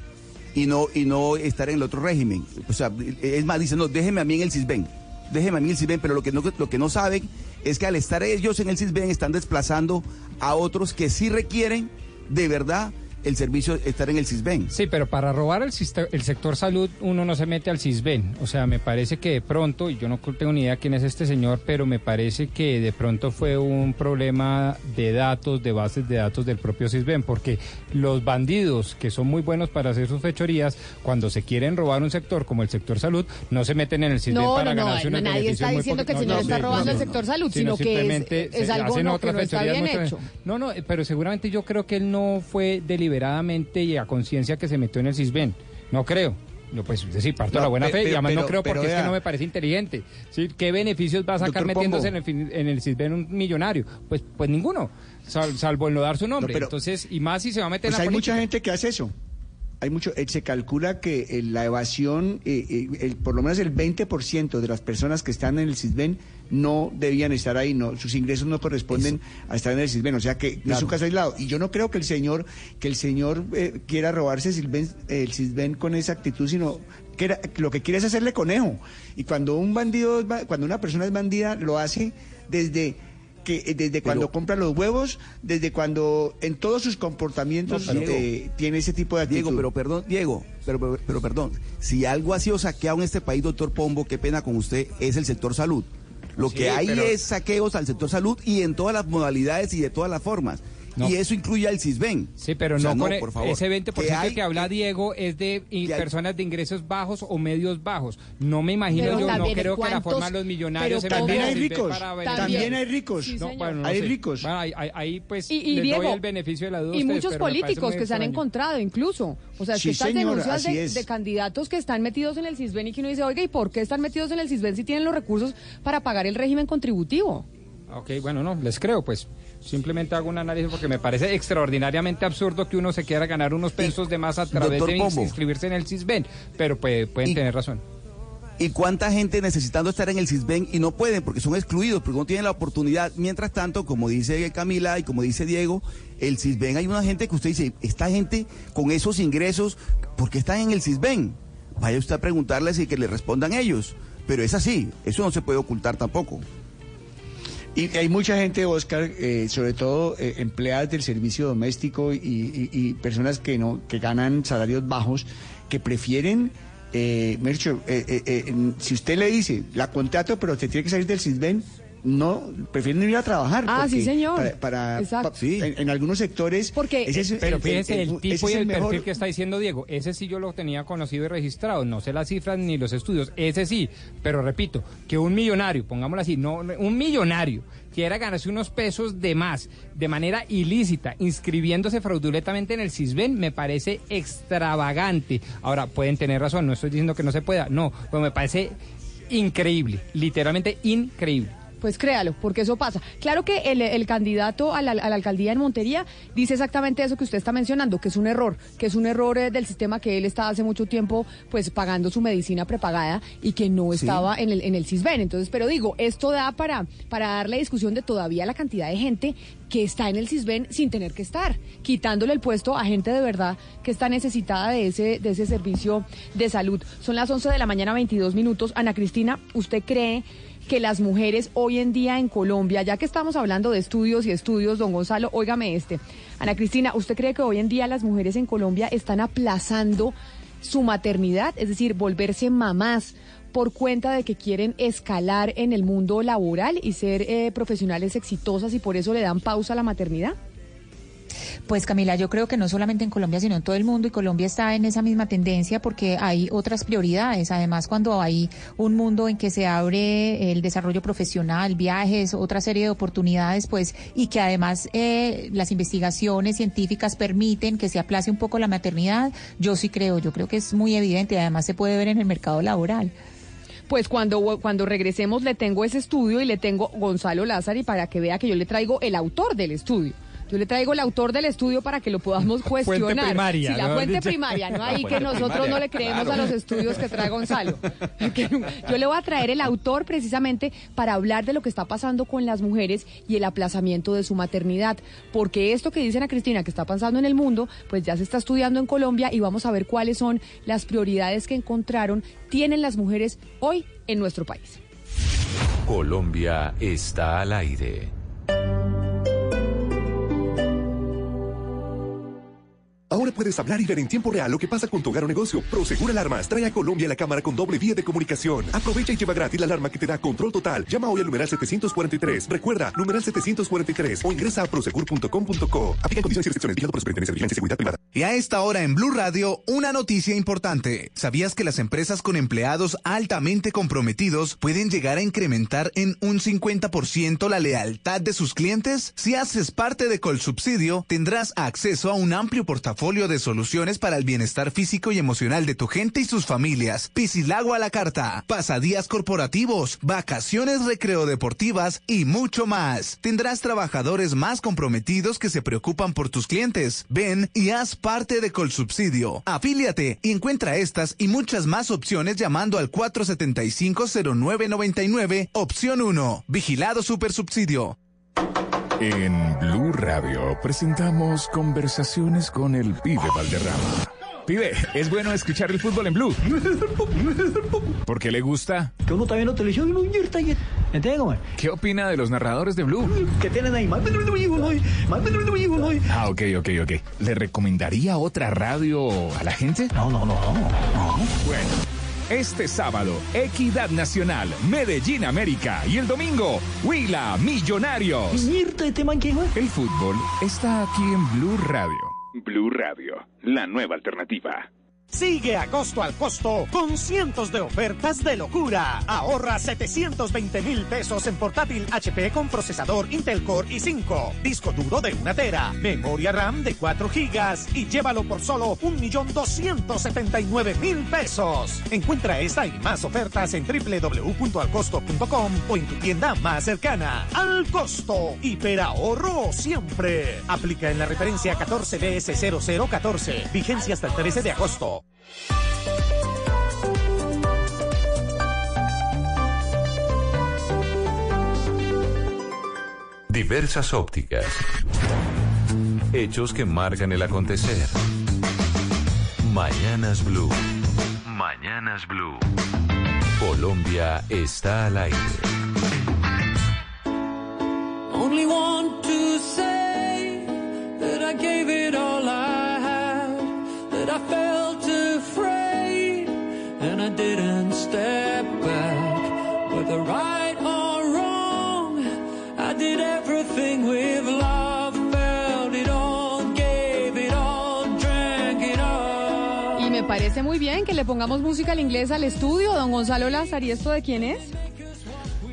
y no, y no estar en el otro régimen. O sea, es más, dicen, no, déjeme a mí en el CISBEN, déjeme a mí en el CISBEN, pero lo que no, lo que no saben es que al estar ellos en el CISBEN están desplazando a otros que sí requieren de verdad el servicio, estar en el CISBEN. Sí, pero para robar el, sector salud uno no se mete al CISBEN. O sea, me parece que de pronto, y yo no tengo ni idea quién es este señor, pero me parece que de pronto fue un problema de datos, de bases de datos del propio CISBEN, porque los bandidos que son muy buenos para hacer sus fechorías, cuando se quieren robar un sector como el sector salud, no se meten en el CISBEN No, para no, ganarse no, nadie está diciendo que el señor no, está no, robando no, el no, sector no. salud, sino que es- algo que no está bien hecho. no, no, pero seguramente yo creo que él no fue deliberadamente y a conciencia que se metió en el CISBEN. No creo. No, pues es decir, parto de No, la buena fe y pero- además no creo porque es que no me parece inteligente. ¿Sí? ¿Qué beneficios va a sacar metiéndose en el, en el CISBEN un millonario? Pues, pues ninguno, sal- salvo en no dar su nombre. No, pero- Entonces, y más si se va a meter Pues en la hay mucha gente que hace eso. Hay mucho, eh, se calcula que eh, la evasión, eh, eh, el- por lo menos el 20% de las personas que están en el CISBEN no debían estar ahí, no, sus ingresos no corresponden a estar en el CISBEN, o sea que no es un caso aislado. Y yo no creo que el señor, que el señor eh, quiera robarse Silben- el CISBEN con esa actitud, sino que lo que quiere es hacerle conejo. Y cuando un bandido, cuando una persona es bandida, lo hace desde que eh, desde cuando compra los huevos, desde cuando en todos sus comportamientos No, eh, tiene ese tipo de actitud. Diego, pero perdón, Diego, pero, pero, pero perdón, si algo ha sido saqueado en este país, doctor Pombo, qué pena con usted, es el sector salud. Lo Sí, que hay pero- es saqueos al sector salud y en todas las modalidades y de todas las formas. No. Y eso incluye al CISBEN. Sí, pero O sea, no, con e- por favor. ese 20% Que que, habla Diego es de personas de ingresos bajos o medios bajos. No me imagino Pero yo, no creo que la forma de los millonarios Pero se también hay ricos, también, hay ricos. Sí, No, bueno, no Hay sé. ricos. Bueno, ahí, pues Y, y les Diego, doy el beneficio de la duda. y ustedes, muchos políticos que se han encontrado incluso. O sea, es Sí, que estas denuncias de, es. de candidatos que están metidos en el CISBEN y que uno dice, oiga, ¿y por qué están metidos en el CISBEN si tienen los recursos para pagar el régimen contributivo? Ok, bueno, no, les creo, pues. Simplemente hago un análisis porque me parece extraordinariamente absurdo que uno se quiera ganar unos pesos de más a través de Pombo. inscribirse en el CISBEN. Pero pues, pueden Y- tener razón. ¿Y cuánta gente necesitando estar en el CISBEN y no pueden porque son excluidos, porque no tienen la oportunidad? Mientras tanto, como dice Camila y como dice Diego, el CISBEN hay una gente que usted dice, esta gente con esos ingresos, ¿por qué están en el CISBEN? Vaya usted a preguntarles y que le respondan ellos. Pero es así, eso no se puede ocultar tampoco. Y hay mucha gente, Oscar, eh, sobre todo eh, empleadas del servicio doméstico y, personas que no que ganan salarios bajos, que prefieren, eh, Mercho, eh, eh, si usted le dice, la contrato, pero usted tiene que salir del CISBEN, no, prefieren ir a trabajar. Ah, sí, señor. Para, para- Exacto. en, en algunos sectores. Porque- ese es Pero el- fíjese el, tipo es y el, mejor- perfil que está diciendo Diego. Ese sí yo lo tenía conocido y registrado. No sé las cifras ni los estudios. Ese sí. Pero repito, que un millonario, pongámoslo así, no, un millonario quiera ganarse unos pesos de más de manera ilícita, inscribiéndose fraudulentamente en el CISBEN, me parece extravagante. Ahora, pueden tener razón, no estoy diciendo que no se pueda, no, pero me parece increíble, literalmente increíble. Pues créalo, porque eso pasa. Claro que el, el candidato a la, a la, alcaldía en Montería dice exactamente eso que usted está mencionando, que es un error, que es un error eh, del sistema que él está hace mucho tiempo pues pagando su medicina prepagada y que no estaba sí. en el en el CISBEN. Entonces, pero digo, esto da para para darle discusión de todavía la cantidad de gente que está en el CISBEN sin tener que estar, quitándole el puesto a gente de verdad que está necesitada de ese de ese servicio de salud. Son las 11 de la mañana, 22 minutos. Ana Cristina, ¿usted cree que las mujeres hoy en día en Colombia, ya que estamos hablando de estudios y estudios, don Gonzalo, óigame este. Ana Cristina, ¿usted cree que hoy en día las mujeres en Colombia están aplazando su maternidad, es decir, volverse mamás? por cuenta de que quieren escalar en el mundo laboral y ser eh, profesionales exitosas y por eso le dan pausa a la maternidad? Pues Camila, yo creo que no solamente en Colombia, sino en todo el mundo, y Colombia está en esa misma tendencia porque hay otras prioridades. Además, cuando hay un mundo en que se abre el desarrollo profesional, viajes, otra serie de oportunidades, pues, y que además eh, las investigaciones científicas permiten que se aplace un poco la maternidad, yo sí creo, yo creo que es muy evidente y además se puede ver en el mercado laboral pues cuando, cuando regresemos le tengo ese estudio y le tengo Gonzalo Lázaro y para que vea que yo le traigo el autor del estudio. Yo le traigo el autor del estudio para que lo podamos cuestionar. Fuente primaria, si la fuente primaria, no ahí que nosotros primaria, no le creemos claro. a los estudios que trae Gonzalo. Yo le voy a traer el autor precisamente para hablar de lo que está pasando con las mujeres y el aplazamiento de su maternidad. Porque esto que dicen a Cristina que está pasando en el mundo, pues ya se está estudiando en Colombia y vamos a ver cuáles son las prioridades que encontraron, tienen las mujeres hoy en nuestro país. Colombia está al aire. Ahora puedes hablar y ver en tiempo real lo que pasa con tu hogar o negocio. Prosegur Alarmas trae a Colombia la cámara con doble vía de comunicación. Aprovecha y lleva gratis la alarma que te da control total. Llama hoy al numeral 743. Recuerda, numeral 743 o ingresa a prosegur.com.co. Aplica condiciones y restricciones. Vigilado por Superintendencia de Vigilancia y Seguridad Privada. Y a esta hora en Blue Radio, una noticia importante. ¿Sabías que las empresas con empleados altamente comprometidos pueden llegar a incrementar en un 50% la lealtad de sus clientes? Si haces parte de Colsubsidio, tendrás acceso a un amplio portafolio de soluciones para el bienestar físico y emocional de tu gente y sus familias. Piscilago a la carta, pasadías corporativos, vacaciones recreo deportivas y mucho más. Tendrás trabajadores más comprometidos que se preocupan por tus clientes. Ven y haz parte de Colsubsidio. Afíliate y encuentra estas y muchas más opciones llamando al 475-0999, opción 1. Vigilado Supersubsidio. En Blue Radio presentamos conversaciones con el pibe Valderrama. Pibe, es bueno escuchar el fútbol en Blue. ¿Por qué le gusta? Que uno está viendo televisión y no invierta y ¿Entiendes, ¿Qué opina de los narradores de Blue? Que tienen ahí Ah, ok, ok, ok. ¿Le recomendaría otra radio a la gente? No, no, no, no. Bueno. Este sábado, Equidad Nacional, Medellín América y el domingo, Huila Millonarios. El fútbol está aquí en Blue Radio. Blue Radio, la nueva alternativa. Sigue a costo al costo con cientos de ofertas de locura. Ahorra 720 mil pesos en portátil HP con procesador Intel Core i5, disco duro de una tera, memoria RAM de 4 gigas y llévalo por solo 1.279.000 pesos. Encuentra esta y más ofertas en www.alcosto.com o en tu tienda más cercana. Al costo, hiperahorro siempre. Aplica en la referencia 14DS0014. Vigencia hasta el 13 de agosto. Diversas ópticas. Hechos que marcan el acontecer. Mañanas Blue. Mañanas Blue. Colombia está al aire. Only want to say that I gave it Y me parece muy bien que le pongamos música al inglés al estudio, don Gonzalo Lázaro. ¿Y esto de quién es?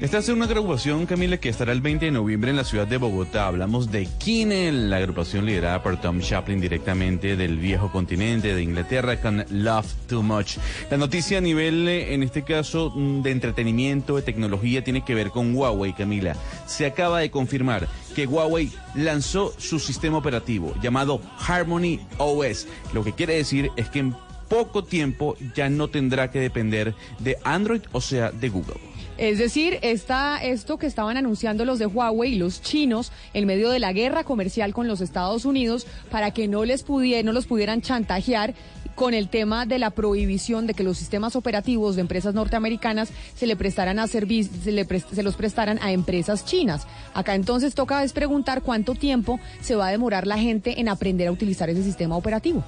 Esta es una agrupación, Camila, que estará el 20 de noviembre en la ciudad de Bogotá. Hablamos de Kinel, la agrupación liderada por Tom Chaplin directamente del viejo continente de Inglaterra con Love Too Much. La noticia a nivel, eh, en este caso, mm, de entretenimiento, de tecnología, tiene que ver con Huawei, Camila. Se acaba de confirmar que Huawei lanzó su sistema operativo llamado Harmony OS. Lo que quiere decir es que en poco tiempo ya no tendrá que depender de Android, o sea, de Google. Es decir, está esto que estaban anunciando los de Huawei y los chinos en medio de la guerra comercial con los Estados Unidos para que no les pudieran, no los pudieran chantajear con el tema de la prohibición de que los sistemas operativos de empresas norteamericanas se le prestaran a servicio, se, le se los prestaran a empresas chinas. Acá entonces toca es preguntar cuánto tiempo se va a demorar la gente en aprender a utilizar ese sistema operativo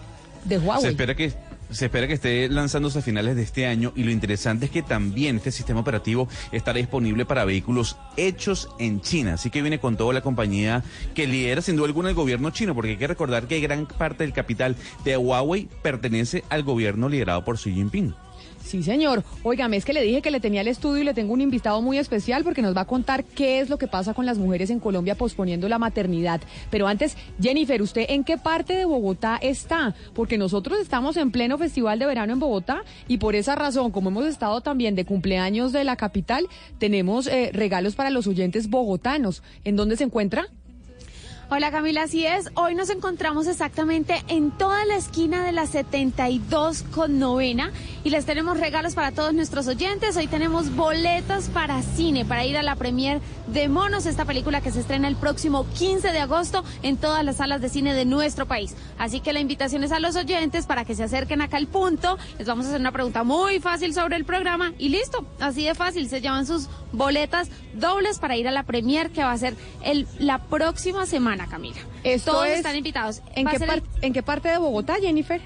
de Se Huawei. espera que se espera que esté lanzándose a finales de este año y lo interesante es que también este sistema operativo estará disponible para vehículos hechos en China. Así que viene con toda la compañía que lidera sin duda alguna el gobierno chino, porque hay que recordar que gran parte del capital de Huawei pertenece al gobierno liderado por Xi Jinping. Sí, señor. Óigame, es que le dije que le tenía el estudio y le tengo un invitado muy especial porque nos va a contar qué es lo que pasa con las mujeres en Colombia posponiendo la maternidad. Pero antes, Jennifer, ¿usted en qué parte de Bogotá está? Porque nosotros estamos en pleno festival de verano en Bogotá y por esa razón, como hemos estado también de cumpleaños de la capital, tenemos eh, regalos para los oyentes bogotanos. ¿En dónde se encuentra? Hola Camila, así es. Hoy nos encontramos exactamente en toda la esquina de la 72 con novena y les tenemos regalos para todos nuestros oyentes. Hoy tenemos boletas para cine, para ir a la premier de Monos, esta película que se estrena el próximo 15 de agosto en todas las salas de cine de nuestro país. Así que la invitación es a los oyentes para que se acerquen acá al punto. Les vamos a hacer una pregunta muy fácil sobre el programa y listo, así de fácil. Se llevan sus boletas dobles para ir a la premier que va a ser el, la próxima semana, Camila. Esto Todos es- están invitados. ¿En qué, ser el- par- ¿En qué parte de Bogotá, Jennifer?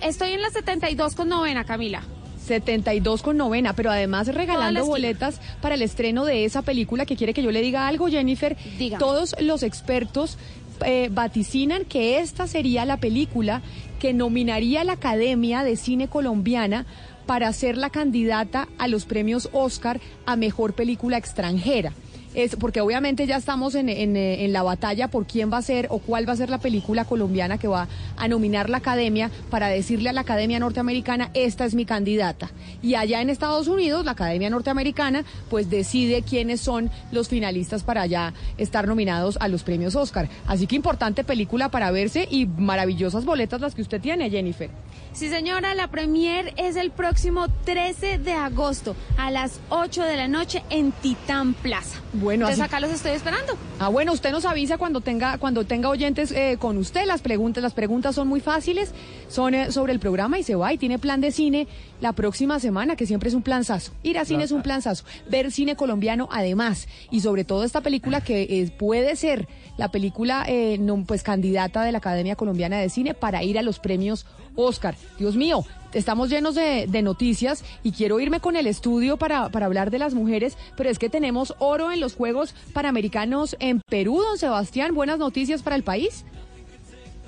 Estoy en la 72 con novena, Camila. 72 con novena, pero además la regalando boletas para el estreno de esa película que quiere que yo le diga algo, Jennifer. Dígame. Todos los expertos eh, vaticinan que esta sería la película que nominaría a la Academia de Cine Colombiana para ser la candidata a los premios Oscar a Mejor Película Extranjera. Es porque obviamente ya estamos en, en, eh, en la batalla por quién va a ser o cuál va a ser la película colombiana que va a nominar la academia para decirle a la academia norteamericana, esta es mi candidata. Y allá en Estados Unidos, la academia norteamericana, pues decide quiénes son los finalistas para ya estar nominados a los premios Oscar. Así que importante película para verse y maravillosas boletas las que usted tiene, Jennifer. Sí, señora, la premier es el próximo 13 de agosto a las 8 de la noche en Titán Plaza. Bueno, Entonces así- acá los estoy esperando. Ah, bueno, usted nos avisa cuando tenga cuando tenga oyentes eh, con usted. Las preguntas las preguntas son muy fáciles, son eh, sobre el programa y se va y tiene plan de cine la próxima semana, que siempre es un planzazo. Ir a cine es un planzazo. Ver cine colombiano además y sobre todo esta película que eh, puede ser la película eh, no, pues candidata de la Academia Colombiana de Cine para ir a los premios Oscar. Dios mío, estamos llenos de, de noticias y quiero irme con el estudio para, para hablar de las mujeres, pero es que tenemos oro en los Juegos Panamericanos en Perú, don Sebastián. Buenas noticias para el país.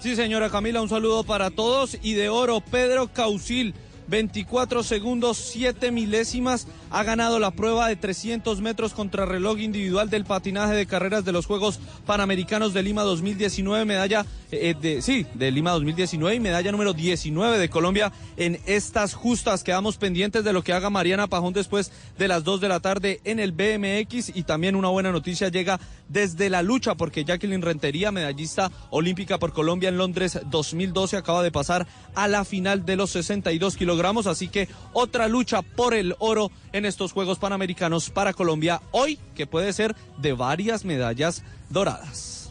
Sí, señora Camila, un saludo para todos. Y de oro, Pedro Causil, 24 segundos, 7 milésimas, ha ganado la prueba de 300 metros contra reloj individual del patinaje de carreras de los Juegos Panamericanos de Lima 2019, medalla eh, de, sí, de Lima 2019 y medalla número 19 de Colombia en estas justas. Quedamos pendientes de lo que haga Mariana Pajón después de las 2 de la tarde en el BMX y también una buena noticia llega desde la lucha porque Jacqueline Rentería, medallista olímpica por Colombia en Londres 2012, acaba de pasar a la final de los 62 kilogramos, así que otra lucha por el oro en estos Juegos Panamericanos para Colombia hoy, que puede ser de varias medallas doradas.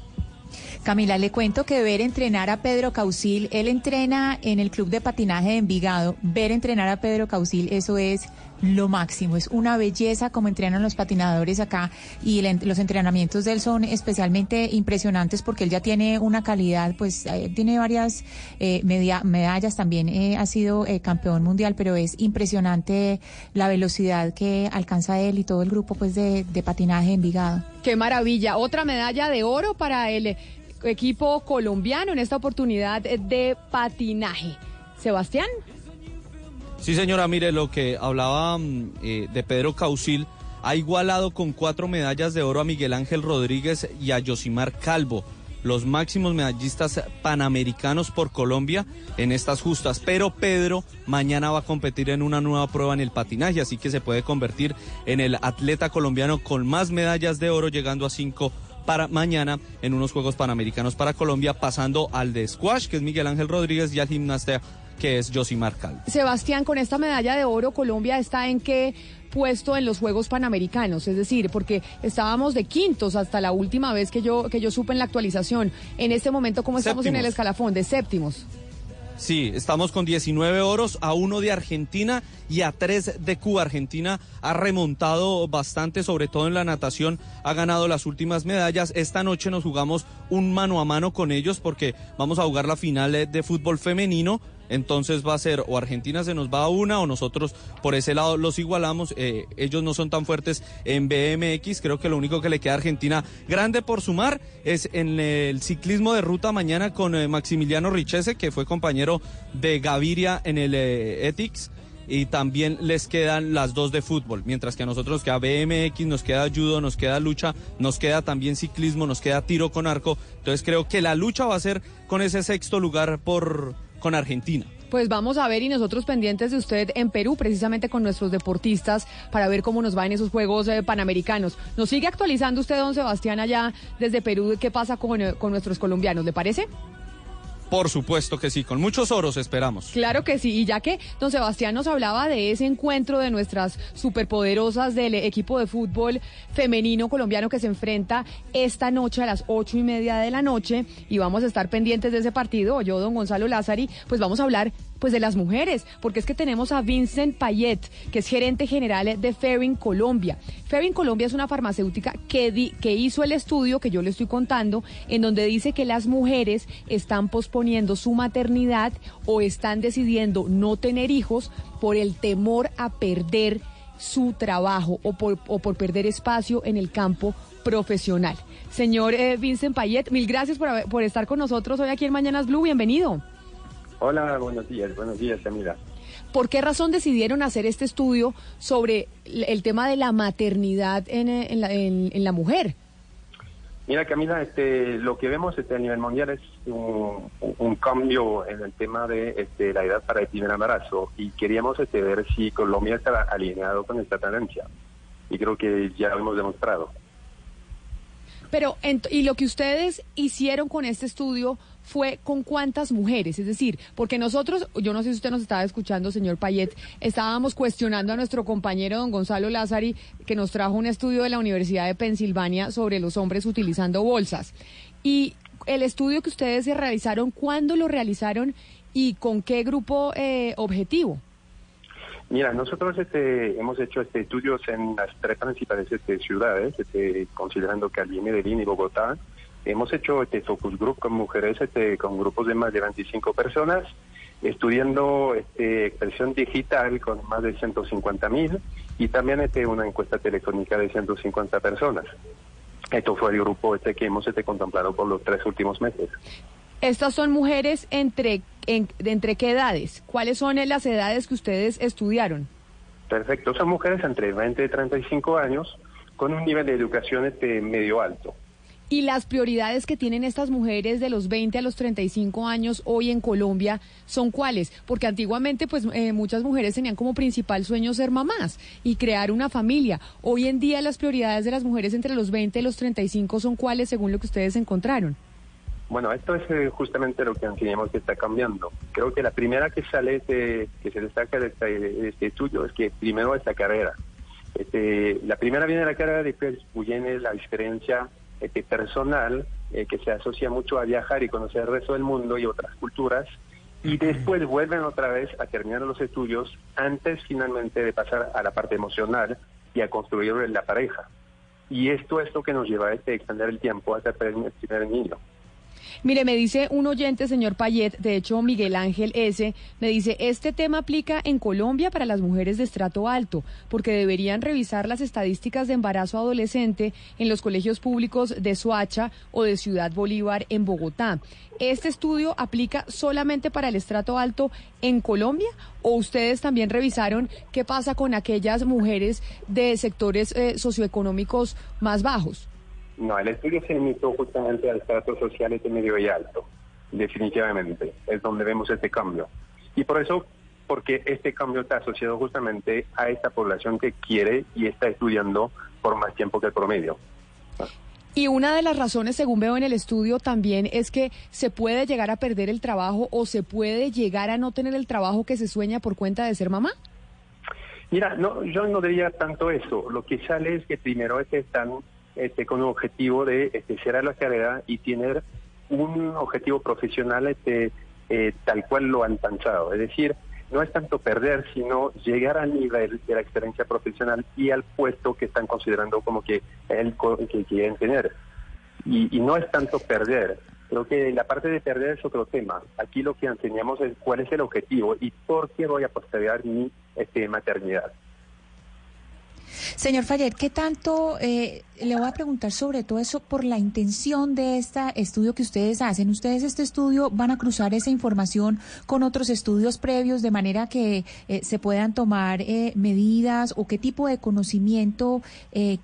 Camila, le cuento que ver entrenar a Pedro Causil, él entrena en el club de patinaje de Envigado, ver entrenar a Pedro Causil, eso es lo máximo, es una belleza como entrenan los patinadores acá y en- los entrenamientos de él son especialmente impresionantes porque él ya tiene una calidad, pues eh, tiene varias eh, media- medallas, también eh, ha sido campeón mundial, pero es impresionante la velocidad que alcanza él y todo el grupo pues de, de patinaje de Envigado. Qué maravilla. Otra medalla de oro para el equipo colombiano en esta oportunidad de patinaje. Sebastián. Sí, señora, mire lo que hablaba mm, eh, de Pedro Causil. ha igualado con cuatro medallas de oro a Miguel Ángel Rodríguez y a Yosimar Calvo, los máximos medallistas panamericanos por Colombia en estas justas. Pero Pedro mañana va a competir en una nueva prueba en el patinaje, así que se puede convertir en el atleta colombiano con más medallas de oro, llegando a cinco para mañana en unos Juegos Panamericanos para Colombia, pasando al de squash, que es Miguel Ángel Rodríguez, y al gimnasta, que es Josimar Calvo. Sebastián, con esta medalla de oro, Colombia está en qué puesto en los Juegos Panamericanos, es decir, porque estábamos de quintos hasta la última vez que yo que yo supe en la actualización. En este momento, ¿cómo estamos en el escalafón? De séptimos. Sí, estamos con 19 oros, a uno de Argentina y a tres de Cuba. Argentina ha remontado bastante, sobre todo en la natación, ha ganado las últimas medallas. Esta noche nos jugamos un mano a mano con ellos porque vamos a jugar la final eh, de fútbol femenino. Entonces va a ser o Argentina se nos va a una o nosotros por ese lado los igualamos. Eh, ellos no son tan fuertes en BMX. Creo que lo único que le queda a Argentina grande por sumar es en el ciclismo de ruta mañana con eh, Maximiliano Richese, que fue compañero de Gaviria en el eh. Y también les quedan las dos de fútbol, mientras que a nosotros nos queda BMX, nos queda judo, nos queda lucha, nos queda también ciclismo, nos queda tiro con arco. Entonces creo que la lucha va a ser con ese sexto lugar por Pues vamos a ver y nosotros pendientes de usted en Perú, precisamente con nuestros deportistas, para ver cómo nos va en esos Juegos eh, Panamericanos. Nos sigue actualizando usted, don Sebastián, allá desde Perú, qué pasa con, eh, con nuestros colombianos, ¿le parece? Por supuesto que sí, con muchos oros esperamos. Claro que sí, y ya que don Sebastián nos hablaba de ese encuentro de nuestras superpoderosas del equipo de fútbol femenino colombiano que se enfrenta esta noche a las ocho y media de la noche y vamos a estar pendientes de ese partido, yo, don Gonzalo Lázari, pues vamos a hablar pues de las mujeres, porque es que tenemos a Vincent Payet, que es gerente general de Ferring Colombia. Ferring Colombia es una farmacéutica que, di- que hizo el estudio que yo le estoy contando, en donde dice que las mujeres están posponiendo su maternidad o están decidiendo no tener hijos por el temor a perder su trabajo o por, perder espacio en el campo profesional. Señor eh, Vincent Payet, mil gracias por, por estar con nosotros hoy aquí en Mañanas Blue. Bienvenido. Hola, buenos días, buenos días, Camila. ¿Por qué razón decidieron hacer este estudio sobre el tema de la maternidad en, eh, en la, en- en la mujer? Mira, Camila, este, lo que vemos este, a nivel mundial es un, un cambio en el tema de este, la edad para el primer embarazo y queríamos este, ver si Colombia está alineado con esta tendencia. Y creo que ya lo hemos demostrado. Pero, ¿y lo que ustedes hicieron con este estudio fue con cuántas mujeres? Es decir, porque nosotros, yo no sé si usted nos estaba escuchando, señor Payet, estábamos cuestionando a nuestro compañero don Gonzalo Lázari, que nos trajo un estudio de la Universidad de Pensilvania sobre los hombres utilizando bolsas. Y el estudio que ustedes se realizaron, ¿cuándo lo realizaron y con qué grupo eh, objetivo? Mira, nosotros este, hemos hecho este, estudios en las tres principales este, ciudades, este, considerando Cali, Medellín y Bogotá. Hemos hecho este, focus group con mujeres, este, con grupos de más de 25 personas, estudiando este, expresión digital con más de 150 mil y también este, una encuesta telefónica de 150 personas. Esto fue el grupo este que hemos este, contemplado por los tres últimos meses. Estas son mujeres entre, en- de entre qué edades? ¿Cuáles son las edades que ustedes estudiaron? Perfecto, son mujeres entre 20 y 35 años con un nivel de educación este, medio alto. Y las prioridades que tienen estas mujeres de los 20 a los 35 años hoy en Colombia son cuáles? Porque antiguamente pues eh, muchas mujeres tenían como principal sueño ser mamás y crear una familia. Hoy en día las prioridades de las mujeres entre los 20 y los 35 son cuáles según lo que ustedes encontraron. Bueno, esto es eh, justamente lo que entendemos que está cambiando. Creo que la primera que sale, de- que se destaca de este, de este estudio, es que primero esta carrera. Este, la primera viene la carrera, después viene la experiencia este, personal, eh, que se asocia mucho a viajar y conocer el resto del mundo y otras culturas, y después vuelven otra vez a terminar los estudios antes finalmente de pasar a la parte emocional y a construir la pareja. Y esto es lo que nos lleva a este, extender el tiempo hasta el primer niño. Mire, me dice un oyente, señor Payet, de hecho Miguel Ángel S., me dice, este tema aplica en Colombia para las mujeres de estrato alto, porque deberían revisar las estadísticas de embarazo adolescente en los colegios públicos de Soacha o de Ciudad Bolívar en Bogotá. ¿Este estudio aplica solamente para el estrato alto en Colombia o ustedes también revisaron qué pasa con aquellas mujeres de sectores eh, socioeconómicos más bajos? No, el estudio se limitó justamente al estrato social de medio y alto, definitivamente, es donde vemos este cambio. Y por eso, porque este cambio está asociado justamente a esta población que quiere y está estudiando por más tiempo que el promedio. Y una de las razones, según veo en el estudio, también es que se puede llegar a perder el trabajo o se puede llegar a no tener el trabajo que se sueña por cuenta de ser mamá. Mira, no, yo no diría tanto eso. Lo que sale es que primero es que están este, con un objetivo de este, cerrar la carrera y tener un objetivo profesional este, eh, tal cual lo han pensado. Es decir, no es tanto perder, sino llegar al nivel de la experiencia profesional y al puesto que están considerando como que el que quieren tener. Y, y no es tanto perder. Creo que la parte de perder es otro tema. Aquí lo que enseñamos es cuál es el objetivo y por qué voy a postergar mi este, maternidad. Señor Fallet, ¿qué tanto, eh, le voy a preguntar sobre todo eso por la intención de este estudio que ustedes hacen? ¿Ustedes este estudio van a cruzar esa información con otros estudios previos de manera que eh, se puedan tomar eh, medidas o qué tipo de conocimiento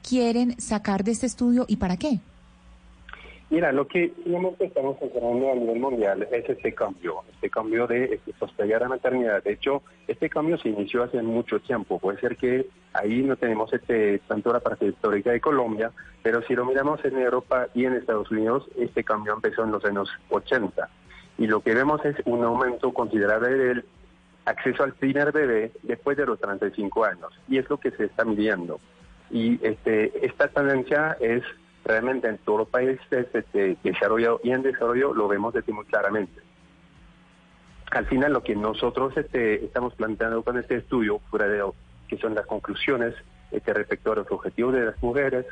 quieren sacar de este estudio y para qué? Mira, lo que finalmente estamos encontrando a nivel mundial es este cambio, este cambio de este, postergar la maternidad. De hecho, este cambio se inició hace mucho tiempo. Puede ser que ahí no tenemos este tanto la parte histórica de Colombia, pero si lo miramos en Europa y en Estados Unidos, este cambio empezó en los años 80. Y lo que vemos es un aumento considerable del acceso al primer bebé después de los 35 años. Y es lo que se está midiendo. Y este, esta tendencia es realmente en todos los países este, desarrollados y en desarrollo lo vemos desde muy claramente. Al final lo que nosotros este, estamos planteando con este estudio, fuera que son las conclusiones este, respecto a los objetivos de las mujeres,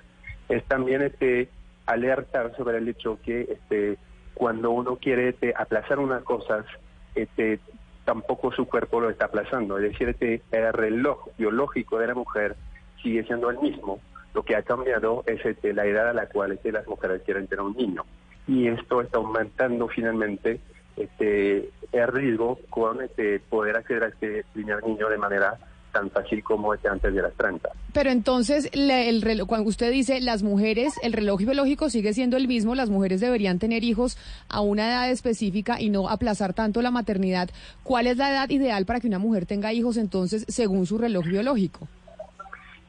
es también este, alertar sobre el hecho que este, cuando uno quiere este, aplazar unas cosas, este, tampoco su cuerpo lo está aplazando. Es decir, este, el reloj biológico de la mujer sigue siendo el mismo lo que ha cambiado es este, la edad a la cual este, las mujeres quieren tener un niño. Y esto está aumentando finalmente este, el riesgo con este, poder acceder a este primer niño de manera tan fácil como este antes de las 30. Pero entonces, el reloj, cuando usted dice las mujeres, el reloj biológico sigue siendo el mismo, las mujeres deberían tener hijos a una edad específica y no aplazar tanto la maternidad. ¿Cuál es la edad ideal para que una mujer tenga hijos entonces según su reloj biológico?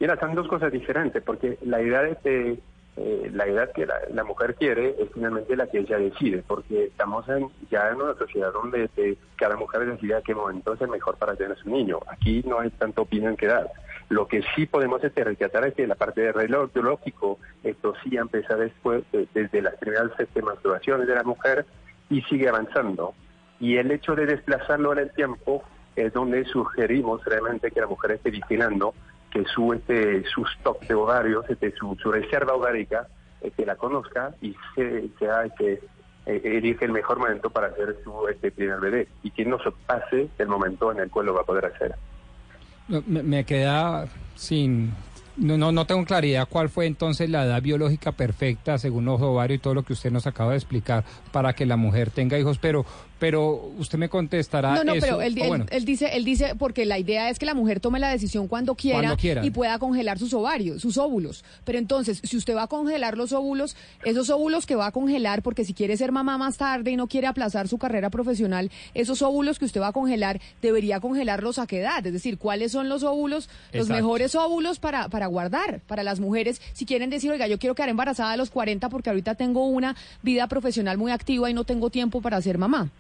Mira, son dos cosas diferentes, porque la edad de, eh, la edad que la, mujer quiere es finalmente la que ella decide, porque estamos en, ya en una sociedad donde cada mujer decide a qué momento es el mejor para tener su niño. Aquí no hay tanta opinión que dar. Lo que sí podemos este, rescatar es que la parte de reloj biológico, esto sí empieza después, desde las primeras este, menstruaciones de la mujer y sigue avanzando. Y el hecho de desplazarlo en el tiempo es donde sugerimos realmente que la mujer esté vigilando que su este su stock de ovarios, este, su, reserva ovárica, que la conozca y se, sea que eh, elige el mejor momento para hacer su este primer bebé y que no se pase el momento en el cual lo va a poder hacer. Me, me queda sin no, no, no tengo claridad cuál fue entonces la edad biológica perfecta según los ovarios y todo lo que usted nos acaba de explicar para que la mujer tenga hijos, pero pero usted me contestará No, no, eso, pero él, o bueno. él- él dice, él dice, porque la idea es que la mujer tome la decisión cuando quiera, Cuando quiera. y pueda congelar sus ovarios, sus óvulos. Pero entonces, si usted va a congelar los óvulos, esos óvulos que va a congelar, porque si quiere ser mamá más tarde y no quiere aplazar su carrera profesional, esos óvulos que usted va a congelar, debería congelarlos a qué edad. Es decir, cuáles son los óvulos, los mejores óvulos para, para guardar, para las mujeres, si quieren decir, oiga, yo quiero quedar embarazada a los 40 porque ahorita tengo una vida profesional muy activa y no tengo tiempo para ser mamá.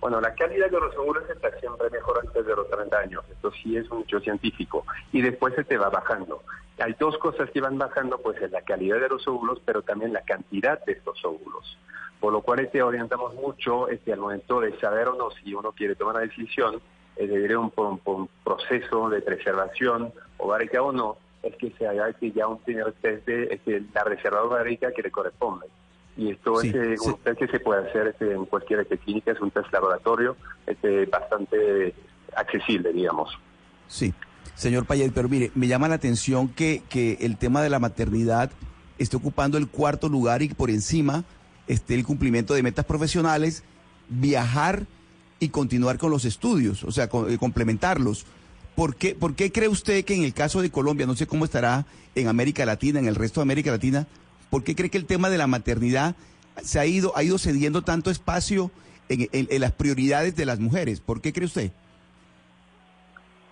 Bueno, la calidad de los óvulos está siempre mejor antes de los 30 años. Esto sí es un hecho científico. Y después se te va bajando. Hay dos cosas que van bajando, pues es la calidad de los óvulos, pero también la cantidad de estos óvulos. Por lo cual este, orientamos mucho este, al momento de saber o no si uno quiere tomar una decisión, es decir, un, un- un proceso de preservación ovárica o no, es que se haga que ya un primer test de este, la reserva ovárica que le corresponde. Y esto es un test que se puede hacer este, en cualquier clínica, es un test laboratorio este, bastante accesible, digamos. Sí, señor Payet, pero mire, me llama la atención que, que el tema de la maternidad esté ocupando el cuarto lugar y por encima esté el cumplimiento de metas profesionales, viajar y continuar con los estudios, o sea, co- eh, complementarlos. ¿Por qué, ¿Por qué cree usted que en el caso de Colombia, no sé cómo estará en América Latina, en el resto de América Latina, ¿por qué cree que el tema de la maternidad se ha ido, ha ido cediendo tanto espacio en, las prioridades de las mujeres? ¿Por qué cree usted?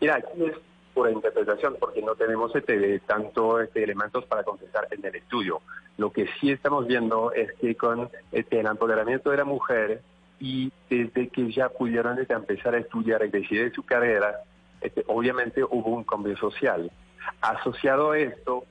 Mira, aquí es pura interpretación porque no tenemos este, tanto este, elementos para contestar en el estudio. Lo que sí estamos viendo es que con este, el empoderamiento de la mujer y desde que ya pudieron este, empezar a estudiar y decidir su carrera, este, obviamente hubo un cambio social. Asociado a esto,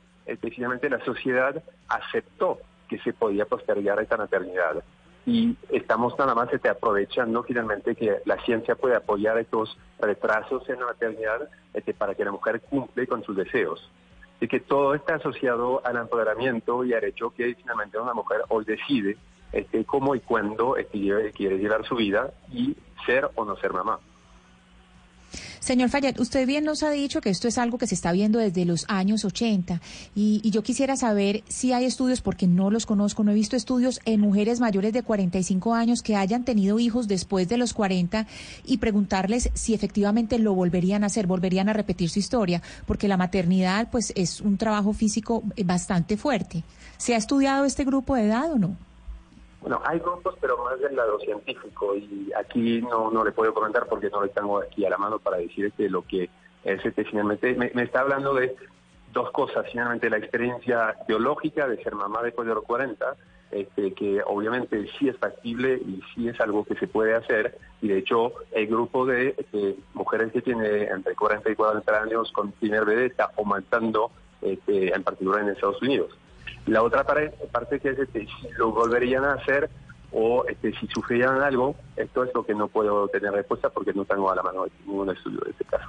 finalmente la sociedad aceptó que se podía postergar esta maternidad y estamos nada más este, aprovechando finalmente que la ciencia puede apoyar estos retrasos en la maternidad este, para que la mujer cumple con sus deseos. Y que todo está asociado al empoderamiento y al hecho que finalmente una mujer hoy decide este, cómo y cuándo este, quiere llevar su vida y ser o no ser mamá. Señor Fayet, usted bien nos ha dicho que esto es algo que se está viendo desde los años 80 y, y yo quisiera saber si hay estudios, porque no los conozco, no he visto estudios en mujeres mayores de 45 años que hayan tenido hijos después de los 40 y preguntarles si efectivamente lo volverían a hacer, volverían a repetir su historia, porque la maternidad pues es un trabajo físico bastante fuerte. ¿Se ha estudiado este grupo de edad o no? Bueno, hay grupos, pero más del lado científico, y aquí no, no le puedo comentar porque no lo tengo aquí a la mano para decir que lo que es este, finalmente, me, está hablando de dos cosas, finalmente la experiencia biológica de ser mamá de los 40, este, que obviamente sí es factible y sí es algo que se puede hacer, y de hecho el grupo de este, mujeres que tiene entre 40 y 40 años con primer bebé está aumentando, este, en particular en Estados Unidos. La otra parte que es este, si lo volverían a hacer o este, si sufrieran algo, esto es lo que no puedo tener respuesta porque no tengo a la mano ningún estudio de este caso.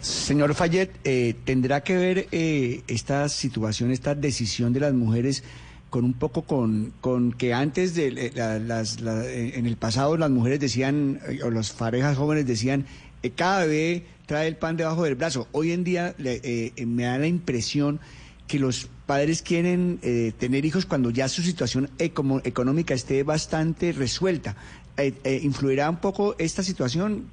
Señor Fayet, eh, ¿tendrá que ver eh, esta situación, esta decisión de las mujeres con un poco con, con que antes de eh, la- las, la- eh, en el pasado las mujeres decían, eh, o las parejas jóvenes decían, cada bebé trae el pan debajo del brazo? Hoy en día me da la impresión que los padres quieren eh, tener hijos cuando ya su situación económica esté bastante resuelta. Eh, eh, ¿Influirá un poco esta situación?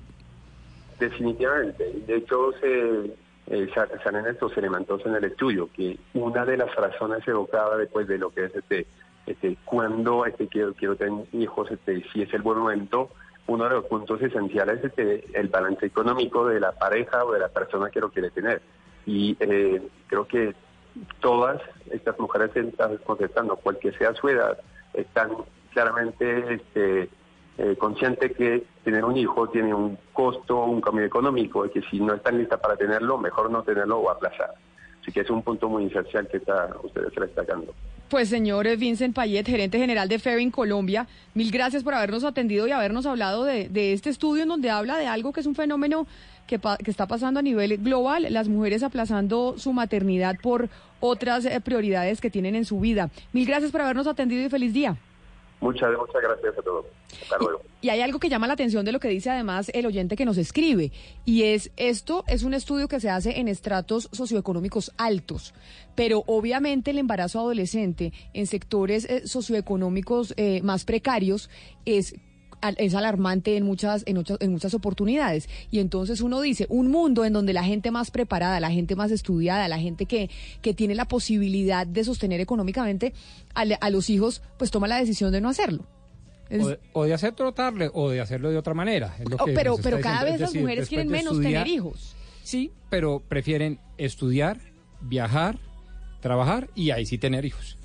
Definitivamente. De hecho, se, eh, sa- salen estos elementos en el estudio, que una de las razones evocadas después de lo que es este, este cuando este, quiero, quiero tener hijos, este, si es el buen momento, uno de los puntos esenciales es este, el balance económico de la pareja o de la persona que lo quiere tener. Y creo que todas estas mujeres están contestando, cualquier sea su edad, están claramente este, eh, conscientes que tener un hijo tiene un costo, un cambio económico, y que si no están listas para tenerlo, mejor no tenerlo o aplazar. Así que es un punto muy esencial que está ustedes destacando. Pues señor Vincent Payet, gerente general de Ferring Colombia, mil gracias por habernos atendido y habernos hablado de, de este estudio en donde habla de algo que es un fenómeno que, pa- que está pasando a nivel global, las mujeres aplazando su maternidad por otras eh, prioridades que tienen en su vida. Mil gracias por habernos atendido y feliz día. Muchas, muchas gracias a todos. Hasta luego. Y hay algo que llama la atención de lo que dice además el oyente que nos escribe, y es esto es un estudio que se hace en estratos socioeconómicos altos, pero obviamente el embarazo adolescente en sectores eh, socioeconómicos eh, más precarios es es alarmante en muchas, en, muchas, en muchas oportunidades. Y entonces uno dice, un mundo en donde la gente más preparada, la gente más estudiada, la gente que, que tiene la posibilidad de sostener económicamente a, los hijos, pues toma la decisión de no hacerlo. Es- O de, o de hacer trotarle o de hacerlo de otra manera. es lo Oh, que pero pero cada diciendo. vez las mujeres quieren menos estudiar- tener hijos. Sí, pero prefieren estudiar, viajar, trabajar y ahí sí tener hijos.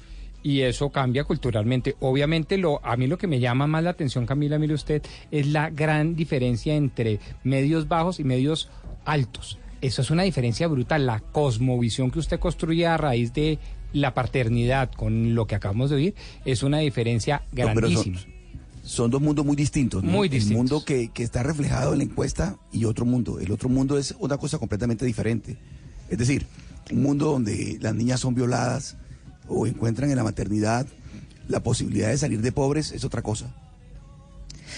Y eso cambia culturalmente. Obviamente, lo, a mí lo que me llama más la atención, Camila, mire usted, es la gran diferencia entre medios bajos y medios altos. Eso es una diferencia brutal. La cosmovisión que usted construye a raíz de la paternidad con lo que acabamos de oír es una diferencia No, pero son- grandísima. son dos mundos muy distintos. ¿no? Muy El distintos. mundo que, que está reflejado en la encuesta y otro mundo. El otro mundo es una cosa completamente diferente. Es decir, un mundo donde las niñas son violadas o encuentran en la maternidad la posibilidad de salir de pobres es otra cosa.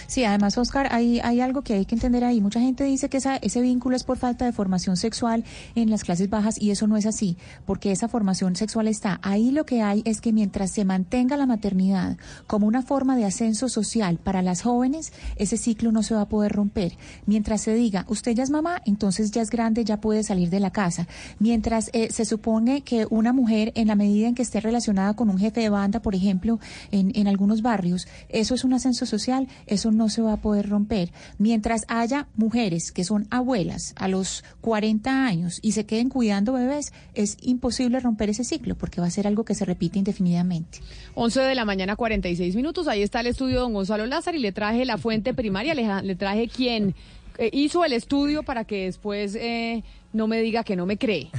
Sí, además, Oscar, hay, hay algo que hay que entender ahí. Mucha gente dice que esa, ese vínculo es por falta de formación sexual en las clases bajas y eso no es así, porque esa formación sexual está. Ahí lo que hay es que mientras se mantenga la maternidad como una forma de ascenso social para las jóvenes, ese ciclo no se va a poder romper. Mientras se diga, usted ya es mamá, entonces ya es grande, ya puede salir de la casa. Mientras eh, se supone que una mujer, en la medida en que esté relacionada con un jefe de banda, por ejemplo, en, en algunos barrios, eso es un ascenso social, eso no se va a poder romper. Mientras haya mujeres que son abuelas a los 40 años y se queden cuidando bebés, es imposible romper ese ciclo porque va a ser algo que se repite indefinidamente. 11 de la mañana, 46 minutos. Ahí está el estudio de don Gonzalo Lázaro y le traje la fuente primaria, le, le traje quien eh, hizo el estudio para que después eh, no me diga que no me cree.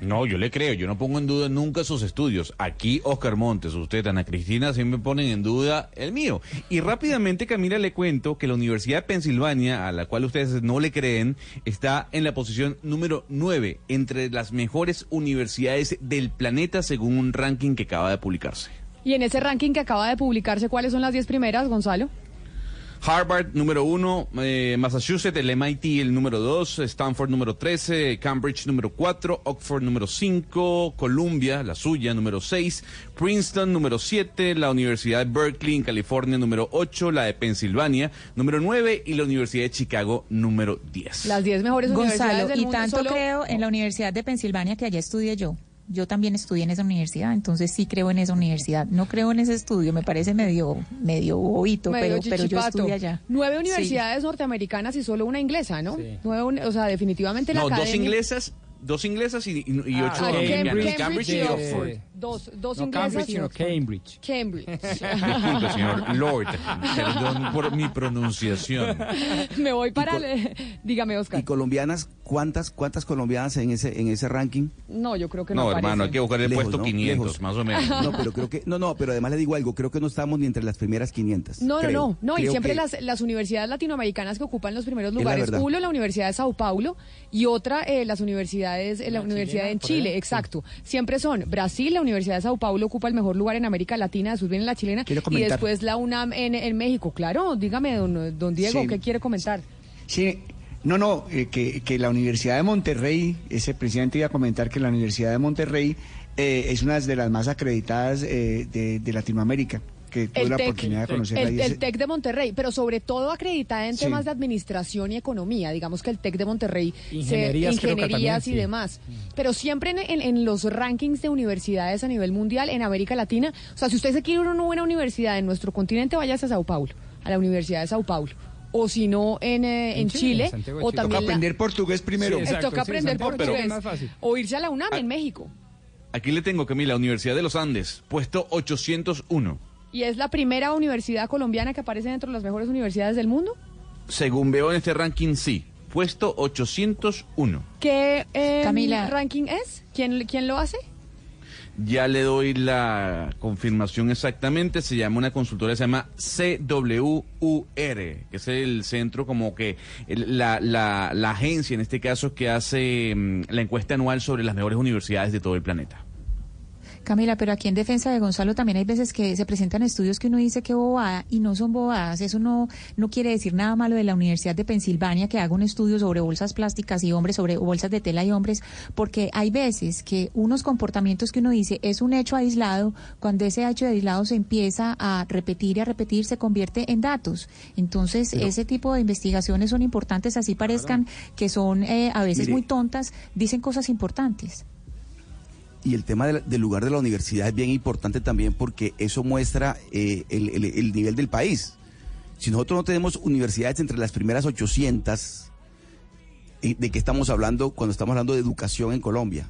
No, yo le creo, yo no pongo en duda nunca sus estudios. Aquí Oscar Montes, usted, Ana Cristina, siempre ponen en duda el mío. Y rápidamente, Camila, le cuento que la Universidad de Pensilvania, a la cual ustedes no le creen, está en la posición número 9 entre las mejores universidades del planeta según un ranking que acaba de publicarse. Y en ese ranking que acaba de publicarse, ¿cuáles son las 10 primeras, Gonzalo? Harvard número uno, eh, Massachusetts, el MIT el número dos, Stanford número 13, Cambridge número 4, Oxford número 5, Columbia, la suya, número 6, Princeton número 7, la Universidad de Berkeley en California número 8, la de Pensilvania número 9 y la Universidad de Chicago número 10. Las 10 mejores universidades Gonzalo, del y mundo. tanto Solo- creo en la Universidad de Pensilvania que allá estudié yo. Yo también estudié en esa universidad, entonces sí creo en esa universidad. No creo en ese estudio, me parece medio medio bobito, Medio pero, pero yo estudié allá. Nueve Sí. universidades norteamericanas y solo una inglesa, ¿no? Nueve o sea, definitivamente la No, dos inglesas, dos inglesas y, y- y Ah, ocho Ah, Cambridge, Cambridge y y Oxford. Dos, dos No inglesas Cambridge, y sino. Cambridge. Cambridge. Disculpe, señor Lord, perdón por mi pronunciación. Me voy para... el- Dígame, Oscar. ¿Y colombianas? ¿Cuántas cuántas colombianas en ese en ese ranking? No, yo creo que no No, hermano, aparece. hay que buscar el Lejos, puesto ¿no? 500, Lejos. más o menos. No, pero creo que no, no, pero además le digo algo, creo que no estamos ni entre las primeras 500. No, creo. no, no, no, y siempre que- las, las universidades latinoamericanas que ocupan los primeros la lugares, verdad. uno la Universidad de Sao Paulo y otra eh, las universidades, eh, la, Universidad en Chile, exacto. Siempre son Brasil, la Universidad de Sao Paulo ocupa el mejor lugar en América Latina, después viene la chilena y después la UNAM en, en México. Claro, dígame, don, don Diego, Sí. ¿qué quiere comentar? Sí, no, no, eh, que, que la Universidad de Monterrey, ese presidente iba a comentar que la Universidad de Monterrey eh, es una de las más acreditadas eh, de, de Latinoamérica, que tuve la oportunidad de conocerla. el, el TEC de Monterrey, pero sobre todo acreditada en Sí. temas de administración y economía. Digamos que el TEC de Monterrey, se- Ingenierías que ingenierías también, y sí. demás. Pero siempre en, en- en los rankings de universidades a nivel mundial, en América Latina, o sea, si usted se quiere ir a una buena universidad en nuestro continente, váyase a Sao Paulo, a la Universidad de Sao Paulo. O si no, en, eh, en En Chile, Chile, o también Toca la- aprender portugués primero. Sí, exacto, toca sí, aprender Santiago, portugués. es más fácil. O irse a la UNAM en México. Aquí le tengo, Camila, Universidad de los Andes, puesto 801. Y es la primera universidad colombiana que aparece dentro de las mejores universidades del mundo. Según veo en este ranking, sí, puesto 801. ¿Qué eh, Camila. ranking es? ¿Quién, ¿Quién lo hace? Ya le doy la confirmación exactamente. Se llama una consultora, se llama CWUR, que es el centro como que el- la, la, la agencia en este caso que hace mm, la encuesta anual sobre las mejores universidades de todo el planeta. Camila, pero aquí en defensa de Gonzalo también hay veces que se presentan estudios que uno dice que bobada y no son bobadas. Eso no, no quiere decir nada malo de la Universidad de Pensilvania que haga un estudio sobre bolsas plásticas y hombres, sobre bolsas de tela y hombres, porque hay veces que unos comportamientos que uno dice es un hecho aislado, cuando ese hecho aislado se empieza a repetir y a repetir, se convierte en datos. Entonces, ese tipo de investigaciones son importantes, así parezcan que son eh, a veces Mire. muy tontas, dicen cosas importantes. Y el tema del, del lugar de la universidad es bien importante también porque eso muestra eh, el, el- el nivel del país. Si nosotros no tenemos universidades entre las primeras 800, eh, ¿de qué estamos hablando cuando estamos hablando de educación en Colombia?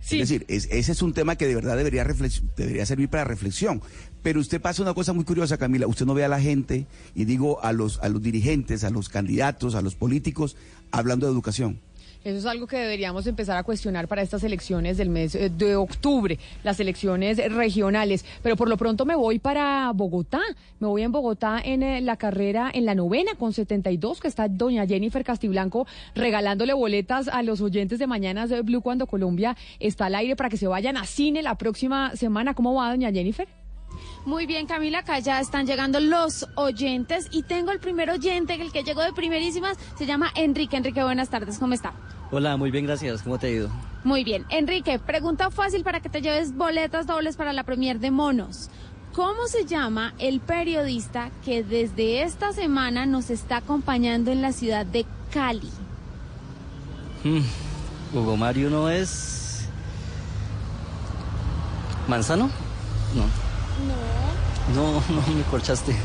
Sí. Es decir, es- ese es un tema que de verdad debería, debería servir para reflexión. Pero usted pasa una cosa muy curiosa, Camila. Usted no ve a la gente, y digo a los, a los dirigentes, a los candidatos, a los políticos, hablando de educación. Eso es algo que deberíamos empezar a cuestionar para estas elecciones del mes eh, de octubre, las elecciones regionales. Pero por lo pronto me voy para Bogotá. Me voy en Bogotá en eh, la carrera, en la novena con 72, que está doña Jennifer Castiblanco regalándole boletas a los oyentes de Mañanas de Blue cuando Colombia está al aire para que se vayan a cine la próxima semana. ¿Cómo va, doña Jennifer? Muy bien, Camila, acá ya están llegando los oyentes y tengo el primer oyente, el que llegó de primerísimas, se llama Enrique. Enrique, buenas tardes, ¿cómo está? Hola, muy bien, gracias. ¿Cómo te ha ido? Muy bien. Enrique, pregunta fácil para que te lleves boletas dobles para la premier de Monos. ¿Cómo se llama el periodista que desde esta semana nos está acompañando en la ciudad de Cali? Hmm, Hugo Mario no es. ¿Manzano? No. No. No, no me corchaste.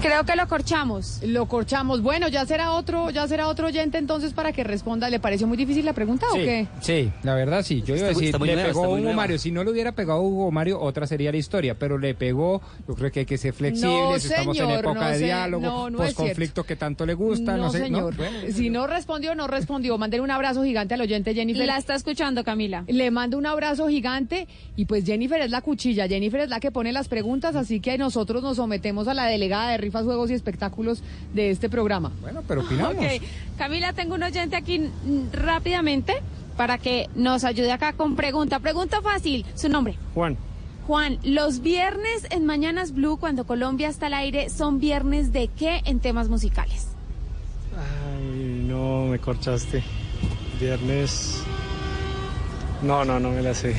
Creo que lo corchamos. Lo corchamos. Bueno, ya será otro, ya será otro oyente entonces para que responda. ¿Le pareció muy difícil la pregunta o Sí, qué? sí, la verdad sí. Yo iba a decir, le nueva, pegó Hugo nueva. Mario. Si no le hubiera pegado a Hugo Mario, otra sería la historia. Pero le pegó, yo creo que hay que ser flexibles. No, estamos en época no de sé, diálogo, no, no que tanto le gusta. No, no, sé, señor. Bueno, si no respondió, no respondió. Manden un abrazo gigante al oyente Jennifer. La está escuchando, Camila. Le mando un abrazo gigante y pues Jennifer es la cuchilla, Jennifer es la que pone las preguntas, así que nosotros nos sometemos a la delegada de rifas, juegos y espectáculos de este programa. Bueno, pero opinamos. Camila, tengo un oyente aquí rápidamente para que nos ayude acá con pregunta. Pregunta fácil, su nombre. Juan. Juan, los viernes en Mañanas Blue, cuando Colombia está al aire, ¿son viernes de qué en temas musicales? Ay, no, me corchaste. Viernes. No, no, no me la sé.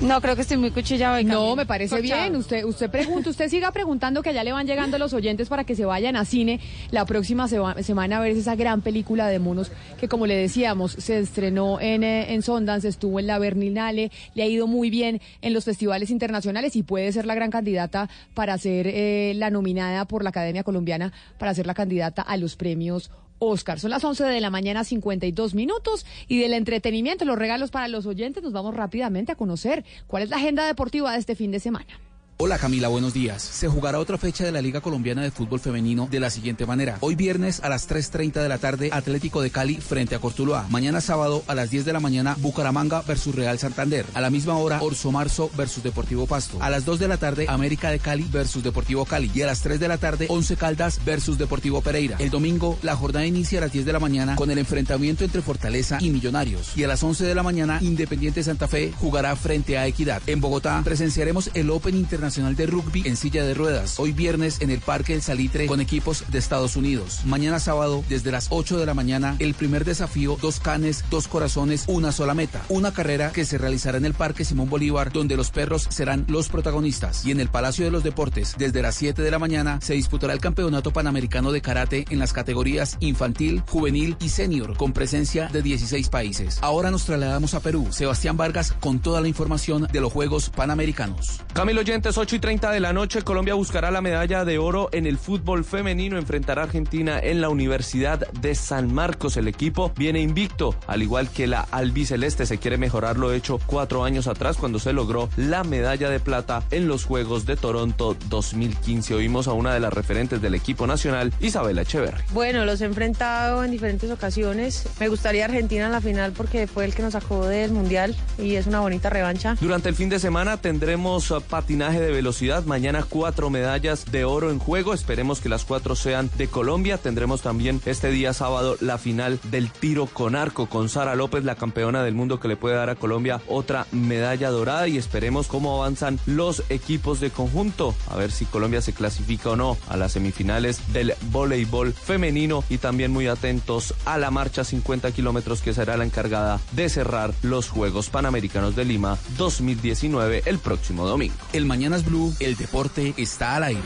No, creo que estoy muy cuchillado. No, me parece bien. Usted, usted pregunta, usted siga preguntando que allá le van llegando los oyentes para que se vayan a cine la próxima sema- semana a ver esa gran película de monos que, como le decíamos, se estrenó en, eh, en Sundance, estuvo en la Berlinale, le ha ido muy bien en los festivales internacionales y puede ser la gran candidata para ser eh, la nominada por la Academia Colombiana para ser la candidata a los premios Oscar. Son las 11 de la mañana, 52 minutos. Y del entretenimiento, los regalos para los oyentes, nos vamos rápidamente a conocer cuál es la agenda deportiva de este fin de semana. Hola Camila, buenos días. Se jugará otra fecha de la Liga Colombiana de Fútbol Femenino de la siguiente manera. Hoy viernes a las 3.30 de la tarde, Atlético de Cali frente a Cortuluá. Mañana sábado a las 10 de la mañana, Bucaramanga versus Real Santander. A la misma hora, Orso Marzo versus Deportivo Pasto. A las 2 de la tarde, América de Cali versus Deportivo Cali. Y a las 3 de la tarde, Once Caldas versus Deportivo Pereira. El domingo, la jornada inicia a las 10 de la mañana con el enfrentamiento entre Fortaleza y Millonarios. Y a las 11 de la mañana, Independiente Santa Fe jugará frente a Equidad. En Bogotá, presenciaremos el Open Internacional de Rugby en silla de ruedas. Hoy viernes en el Parque El Salitre con equipos de Estados Unidos. Mañana sábado, desde las 8 de la mañana, el primer desafío, dos canes, dos corazones, una sola meta. Una carrera que se realizará en el Parque Simón Bolívar, donde los perros serán los protagonistas. Y en el Palacio de los Deportes, desde las 7 de la mañana, se disputará el Campeonato Panamericano de Karate en las categorías infantil, juvenil y senior, con presencia de 16 países. Ahora nos trasladamos a Perú. Sebastián Vargas con toda la información de los Juegos Panamericanos. Camilo Oyentes, 8 y 30 de la noche, Colombia buscará la medalla de oro en el fútbol femenino, enfrentará a Argentina en la Universidad de San Marcos. El equipo viene invicto, al igual que la albiceleste, se quiere mejorar lo hecho cuatro años atrás cuando se logró la medalla de plata en los Juegos de Toronto 2015. Oímos a una de las referentes del equipo nacional, Isabela Echeverri. Bueno, los he enfrentado en diferentes ocasiones. Me gustaría Argentina en la final porque fue el que nos sacó del Mundial y es una bonita revancha. Durante el fin de semana tendremos uh, patinaje de velocidad. Mañana cuatro medallas de oro en juego. Esperemos que las cuatro sean de Colombia. Tendremos también este día sábado la final del tiro con arco con Sara López, la campeona del mundo que le puede dar a Colombia otra medalla dorada. Y esperemos cómo avanzan los equipos de conjunto. A ver si Colombia se clasifica o no a las semifinales del voleibol femenino. Y también muy atentos a la marcha 50 kilómetros que será la encargada de cerrar los Juegos Panamericanos de Lima 2019 el próximo domingo. El Blue, el deporte está al aire.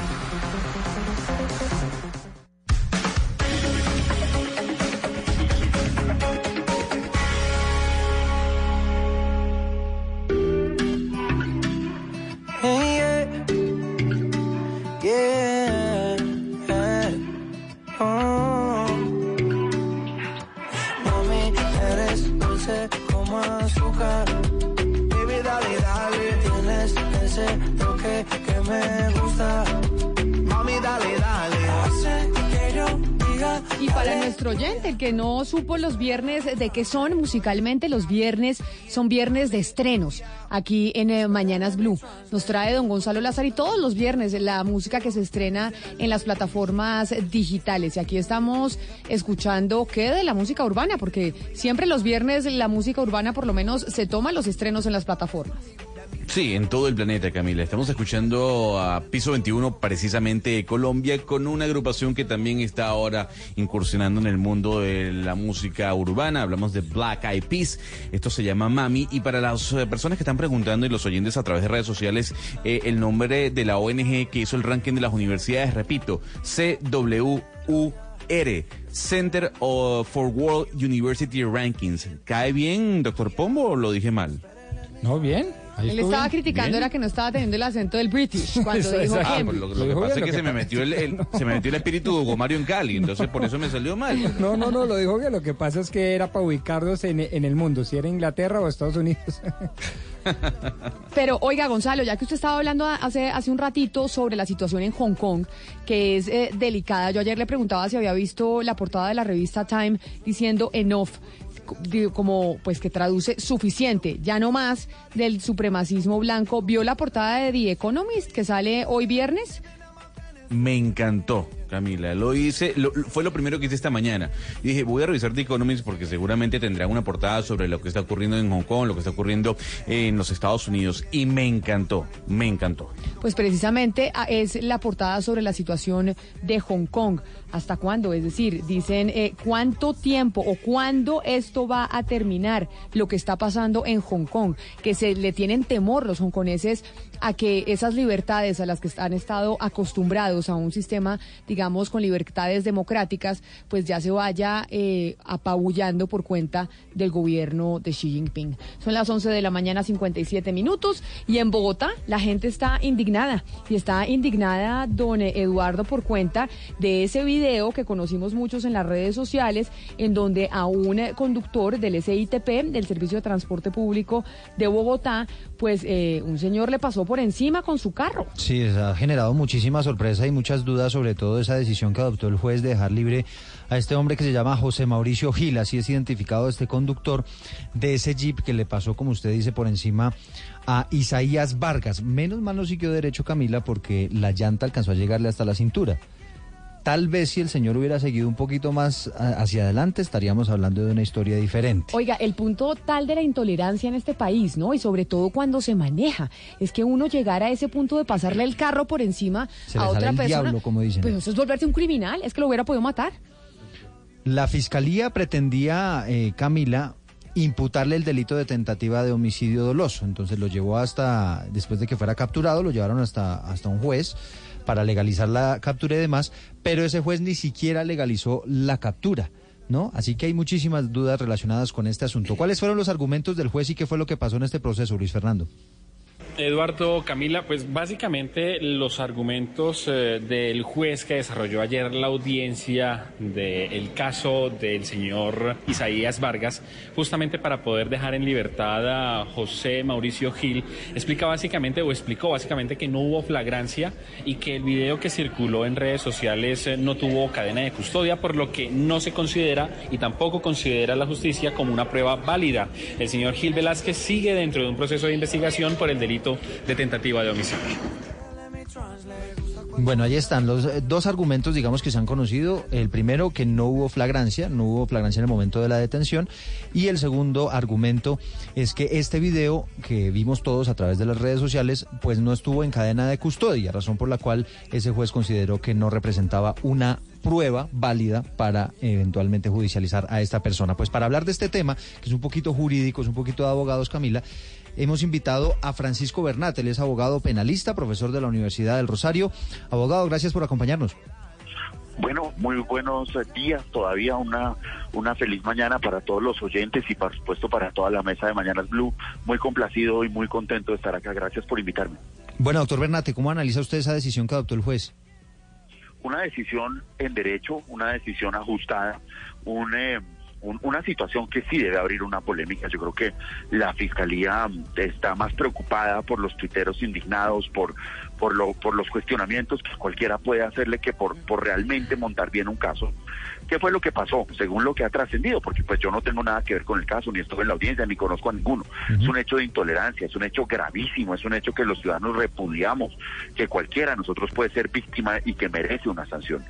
Oyente, el que no supo los viernes de qué son musicalmente, los viernes son viernes de estrenos aquí en eh, Mañanas Blue. Nos trae don Gonzalo Lázaro y todos los viernes la música que se estrena en las plataformas digitales. Y aquí estamos escuchando qué de la música urbana, porque siempre los viernes la música urbana por lo menos se toma los estrenos en las plataformas. Sí, en todo el planeta, Camila. Estamos escuchando a Piso 21, precisamente de Colombia, con una agrupación que también está ahora incursionando en el mundo de la música urbana. Hablamos de Black Eyed Peas. Esto se llama Mami. Y para las eh, personas que están preguntando y los oyentes a través de redes sociales, eh, el nombre de la ONG que hizo el ranking de las universidades, repito, CWUR. Center for World University Rankings. ¿Cae bien, doctor Pombo, o lo dije mal? No, bien. Ahí Él estaba bien. criticando Bien. era que no estaba teniendo el acento del British cuando Eso, dijo. Ah, pues lo, que pasa es que se me metió el, el- se me metió el espíritu de Hugo Mario en Cali, entonces por eso me salió mal. No, no, no, lo dijo bien. Lo que pasa es que era para ubicarnos en, en el mundo, si era Inglaterra o Estados Unidos. Pero oiga, Gonzalo, ya que usted estaba hablando hace, hace un ratito sobre la situación en Hong Kong, que es eh, delicada, yo ayer le preguntaba si había visto la portada de la revista Time diciendo enough, como pues que traduce suficiente, ya no más del supremacismo blanco. ¿Vio la portada de The Economist que sale hoy viernes? Me encantó, Camila. Lo hice, lo- fue lo primero que hice esta mañana. Y dije, voy a revisar The Economist porque seguramente tendrá una portada sobre lo que está ocurriendo en Hong Kong, lo que está ocurriendo en los Estados Unidos. Y me encantó, me encantó. Pues precisamente ah, es la portada sobre la situación de Hong Kong. ¿Hasta cuándo? Es decir, dicen eh, cuánto tiempo o cuándo esto va a terminar lo que está pasando en Hong Kong, que se le tienen temor los hongkoneses a que esas libertades a las que han estado acostumbrados a un sistema, digamos, con libertades democráticas, pues ya se vaya eh, apabullando por cuenta del gobierno de Xi Jinping. Son las 11 de la mañana, 57 minutos, y en Bogotá la gente está indignada, y está indignada don Eduardo por cuenta de ese video que conocimos muchos en las redes sociales, en donde a un conductor del SITP, del Servicio de Transporte Público de Bogotá, pues eh, un señor le pasó por encima con su carro. Sí, ha generado muchísima sorpresa y muchas dudas sobre todo esa decisión que adoptó el juez de dejar libre a este hombre que se llama José Mauricio Gil, así es identificado este conductor de ese jeep que le pasó, como usted dice, por encima a Isaías Vargas. Menos mal no siguió derecho Camila porque la llanta alcanzó a llegarle hasta la cintura. Tal vez si el señor hubiera seguido un poquito más hacia adelante estaríamos hablando de una historia diferente. Oiga, el punto tal de la intolerancia en este país, ¿no? Y sobre todo cuando se maneja, es que uno llegar a ese punto de pasarle el carro por encima Se a otra el persona. diablo, como dicen. Pues eso es volverse un criminal, es que lo hubiera podido matar. La fiscalía pretendía, eh, Camila, imputarle el delito de tentativa de homicidio doloso. Entonces lo llevó hasta, después de que fuera capturado, lo llevaron hasta, hasta un juez para legalizar la captura y demás, pero ese juez ni siquiera legalizó la captura. ¿No? Así que hay muchísimas dudas relacionadas con este asunto. ¿Cuáles fueron los argumentos del juez y qué fue lo que pasó en este proceso, Luis Fernando? Eduardo, Camila, pues básicamente los argumentos eh, del juez que desarrolló ayer la audiencia del caso del señor Isaías Vargas, justamente para poder dejar en libertad a José Mauricio Gil, explica básicamente o explicó básicamente que no hubo flagrancia y que el video que circuló en redes sociales eh, no tuvo cadena de custodia, por lo que no se considera y tampoco considera la justicia como una prueba válida. El señor Gil Velázquez sigue dentro de un proceso de investigación por el delito de tentativa de homicidio. Bueno, ahí están los eh, dos argumentos, digamos, que se han conocido. El primero, que no hubo flagrancia, no hubo flagrancia en el momento de la detención. Y el segundo argumento es que este video que vimos todos a través de las redes sociales, pues no estuvo en cadena de custodia, razón por la cual ese juez consideró que no representaba una prueba válida para eventualmente judicializar a esta persona. Pues para hablar de este tema, que es un poquito jurídico, es un poquito de abogados, Camila, hemos invitado a Francisco Bernat, él es abogado penalista, profesor de la Universidad del Rosario. Abogado, gracias por acompañarnos. Bueno, muy buenos días, todavía una, una feliz mañana para todos los oyentes y por supuesto para toda la mesa de Mañanas Blue. Muy complacido y muy contento de estar acá. Gracias por invitarme. Bueno, doctor Bernate, ¿cómo analiza usted esa decisión que adoptó el juez? Una decisión en derecho, una decisión ajustada, un, eh, un- una situación que sí debe abrir una polémica. Yo creo que la fiscalía mm, está más preocupada por los tuiteros indignados, por por lo por los cuestionamientos que cualquiera puede hacerle que por por realmente montar bien un caso. ¿Qué fue lo que pasó? Según lo que ha trascendido, porque pues yo no tengo nada que ver con el caso, ni estuve en la audiencia, ni conozco a ninguno. Es un hecho de intolerancia, es un hecho gravísimo, es un hecho que los ciudadanos repudiamos, que cualquiera de nosotros puede ser víctima y que merece una sanción.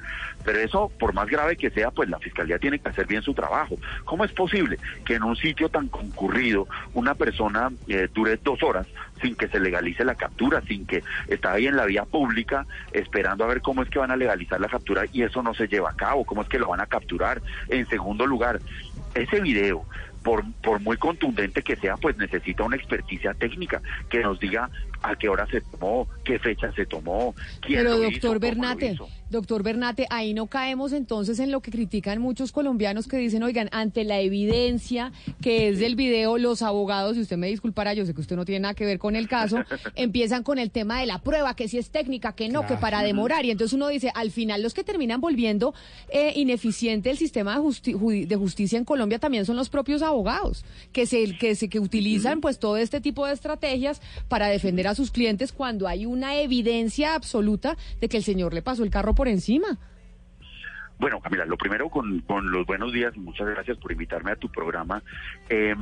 Pero eso, por más grave que sea, pues la Fiscalía tiene que hacer bien su trabajo. ¿cómo es posible que en un sitio tan concurrido una persona eh, dure dos horas sin que se legalice la captura, sin que está ahí en la vía pública esperando a ver cómo es que van a legalizar la captura y eso no se lleva a cabo, cómo es que lo van a capturar? En segundo lugar, ese video por, por muy contundente que sea, pues necesita una experticia técnica que nos diga a qué hora se tomó, qué fecha se tomó, quién Pero lo doctor hizo, cómo lo Bernate, hizo. doctor Bernate, ahí no caemos entonces en lo que critican muchos colombianos que dicen, oigan, ante la evidencia que es del video, los abogados, y usted me disculpará, yo sé que usted no tiene nada que ver con el caso, empiezan con el tema de la prueba, que si es técnica, que no, que para demorar, y entonces uno dice, al final los que terminan volviendo eh, ineficiente el sistema de, justi- de justicia en Colombia también son los propios abogados, que se, que se que utilizan pues todo este tipo de estrategias para defender a sus clientes cuando hay una evidencia absoluta de que el señor le pasó el carro por encima. Bueno, Camila, lo primero con, los buenos días y muchas gracias por invitarme a tu programa. Eh,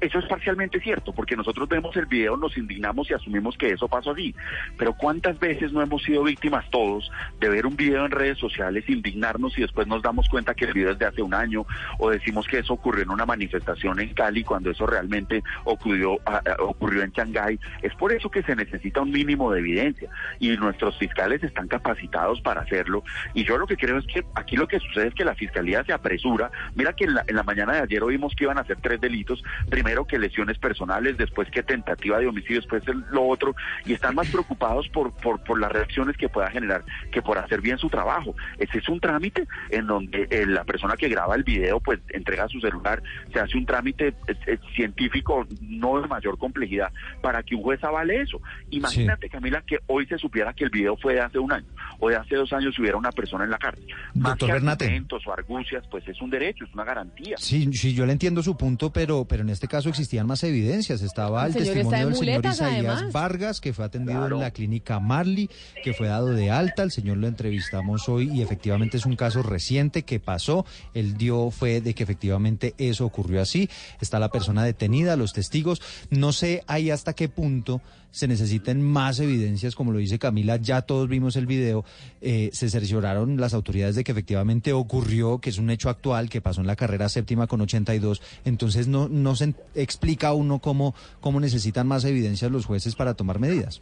eso es parcialmente cierto, porque nosotros vemos el video, nos indignamos y asumimos que eso pasó así. Pero ¿cuántas veces no hemos sido víctimas todos de ver un video en redes sociales, indignarnos y después nos damos cuenta que el video es de hace un año o decimos que eso ocurrió en una manifestación en Cali cuando eso realmente ocurrió, ah, ocurrió en Shanghái? Es por eso que se necesita un mínimo de evidencia y nuestros fiscales están capacitados para hacerlo. Y yo lo que creo es que aquí lo que sucede es que la fiscalía se apresura. Mira que en la, en la mañana de ayer oímos que iban a hacer tres delitos primero que lesiones personales, después que tentativa de homicidio, después lo otro, y están más preocupados por, por, por las reacciones que pueda generar que por hacer bien su trabajo. Ese es un trámite en donde eh, la persona que graba el video pues entrega su celular, se hace un trámite eh, eh, científico no de mayor complejidad para que un juez avale eso. Imagínate, Camila, que hoy se supiera que el video fue de hace un año o de hace dos años si hubiera una persona en la cárcel. Más Doctor que Bernate. o argucias, pues es un derecho, es una garantía. Sí, sí, yo le entiendo su punto, pero, pero en este caso existían más evidencias. Estaba el, testimonio del señor Isaías además. Vargas, que fue atendido en la clínica Marley, que fue dado de alta. El señor lo entrevistamos hoy y efectivamente es un caso reciente que pasó. Él dio fe de que efectivamente eso ocurrió así. Está la persona detenida, los testigos. No sé ahí hasta qué punto se necesiten más evidencias, como lo dice Camila, ya todos vimos el video, eh, se cercioraron las autoridades de que efectivamente ocurrió, que es un hecho actual, que pasó en la carrera séptima con 82, entonces no, no se explica uno cómo, cómo necesitan más evidencias los jueces para tomar medidas.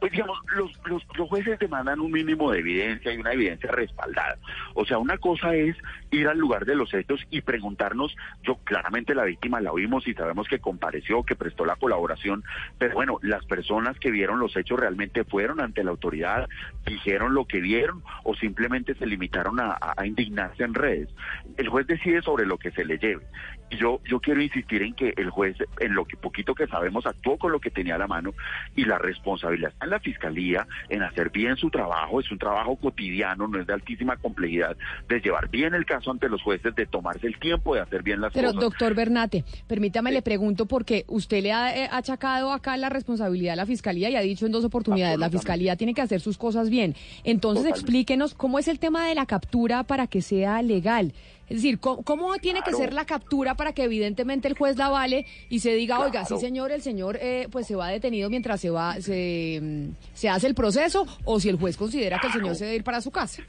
Pues digamos, los, los, los jueces demandan un mínimo de evidencia y una evidencia respaldada. O sea, una cosa es ir al lugar de los hechos y preguntarnos, yo claramente la víctima la oímos y sabemos que compareció, que prestó la colaboración, pero bueno, las personas que vieron los hechos realmente fueron ante la autoridad, dijeron lo que vieron o simplemente se limitaron a- a indignarse en redes. El juez decide sobre lo que se le lleve. Yo, yo quiero insistir en que el juez, en lo que poquito que sabemos, actuó con lo que tenía a la mano y la responsabilidad está en la fiscalía en hacer bien su trabajo. Es un trabajo cotidiano, no es de altísima complejidad, de llevar bien el caso ante los jueces, de tomarse el tiempo de hacer bien las Pero cosas. doctor Bernate, permítame le pregunto porque usted le ha eh, achacado acá la responsabilidad a la fiscalía y ha dicho en dos oportunidades, la fiscalía tiene que hacer sus cosas bien. Entonces Totalmente. explíquenos cómo es el tema de la captura para que sea legal. Es decir, ¿cómo, cómo tiene que ser la captura para que evidentemente el juez la vale y se diga, oiga, sí señor, el señor eh, pues se va detenido mientras se va se, mm, se hace el proceso o si el juez considera que el señor se debe ir para su casa?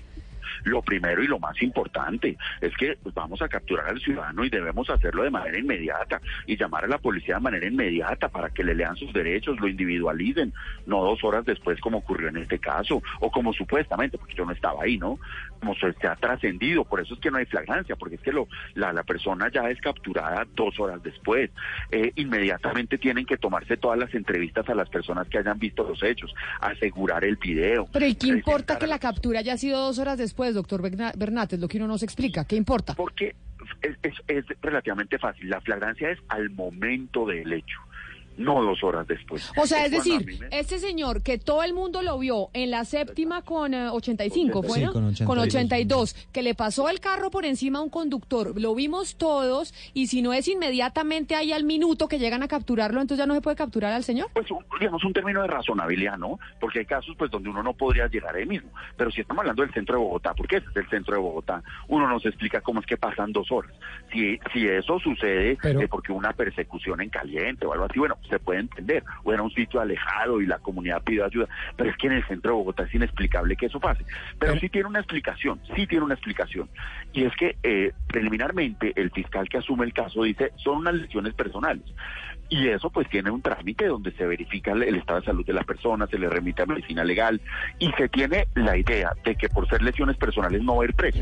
Lo primero y lo más importante es que pues, vamos a capturar al ciudadano y debemos hacerlo de manera inmediata y llamar a la policía de manera inmediata para que le lean sus derechos, lo individualicen, no dos horas después como ocurrió en este caso, o como supuestamente, porque yo no estaba ahí, ¿no? Como se, ha trascendido, por eso es que no hay flagrancia, porque es que lo, la, la persona ya es capturada dos horas después. Eh, inmediatamente tienen que tomarse todas las entrevistas a las personas que hayan visto los hechos, asegurar el video. Pero ¿y qué importa que la captura haya sido dos horas después, doctor Berna- Bernat? Es lo que uno nos explica. ¿Qué importa? Porque es, es, es relativamente fácil. La flagrancia es al momento del hecho, no dos horas después. O sea, es decir, me- este señor que todo el mundo lo vio en la séptima con eh, 85, ¿fue? Sí, no? con 82. 82, que le pasó el carro por encima a un conductor, lo vimos todos, y si no es inmediatamente ahí al minuto que llegan a capturarlo, entonces ya no se puede capturar al señor. Pues un- digamos un término de razonabilidad, ¿no? Porque hay casos pues donde uno no podría llegar ahí mismo. Pero si estamos hablando del centro de Bogotá, porque ese es el centro de Bogotá, uno nos explica cómo es que pasan dos horas. Si, si eso sucede eh, porque una persecución en caliente o algo así, bueno, se puede entender, o era un sitio alejado y la comunidad pidió ayuda, pero es que en el centro de Bogotá es inexplicable que eso pase. Pero sí tiene una explicación, sí tiene una explicación, y es que eh, preliminarmente el fiscal que asume el caso dice son unas lesiones personales. Y eso pues tiene un trámite donde se verifica el, estado de salud de la persona, se le remite a medicina legal y se tiene la idea de que por ser lesiones personales no va a ir preso.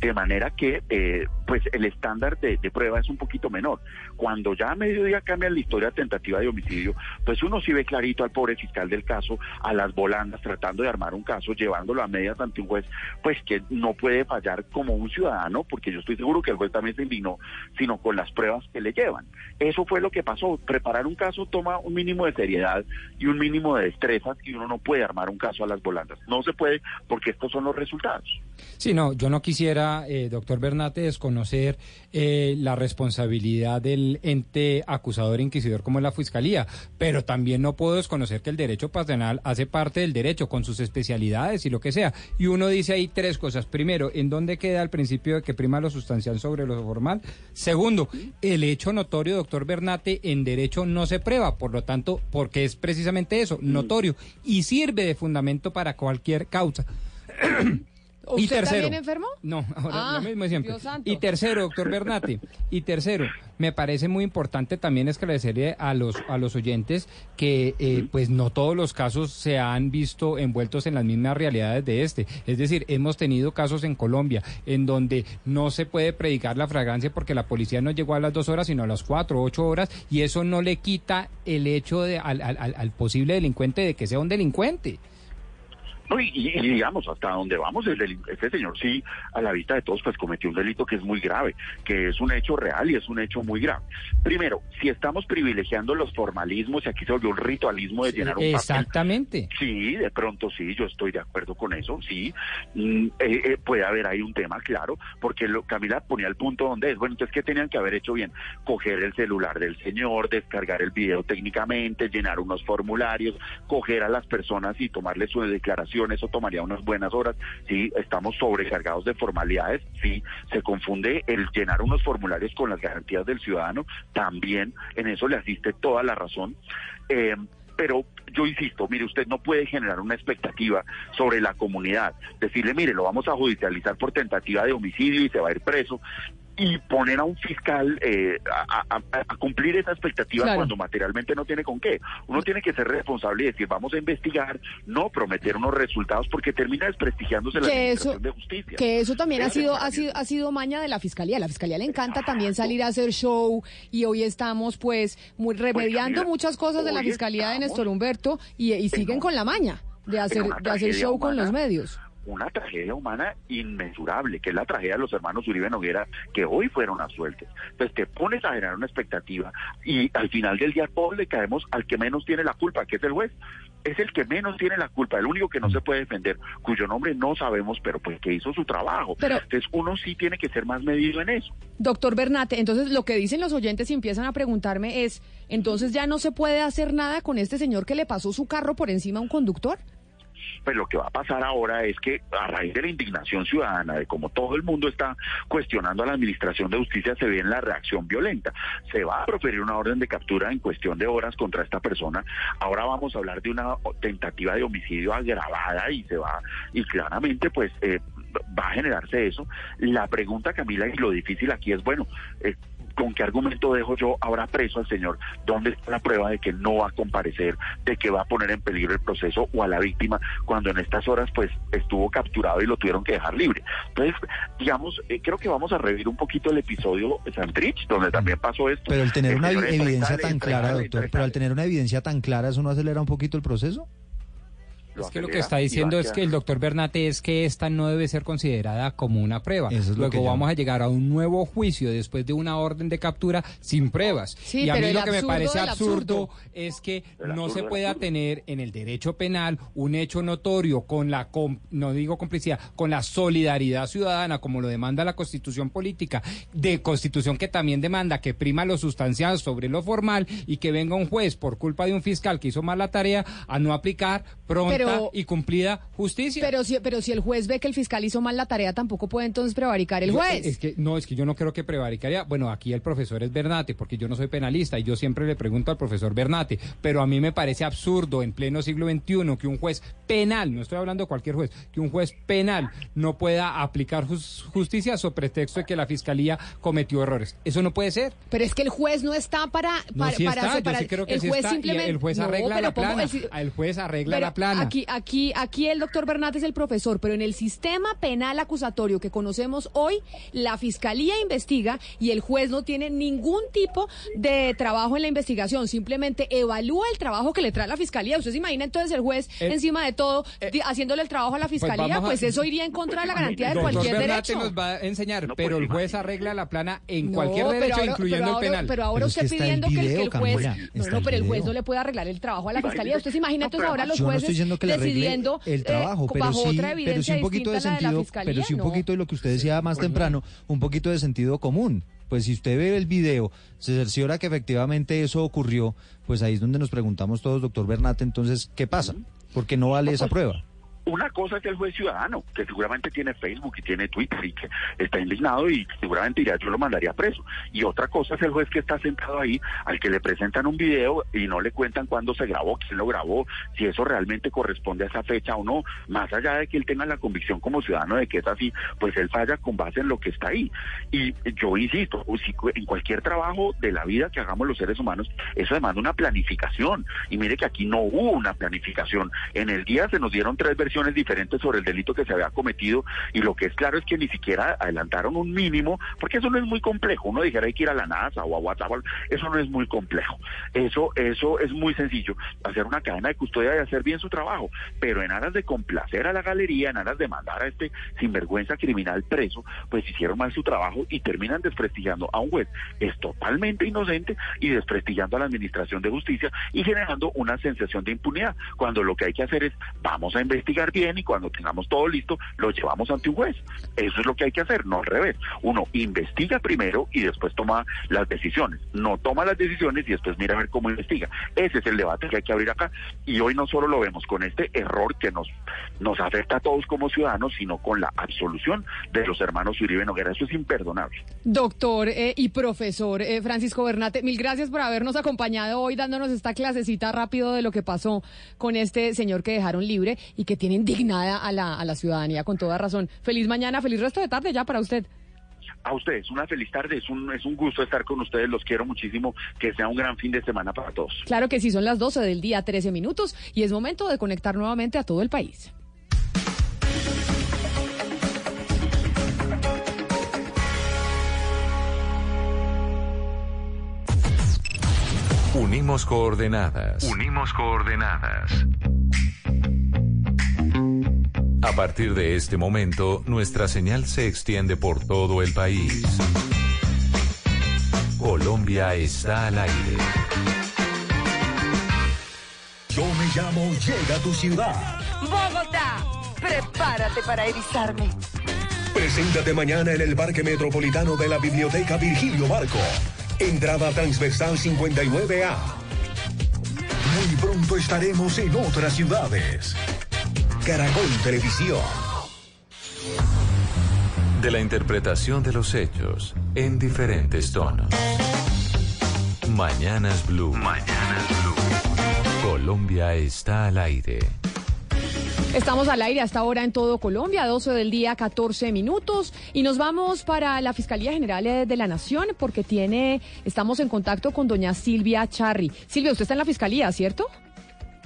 De manera que eh, pues el estándar de, de prueba es un poquito menor. Cuando ya a mediodía cambia la historia tentativa de homicidio, pues uno sí ve clarito al pobre fiscal del caso, a las volandas, tratando de armar un caso, llevándolo a medias ante un juez, pues que no puede fallar como un ciudadano, porque yo estoy seguro que el juez también se indignó, sino con las pruebas que le llevan. Eso fue lo que pasó. Preparar un caso toma un mínimo de seriedad y un mínimo de destrezas y uno no puede armar un caso a las volandas. No se puede porque estos son los resultados. Sí, no, yo no quisiera, eh, doctor Bernate, desconocer eh, la responsabilidad del ente acusador e inquisidor como es la Fiscalía, pero también no puedo desconocer que el derecho penal hace parte del derecho con sus especialidades y lo que sea. Y uno dice ahí tres cosas. Primero, ¿en dónde queda el principio de que prima lo sustancial sobre lo formal? Segundo, el hecho notorio, doctor Bernate, en derecho no se prueba, por lo tanto, porque es precisamente eso, notorio, y sirve de fundamento para cualquier causa. Y ¿Usted tercero, también enfermo? No, ahora Ah, lo mismo siempre. Dios santo. Y tercero, doctor Bernati, y tercero, me parece muy importante también esclarecerle a los a los oyentes que eh, pues no todos los casos se han visto envueltos en las mismas realidades de este. Es decir, hemos tenido casos en Colombia en donde no se puede predicar la fragancia porque la policía no llegó a las dos horas, sino a las cuatro o ocho horas, y eso no le quita el hecho de, al, al- al- al posible delincuente de que sea un delincuente. No, y, digamos, hasta donde vamos, el este señor sí, a la vista de todos, pues cometió un delito que es muy grave, que es un hecho real y es un hecho muy grave. Primero, si estamos privilegiando los formalismos y aquí se volvió un ritualismo de llenar un papel, Exactamente. Sí, de pronto sí, yo estoy de acuerdo con eso, sí. Mm, eh, eh, puede haber ahí un tema, claro, porque lo, Camila ponía el punto donde es. Bueno, entonces, ¿qué tenían que haber hecho bien? Coger el celular del señor, descargar el video técnicamente, llenar unos formularios, coger a las personas y tomarles su declaración, eso tomaría unas buenas horas. Sí, estamos sobrecargados de formalidades, sí, se confunde el llenar unos formularios con las garantías del ciudadano, también en eso le asiste toda la razón. Eh, pero yo insisto, mire, usted no puede generar una expectativa sobre la comunidad, decirle, mire, lo vamos a judicializar por tentativa de homicidio y se va a ir preso, y poner a un fiscal eh, a, a- a- a cumplir esa expectativa Claro. cuando materialmente no tiene con qué. Uno tiene que ser responsable y decir, vamos a investigar, no prometer unos resultados porque termina desprestigiándose la eso- administración de justicia. Que eso también ha sido, ha sido, ha sido maña de la fiscalía. La fiscalía le encanta también salir a hacer show y hoy estamos pues muy remediando Camila, muchas cosas de la fiscalía de Néstor Humberto y, y siguen con la maña de hacer, de hacer show con los medios. Una tragedia humana inmensurable, que es la tragedia de los hermanos Uribe Noguera, que hoy fueron absueltos. Entonces te pones a generar una expectativa y al final del día todos le caemos al que menos tiene la culpa, que es el juez. Es el que menos tiene la culpa, el único que no se puede defender, cuyo nombre no sabemos, pero pues que hizo su trabajo. Pero- Entonces uno sí tiene que ser más medido en eso. Doctor Bernate, entonces lo que dicen los oyentes y empiezan a preguntarme es, entonces ya no se puede hacer nada con este señor que le pasó su carro por encima a un conductor. Pues lo que va a pasar ahora es que a raíz de la indignación ciudadana, de como todo el mundo está cuestionando a la Administración de Justicia, se viene la reacción violenta. Se va a proferir una orden de captura en cuestión de horas contra esta persona. Ahora vamos a hablar de una tentativa de homicidio agravada y se va, y claramente pues eh, va a generarse eso. La pregunta, Camila, y lo difícil aquí es, bueno, eh, ¿con qué argumento dejo yo ahora preso al señor? ¿Dónde está la prueba de que no va a comparecer, de que va a poner en peligro el proceso o a la víctima cuando en estas horas pues estuvo capturado y lo tuvieron que dejar libre? Entonces, digamos, eh, creo que vamos a revivir un poquito el episodio de Santrich, donde también pasó esto. Pero el tener El una evidencia tan clara, doctor, pero al tener una evidencia tan clara, ¿eso no acelera un poquito el proceso? Lo Es que lo que está diciendo es que el doctor Bernate es que esta no debe ser considerada como una prueba. Eso es lo Luego que vamos a llegar a un nuevo juicio después de una orden de captura sin pruebas. Sí, y a mí lo que me parece absurdo, absurdo. es que no se pueda tener en el derecho penal un hecho notorio con la, com- no digo complicidad, con la solidaridad ciudadana, como lo demanda la constitución política, de constitución que también demanda que prima lo sustancial sobre lo formal y que venga un juez por culpa de un fiscal que hizo mal la tarea a no aplicar pronto Pero- y cumplida justicia. Pero si, pero si el juez ve que el fiscal hizo mal la tarea, tampoco puede entonces prevaricar el juez. Es que no, es que yo no creo que prevaricaría. Bueno, aquí el profesor es Bernate, porque yo no soy penalista y yo siempre le pregunto al profesor Bernate, pero a mí me parece absurdo en pleno siglo XXI que un juez penal, no estoy hablando de cualquier juez, que un juez penal no pueda aplicar jus- justicia sobre pretexto de que la fiscalía cometió errores. Eso no puede ser. Pero es que el juez no está para No, para, sí para está, yo sí creo que el sí juez está, y simplemente el juez No, arregla la plana. el juez arregla Pero la plana. Aquí, aquí, aquí el doctor Bernat es el profesor, pero en el sistema penal acusatorio que conocemos hoy, la fiscalía investiga y el juez no tiene ningún tipo de trabajo en la investigación, simplemente evalúa el trabajo que le trae la fiscalía. ¿Usted se imagina entonces el juez Eh, encima de todo di- haciéndole el trabajo a la fiscalía? vamos a- Pues, eso iría en contra de la garantía de Doctor cualquier Bernate derecho. nos va a enseñar, pero el juez arregla la plana en No, cualquier pero derecho, ahora- incluyendo pero el ahora- penal. Pero ahora usted pidiendo que, el- que el juez. No, no, pero el juez video. no le puede arreglar el trabajo a la fiscalía. ¿Usted se imagina entonces ahora los Yo no jueces estoy diciendo que le decidiendo el eh, trabajo, pero bajo sí, otra pero sí un poquito de sentido, fiscalía? pero sí un poquito de lo que usted decía más temprano, un poquito de sentido común. Pues si usted ve el video, se cerciora que efectivamente eso ocurrió, pues ahí es donde nos preguntamos todos, doctor Bernate, entonces, ¿qué pasa? Porque no vale esa prueba. Una cosa es el juez ciudadano, que seguramente tiene Facebook y tiene Twitter y que está indignado y seguramente diría yo lo mandaría preso. Y otra cosa es el juez que está sentado ahí, al que le presentan un video y no le cuentan cuándo se grabó, quién lo grabó, si eso realmente corresponde a esa fecha o no. Más allá de que él tenga la convicción como ciudadano de que es así, pues él falla con base en lo que está ahí. Y yo insisto, en cualquier trabajo de la vida que hagamos los seres humanos, eso demanda una planificación. Y mire que aquí no hubo una planificación. En el día se nos dieron tres versiones diferentes sobre el delito que se había cometido y lo que es claro es que ni siquiera adelantaron un mínimo, porque eso no es muy complejo. Uno dijera hay que ir a la NASA o a WhatsApp, eso no es muy complejo. Eso, eso es muy sencillo, hacer una cadena de custodia y hacer bien su trabajo, pero en aras de complacer a la galería, en aras de mandar a este sinvergüenza criminal preso, pues hicieron mal su trabajo y terminan desprestigiando a un juez. Es totalmente inocente y desprestigiando a la administración de justicia y generando una sensación de impunidad, cuando lo que hay que hacer es vamos a investigar bien y cuando tengamos todo listo lo llevamos ante un juez. Eso es lo que hay que hacer, no al revés. Uno investiga primero y después toma las decisiones. No toma las decisiones y después mira a ver cómo investiga. Ese es el debate que hay que abrir acá. Y hoy no solo lo vemos con este error que nos, nos afecta a todos como ciudadanos, sino con la absolución de los hermanos Uribe Noguera. Eso es imperdonable. Doctor eh, y profesor eh, Francisco Bernate, mil gracias por habernos acompañado hoy dándonos esta clasecita rápido de lo que pasó con este señor que dejaron libre y que tiene indignada a la, a la ciudadanía con toda razón. Feliz mañana, feliz resto de tarde ya para usted. A ustedes, una feliz tarde. Es un, es un gusto estar con ustedes. Los quiero muchísimo. Que sea un gran fin de semana para todos. Claro que sí, son las 12 del día, 13 minutos y es momento de conectar nuevamente a todo el país. Unimos coordenadas. Unimos coordenadas. A partir de este momento, nuestra señal se extiende por todo el país. Colombia está al aire. Yo me llamo Llega a tu ciudad. Bogotá, prepárate para erizarme. Preséntate mañana en el Parque Metropolitano de la Biblioteca Virgilio Barco. Entrada transversal 59A. Muy pronto estaremos en otras ciudades. Caracol Televisión. De la interpretación de los hechos en diferentes tonos. Mañanas Blue. Mañanas Blue. Colombia está al aire. Estamos al aire hasta ahora en todo Colombia, 12 del día, 14 minutos. Y nos vamos para la Fiscalía General de la Nación porque tiene, estamos en contacto con doña Silvia Charri. Silvia, usted está en la Fiscalía, ¿cierto?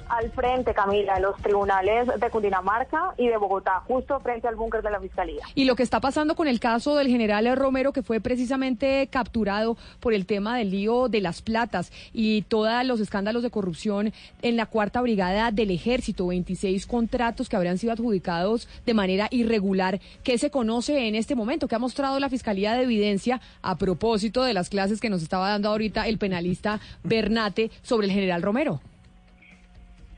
Al frente, Camila, los tribunales de Cundinamarca y de Bogotá, justo frente al búnker de la Fiscalía. Y lo que está pasando con el caso del general Romero, que fue precisamente capturado por el tema del lío de las platas y todos los escándalos de corrupción en la cuarta brigada del ejército, 26 contratos que habrían sido adjudicados de manera irregular. ¿Qué se conoce en este momento? ¿Qué ha mostrado la Fiscalía de Evidencia a propósito de las clases que nos estaba dando ahorita el penalista Bernate sobre el general Romero?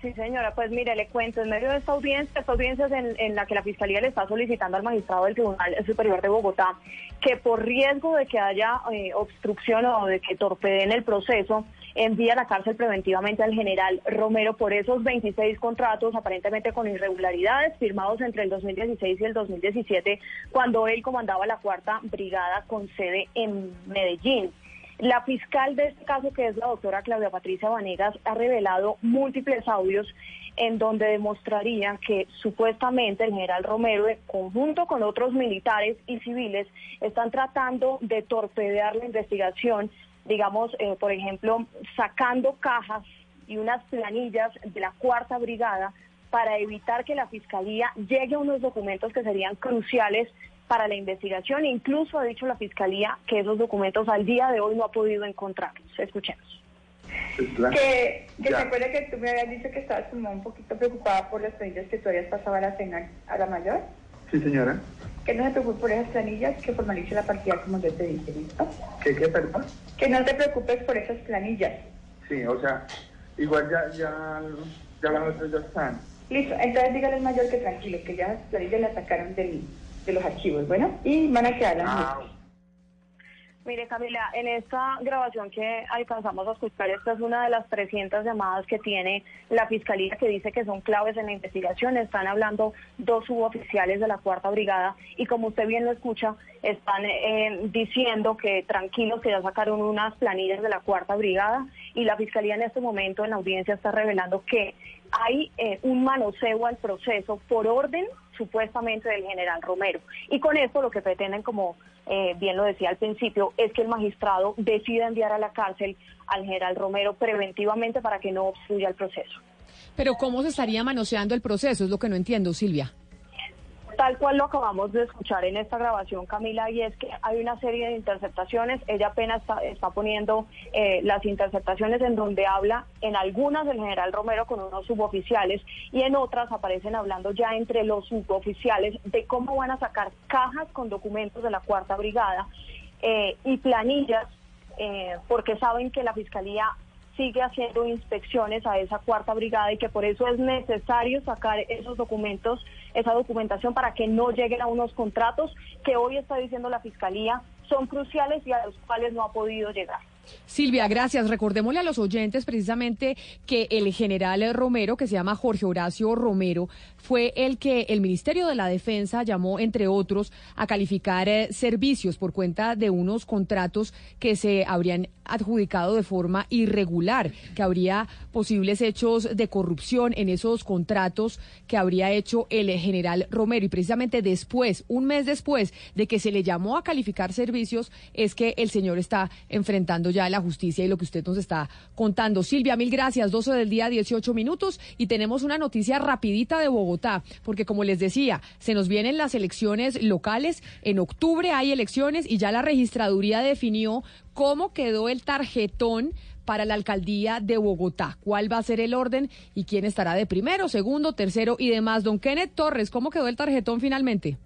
Sí, señora, pues mire, le cuento, en medio de esta audiencia, esta audiencia es en, la que la Fiscalía le está solicitando al magistrado del Tribunal Superior de Bogotá que por riesgo de que haya eh, obstrucción o de que torpeden el proceso, envía a la cárcel preventivamente al general Romero por esos 26 contratos aparentemente con irregularidades firmados entre el 2016 y el 2017 cuando él comandaba la cuarta brigada con sede en Medellín. La fiscal de este caso, que es la doctora Claudia Patricia Vanegas, ha revelado múltiples audios en donde demostraría que supuestamente el general Romero, en conjunto con otros militares y civiles, están tratando de torpedear la investigación, digamos, eh, por ejemplo, sacando cajas y unas planillas de la cuarta brigada para evitar que la fiscalía llegue a unos documentos que serían cruciales para la investigación. Incluso ha dicho la Fiscalía que esos documentos al día de hoy no ha podido encontrarlos. Escuchemos. Que, que se acuerda que tú me habías dicho que estabas como un poquito preocupada por las planillas que tú habías pasado a la, cena, a la mayor. Sí, señora. Que no se preocupe por esas planillas, que formalice la partida como yo te dije, ¿listo? ¿Qué, qué, perdón? Que no te preocupes por esas planillas. Sí, o sea, igual ya, ya, ya las otras ya están. Listo, entonces dígale al mayor que tranquilo, que ya las planillas las sacaron del, de los archivos, ¿bueno? Y van a quedar las Ah. Mire, Camila, en esta grabación que alcanzamos a escuchar, esta es una de las 300 llamadas que tiene la Fiscalía que dice que son claves en la investigación. Están hablando dos suboficiales de la Cuarta Brigada y como usted bien lo escucha, están eh, diciendo que tranquilos, que ya sacaron unas planillas de la Cuarta Brigada y la Fiscalía en este momento en la audiencia está revelando que hay eh, un manoseo al proceso por orden supuestamente del general Romero. Y con esto lo que pretenden, como eh, bien lo decía al principio, es que el magistrado decida enviar a la cárcel al general Romero preventivamente para que no obstruya el proceso. Pero ¿cómo se estaría manoseando el proceso? Es lo que no entiendo, Silvia. Tal cual lo acabamos de escuchar en esta grabación, Camila, y es que hay una serie de interceptaciones. Ella apenas está, poniendo eh, las interceptaciones en donde habla en algunas del general Romero con unos suboficiales y en otras aparecen hablando ya entre los suboficiales de cómo van a sacar cajas con documentos de la Cuarta Brigada eh, y planillas, eh, porque saben que la Fiscalía sigue haciendo inspecciones a esa cuarta brigada y que por eso es necesario sacar esos documentos, esa documentación para que no lleguen a unos contratos que hoy está diciendo la Fiscalía son cruciales y a los cuales no ha podido llegar. Silvia, gracias. Recordémosle a los oyentes precisamente que el general Romero, que se llama Jorge Horacio Romero, fue el que el Ministerio de la Defensa llamó, entre otros, a calificar eh, servicios por cuenta de unos contratos que se habrían adjudicado de forma irregular, que habría posibles hechos de corrupción en esos contratos que habría hecho el general Romero. Y precisamente después, un mes después de que se le llamó a calificar servicios, es que el señor está enfrentando ya la justicia y lo que usted nos está contando. Silvia, mil gracias. 12 del día, 18 minutos. Y tenemos una noticia rapidita de Bogotá, porque como les decía, se nos vienen las elecciones locales. En octubre hay elecciones y ya la registraduría definió cómo quedó el tarjetón para la alcaldía de Bogotá. ¿Cuál va a ser el orden y quién estará de primero, segundo, tercero y demás? Don Kenneth Torres, ¿cómo quedó el tarjetón finalmente?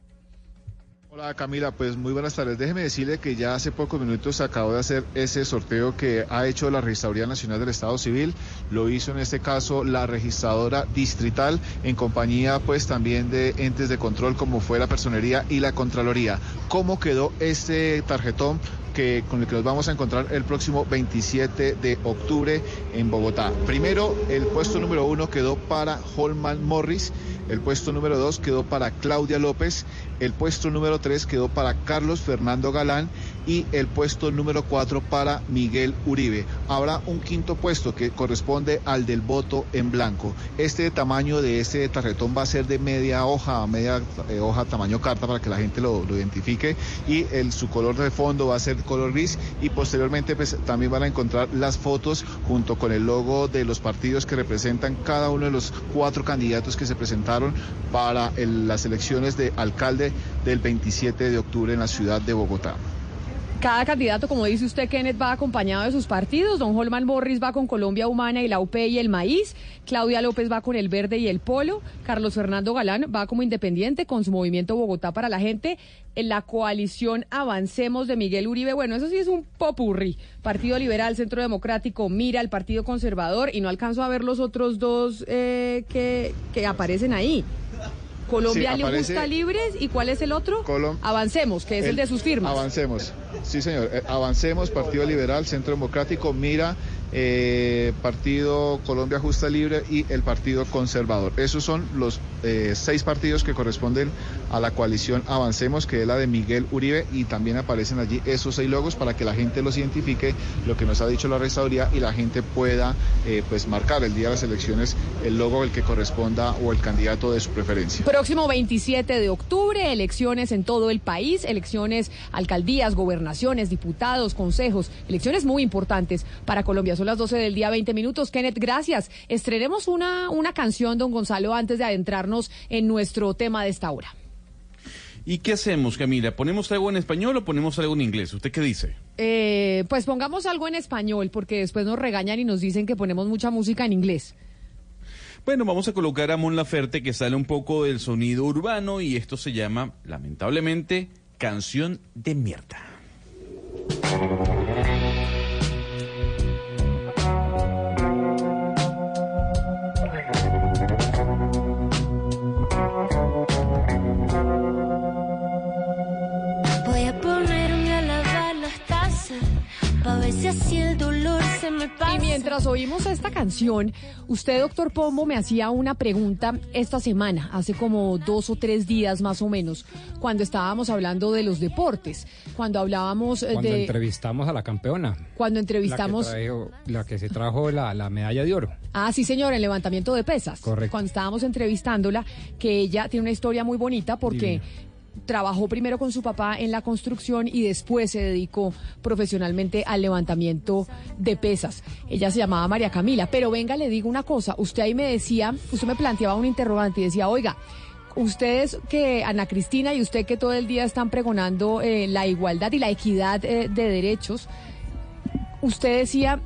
Hola Camila, pues muy buenas tardes. Déjeme decirle que ya hace pocos minutos acabo de hacer ese sorteo que ha hecho la Registraduría Nacional del Estado Civil. Lo hizo en este caso la registradora distrital en compañía pues también de entes de control como fue la Personería y la Contraloría. ¿Cómo quedó este tarjetón? que con el que nos vamos a encontrar el próximo 27 de octubre en Bogotá. Primero, el puesto número uno quedó para Holman Morris, el puesto número dos quedó para Claudia López, el puesto número tres quedó para Carlos Fernando Galán y el puesto número cuatro para Miguel Uribe. Habrá un quinto puesto que corresponde al del voto en blanco. Este tamaño de este tarjetón va a ser de media hoja, media eh, hoja tamaño carta para que la gente lo, identifique y el, su color de fondo va a ser color gris y posteriormente pues también van a encontrar las fotos junto con el logo de los partidos que representan cada uno de los cuatro candidatos que se presentaron para las elecciones de alcalde del 27 de octubre en la ciudad de Bogotá. Cada candidato, como dice usted, Kenneth, va acompañado de sus partidos. Don Holman Morris va con Colombia Humana y la UP y el Maíz. Claudia López va con el Verde y el Polo. Carlos Fernando Galán va como independiente con su movimiento Bogotá para la gente. En la coalición Avancemos de Miguel Uribe, bueno, eso sí es un popurri. Partido Liberal, Centro Democrático, Mira, el Partido Conservador. Y no alcanzo a ver los otros dos eh, que, que aparecen ahí. Colombia Sí, Le Gusta Libres. ¿Y cuál es el otro? Colom- Avancemos, que es el, de sus firmas. Avancemos. Sí, señor. Eh, Avancemos, Partido Liberal, Centro Democrático, Mira eh, Partido Colombia Justa Libre y el Partido Conservador. Esos son los eh, seis partidos que corresponden a la coalición Avancemos, que es la de Miguel Uribe, y también aparecen allí esos seis logos para que la gente los identifique, lo que nos ha dicho la registraduría, y la gente pueda eh, pues marcar el día de las elecciones el logo el que corresponda o el candidato de su preferencia. Próximo 27 de octubre, elecciones en todo el país, elecciones alcaldías, gobernaciones, diputados, consejos, elecciones muy importantes para Colombia. Son las 12 del día, 20 minutos. Kenneth, gracias. Estrenemos una, una canción, don Gonzalo, antes de adentrarnos en nuestro tema de esta hora. ¿Y qué hacemos, Camila? ¿Ponemos algo en español o ponemos algo en inglés? ¿Usted qué dice? Eh, pues pongamos algo en español, porque después nos regañan y nos dicen que ponemos mucha música en inglés. Bueno, vamos a colocar a Mon Laferte que sale un poco del sonido urbano y esto se llama, lamentablemente, canción de mierda. Se me pasa. Y mientras oímos esta canción, usted, doctor Pombo, me hacía una pregunta esta semana, hace como dos o tres días más o menos, cuando estábamos hablando de los deportes, cuando hablábamos eh, Cuando de... entrevistamos a la campeona. Cuando entrevistamos... La que, trajo- la que se trajo la, la medalla de oro. Ah, sí, señor, el levantamiento de pesas. Correcto. Cuando estábamos entrevistándola, que ella tiene una historia muy bonita porque trabajó primero con su papá en la construcción y después se dedicó profesionalmente al levantamiento de pesas. Ella se llamaba María Camila. Pero venga, le digo una cosa. Usted ahí me decía, usted me planteaba un interrogante y decía, oiga, ustedes que, Ana Cristina y usted que todo el día están pregonando eh, la igualdad y la equidad eh, de derechos, usted decía,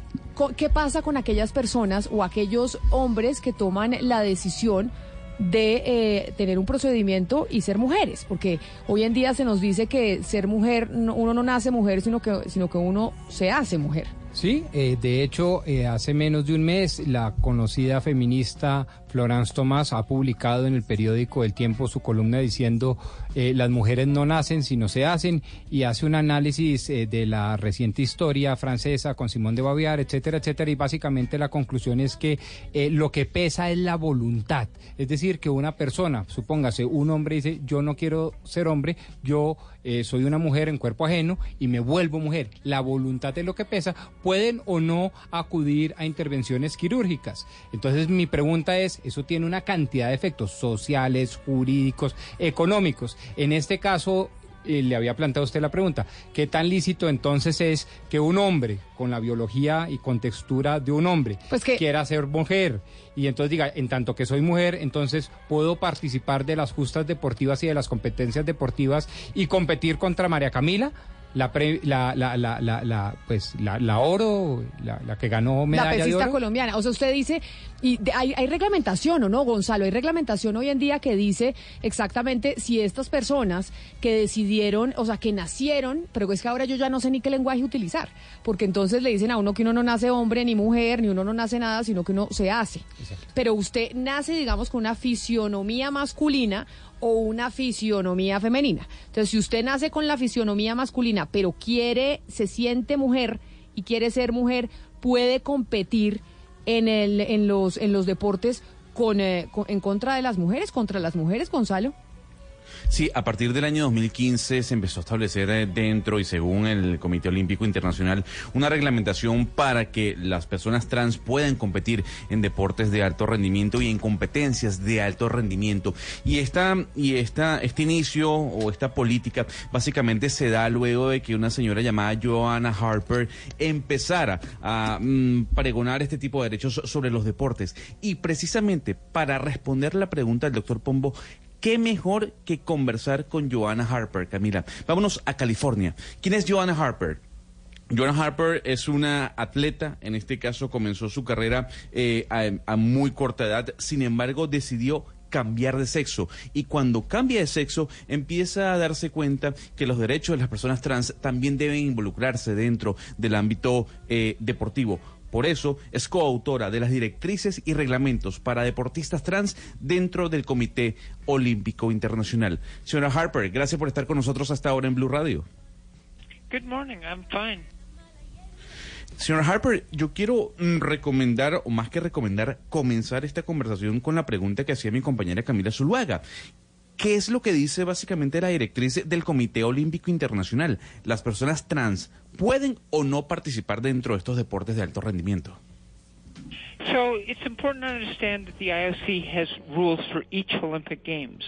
¿qué pasa con aquellas personas o aquellos hombres que toman la decisión de eh, tener un procedimiento y ser mujeres? Porque hoy en día se nos dice que ser mujer, no- uno no nace mujer, sino que, sino que uno se hace mujer. Sí, eh, de hecho, eh, hace menos de un mes, la conocida feminista Florence Tomás ha publicado en el periódico El Tiempo su columna diciendo eh, las mujeres no nacen sino se hacen y hace un análisis eh, de la reciente historia francesa con Simón de Beauvoir, etcétera, etcétera, y básicamente la conclusión es que eh, lo que pesa es la voluntad, es decir, que una persona, supóngase, un hombre dice yo no quiero ser hombre, yo soy una mujer en cuerpo ajeno y me vuelvo mujer. La voluntad es lo que pesa. Pueden o no acudir a intervenciones quirúrgicas. Entonces mi pregunta es, eso tiene una cantidad de efectos sociales, jurídicos, económicos. En este caso, eh, le había planteado usted la pregunta, ¿qué tan lícito entonces es que un hombre con la biología y con textura de un hombre quiera ser mujer? Y entonces diga, en tanto que soy mujer, entonces puedo participar de las justas deportivas y de las competencias deportivas y competir contra María Camila, la, pre- la, la, la, la, la, pues, la, la oro, la, la que ganó La medalla de pesista oro. colombiana. O sea, usted dice, y de- hay, hay reglamentación, ¿o no, Gonzalo? Hay reglamentación hoy en día que dice exactamente si estas personas que decidieron, o sea, que nacieron, pero es que ahora yo ya no sé ni qué lenguaje utilizar, porque entonces le dicen a uno que uno no nace hombre ni mujer, ni uno no nace nada, sino que uno se hace. Pero usted nace, digamos, con una fisionomía masculina o una fisionomía femenina. Entonces, si usted nace con la fisionomía masculina, pero quiere, se siente mujer y quiere ser mujer, puede competir en, el, en, los, en los deportes con, eh, en contra de las mujeres, contra las mujeres, Gonzalo. Sí, a partir del año 2015 se empezó a establecer eh, dentro y según el Comité Olímpico Internacional una reglamentación para que las personas trans puedan competir en deportes de alto rendimiento y en competencias de alto rendimiento. Y esta y esta este inicio o esta política básicamente se da luego de que una señora llamada Joanna Harper empezara a mm, pregonar este tipo de derechos sobre los deportes y precisamente para responder la pregunta del doctor Pombo ¿Qué mejor que conversar con Joanna Harper, Camila? Vámonos a California. ¿Quién es Joanna Harper? Joanna Harper es una atleta, en este caso comenzó su carrera eh, a, muy corta edad, sin embargo decidió cambiar de sexo y cuando cambia de sexo empieza a darse cuenta que los derechos de las personas trans también deben involucrarse dentro del ámbito eh, deportivo. Por eso es coautora de las directrices y reglamentos para deportistas trans dentro del Comité Olímpico Internacional. Señora Harper, gracias por estar con nosotros hasta ahora en Blue Radio. Good morning. I'm fine. Señora Harper, yo quiero mm, recomendar, o más que recomendar, comenzar esta conversación con la pregunta que hacía mi compañera Camila Zuluaga. ¿Qué es lo que dice básicamente la directriz del Comité Olímpico Internacional? ¿Las personas trans pueden o no participar dentro de estos deportes de alto rendimiento? So it's important to understand that the IOC has rules for each Olympic Games.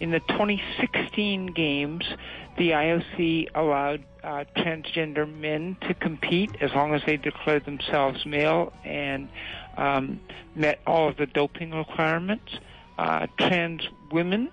In the 2016 Games, the IOC allowed uh, transgender men to compete as long as they declared themselves male and um, met all of the doping requirements. Uh, trans women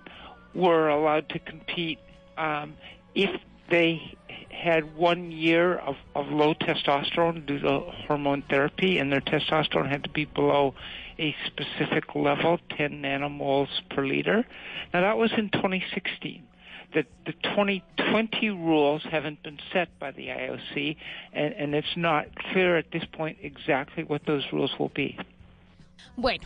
were allowed to compete um, if they had one year of, of low testosterone due to hormone therapy, and their testosterone had to be below a specific level, 10 nanomoles per liter. Now, that was in 2016. The, the 2020 rules haven't been set by the IOC, and, and it's not clear at this point exactly what those rules will be. Bueno,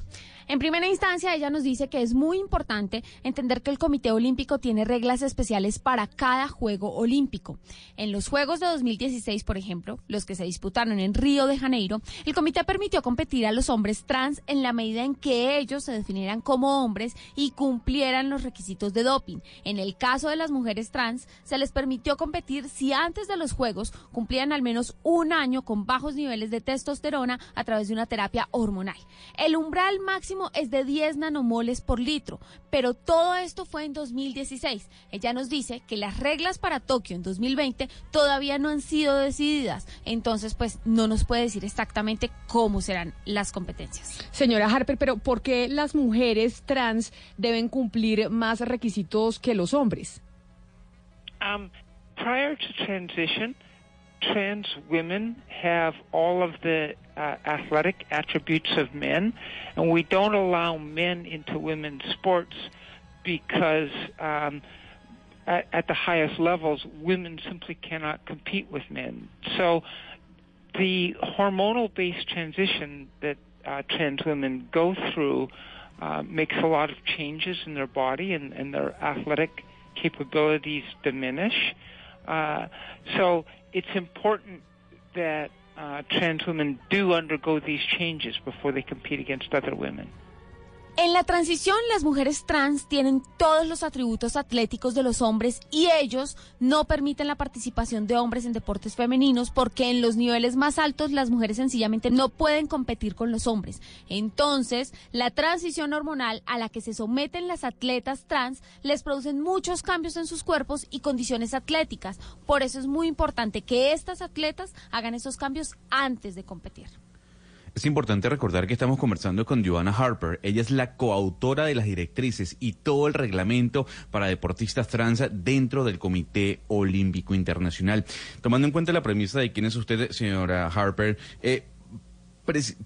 En primera instancia, ella nos dice que es muy importante entender que el Comité Olímpico tiene reglas especiales para cada Juego Olímpico. En los Juegos de 2016, por ejemplo, los que se disputaron en Río de Janeiro, el comité permitió competir a los hombres trans en la medida en que ellos se definieran como hombres y cumplieran los requisitos de doping. En el caso de las mujeres trans, se les permitió competir si antes de los Juegos cumplían al menos un año con bajos niveles de testosterona a través de una terapia hormonal. El umbral máximo es de 10 nanomoles por litro, pero todo esto fue en 2016. Ella nos dice que las reglas para Tokio en 2020 todavía no han sido decididas, entonces pues no nos puede decir exactamente cómo serán las competencias. Señora Harper, pero ¿por qué las mujeres trans deben cumplir más requisitos que los hombres? Um, prior to transition, trans women have all of the uh, athletic attributes of men, and we don't allow men into women's sports because um, at, at the highest levels, women simply cannot compete with men. So the hormonal based transition that uh, trans women go through uh, makes a lot of changes in their body and, and their athletic capabilities diminish. Uh, so it's important that uh, trans women do undergo these changes before they compete against other women. En la transición, las mujeres trans tienen todos los atributos atléticos de los hombres y ellos no permiten la participación de hombres en deportes femeninos porque en los niveles más altos las mujeres sencillamente no pueden competir con los hombres. Entonces, la transición hormonal a la que se someten las atletas trans les producen muchos cambios en sus cuerpos y condiciones atléticas. Por eso es muy importante que estas atletas hagan esos cambios antes de competir. Es importante recordar que estamos conversando con Joanna Harper. Ella es la coautora de las directrices y todo el reglamento para deportistas trans dentro del Comité Olímpico Internacional. Tomando en cuenta la premisa de quién es usted, señora Harper, eh,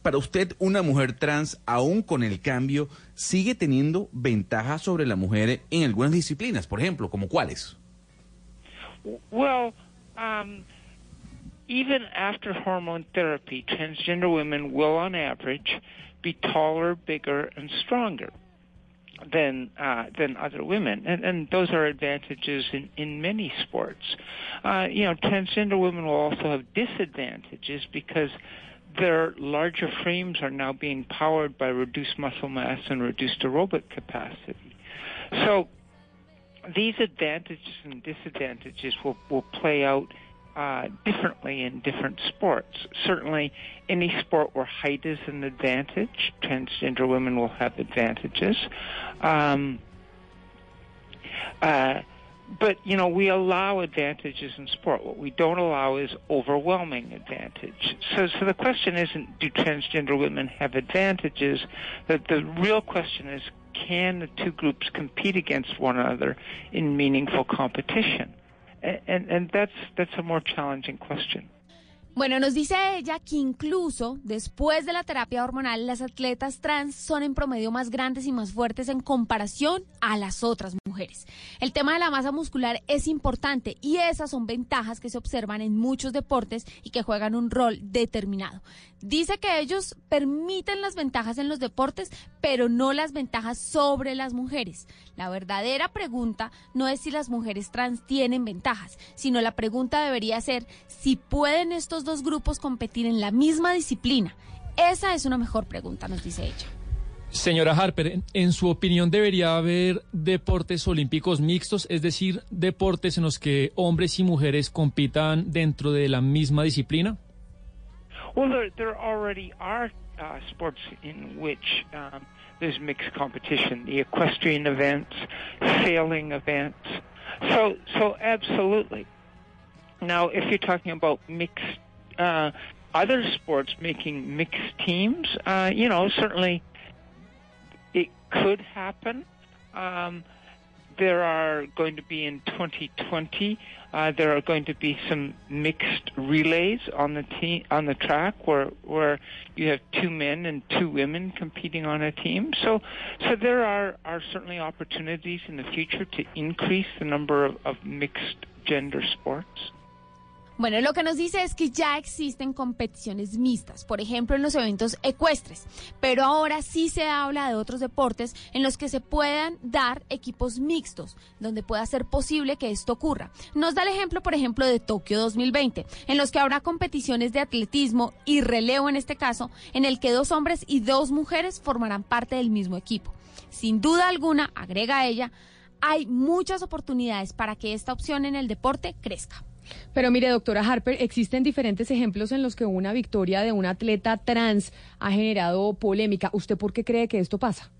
para usted, una mujer trans, aún con el cambio, sigue teniendo ventajas sobre la mujer en algunas disciplinas, por ejemplo, como cuáles? Well, um, even after hormone therapy, transgender women will, on average, be taller, bigger, and stronger than uh, than other women, and, and those are advantages in in many sports. Uh, you know, transgender women will also have disadvantages because their larger frames are now being powered by reduced muscle mass and reduced aerobic capacity. So these advantages and disadvantages will will play out uh, differently in different sports. Certainly, any sport where height is an advantage, transgender women will have advantages. Um, uh, but you know, we allow advantages in sport. What we don't allow is overwhelming advantage. So, so the question isn't do transgender women have advantages? The, the real question is can the two groups compete against one another in meaningful competition? And that's a more challenging question. Bueno, nos dice ella que incluso después de la terapia hormonal, las atletas trans son en promedio más grandes y más fuertes en comparación a las otras mujeres. El tema de la masa muscular es importante y esas son ventajas que se observan en muchos deportes y que juegan un rol determinado. Dice que ellos permiten las ventajas en los deportes, pero no las ventajas sobre las mujeres. La verdadera pregunta no es si las mujeres trans tienen ventajas, sino la pregunta debería ser si pueden estos dos grupos competir en la misma disciplina? Esa es una mejor pregunta, nos dice ella. Señora Harper, en, en su opinión debería haber deportes olímpicos mixtos, es decir, deportes en los que hombres y mujeres compitan dentro de la misma disciplina. Well, there, there already are uh, sports in which um, there's mixed competition, the equestrian events, sailing events. So, so absolutely. Now, if you're talking about mixed uh, other sports making mixed teams, uh, you know, certainly it could happen. Um, there are going to be in 2020. Uh, there are going to be some mixed relays on the team on the track where where you have two men and two women competing on a team. So so there are are certainly opportunities in the future to increase the number of, of mixed gender sports. Bueno, lo que nos dice es que ya existen competiciones mixtas, por ejemplo en los eventos ecuestres, pero ahora sí se habla de otros deportes en los que se puedan dar equipos mixtos, donde pueda ser posible que esto ocurra. Nos da el ejemplo, por ejemplo, de Tokio 2020, en los que habrá competiciones de atletismo y relevo en este caso, en el que dos hombres y dos mujeres formarán parte del mismo equipo. Sin duda alguna, agrega ella, hay muchas oportunidades para que esta opción en el deporte crezca. Pero mire, doctora Harper, existen diferentes ejemplos en los que una victoria de un atleta trans ha generado polémica. ¿Usted por qué cree que esto pasa?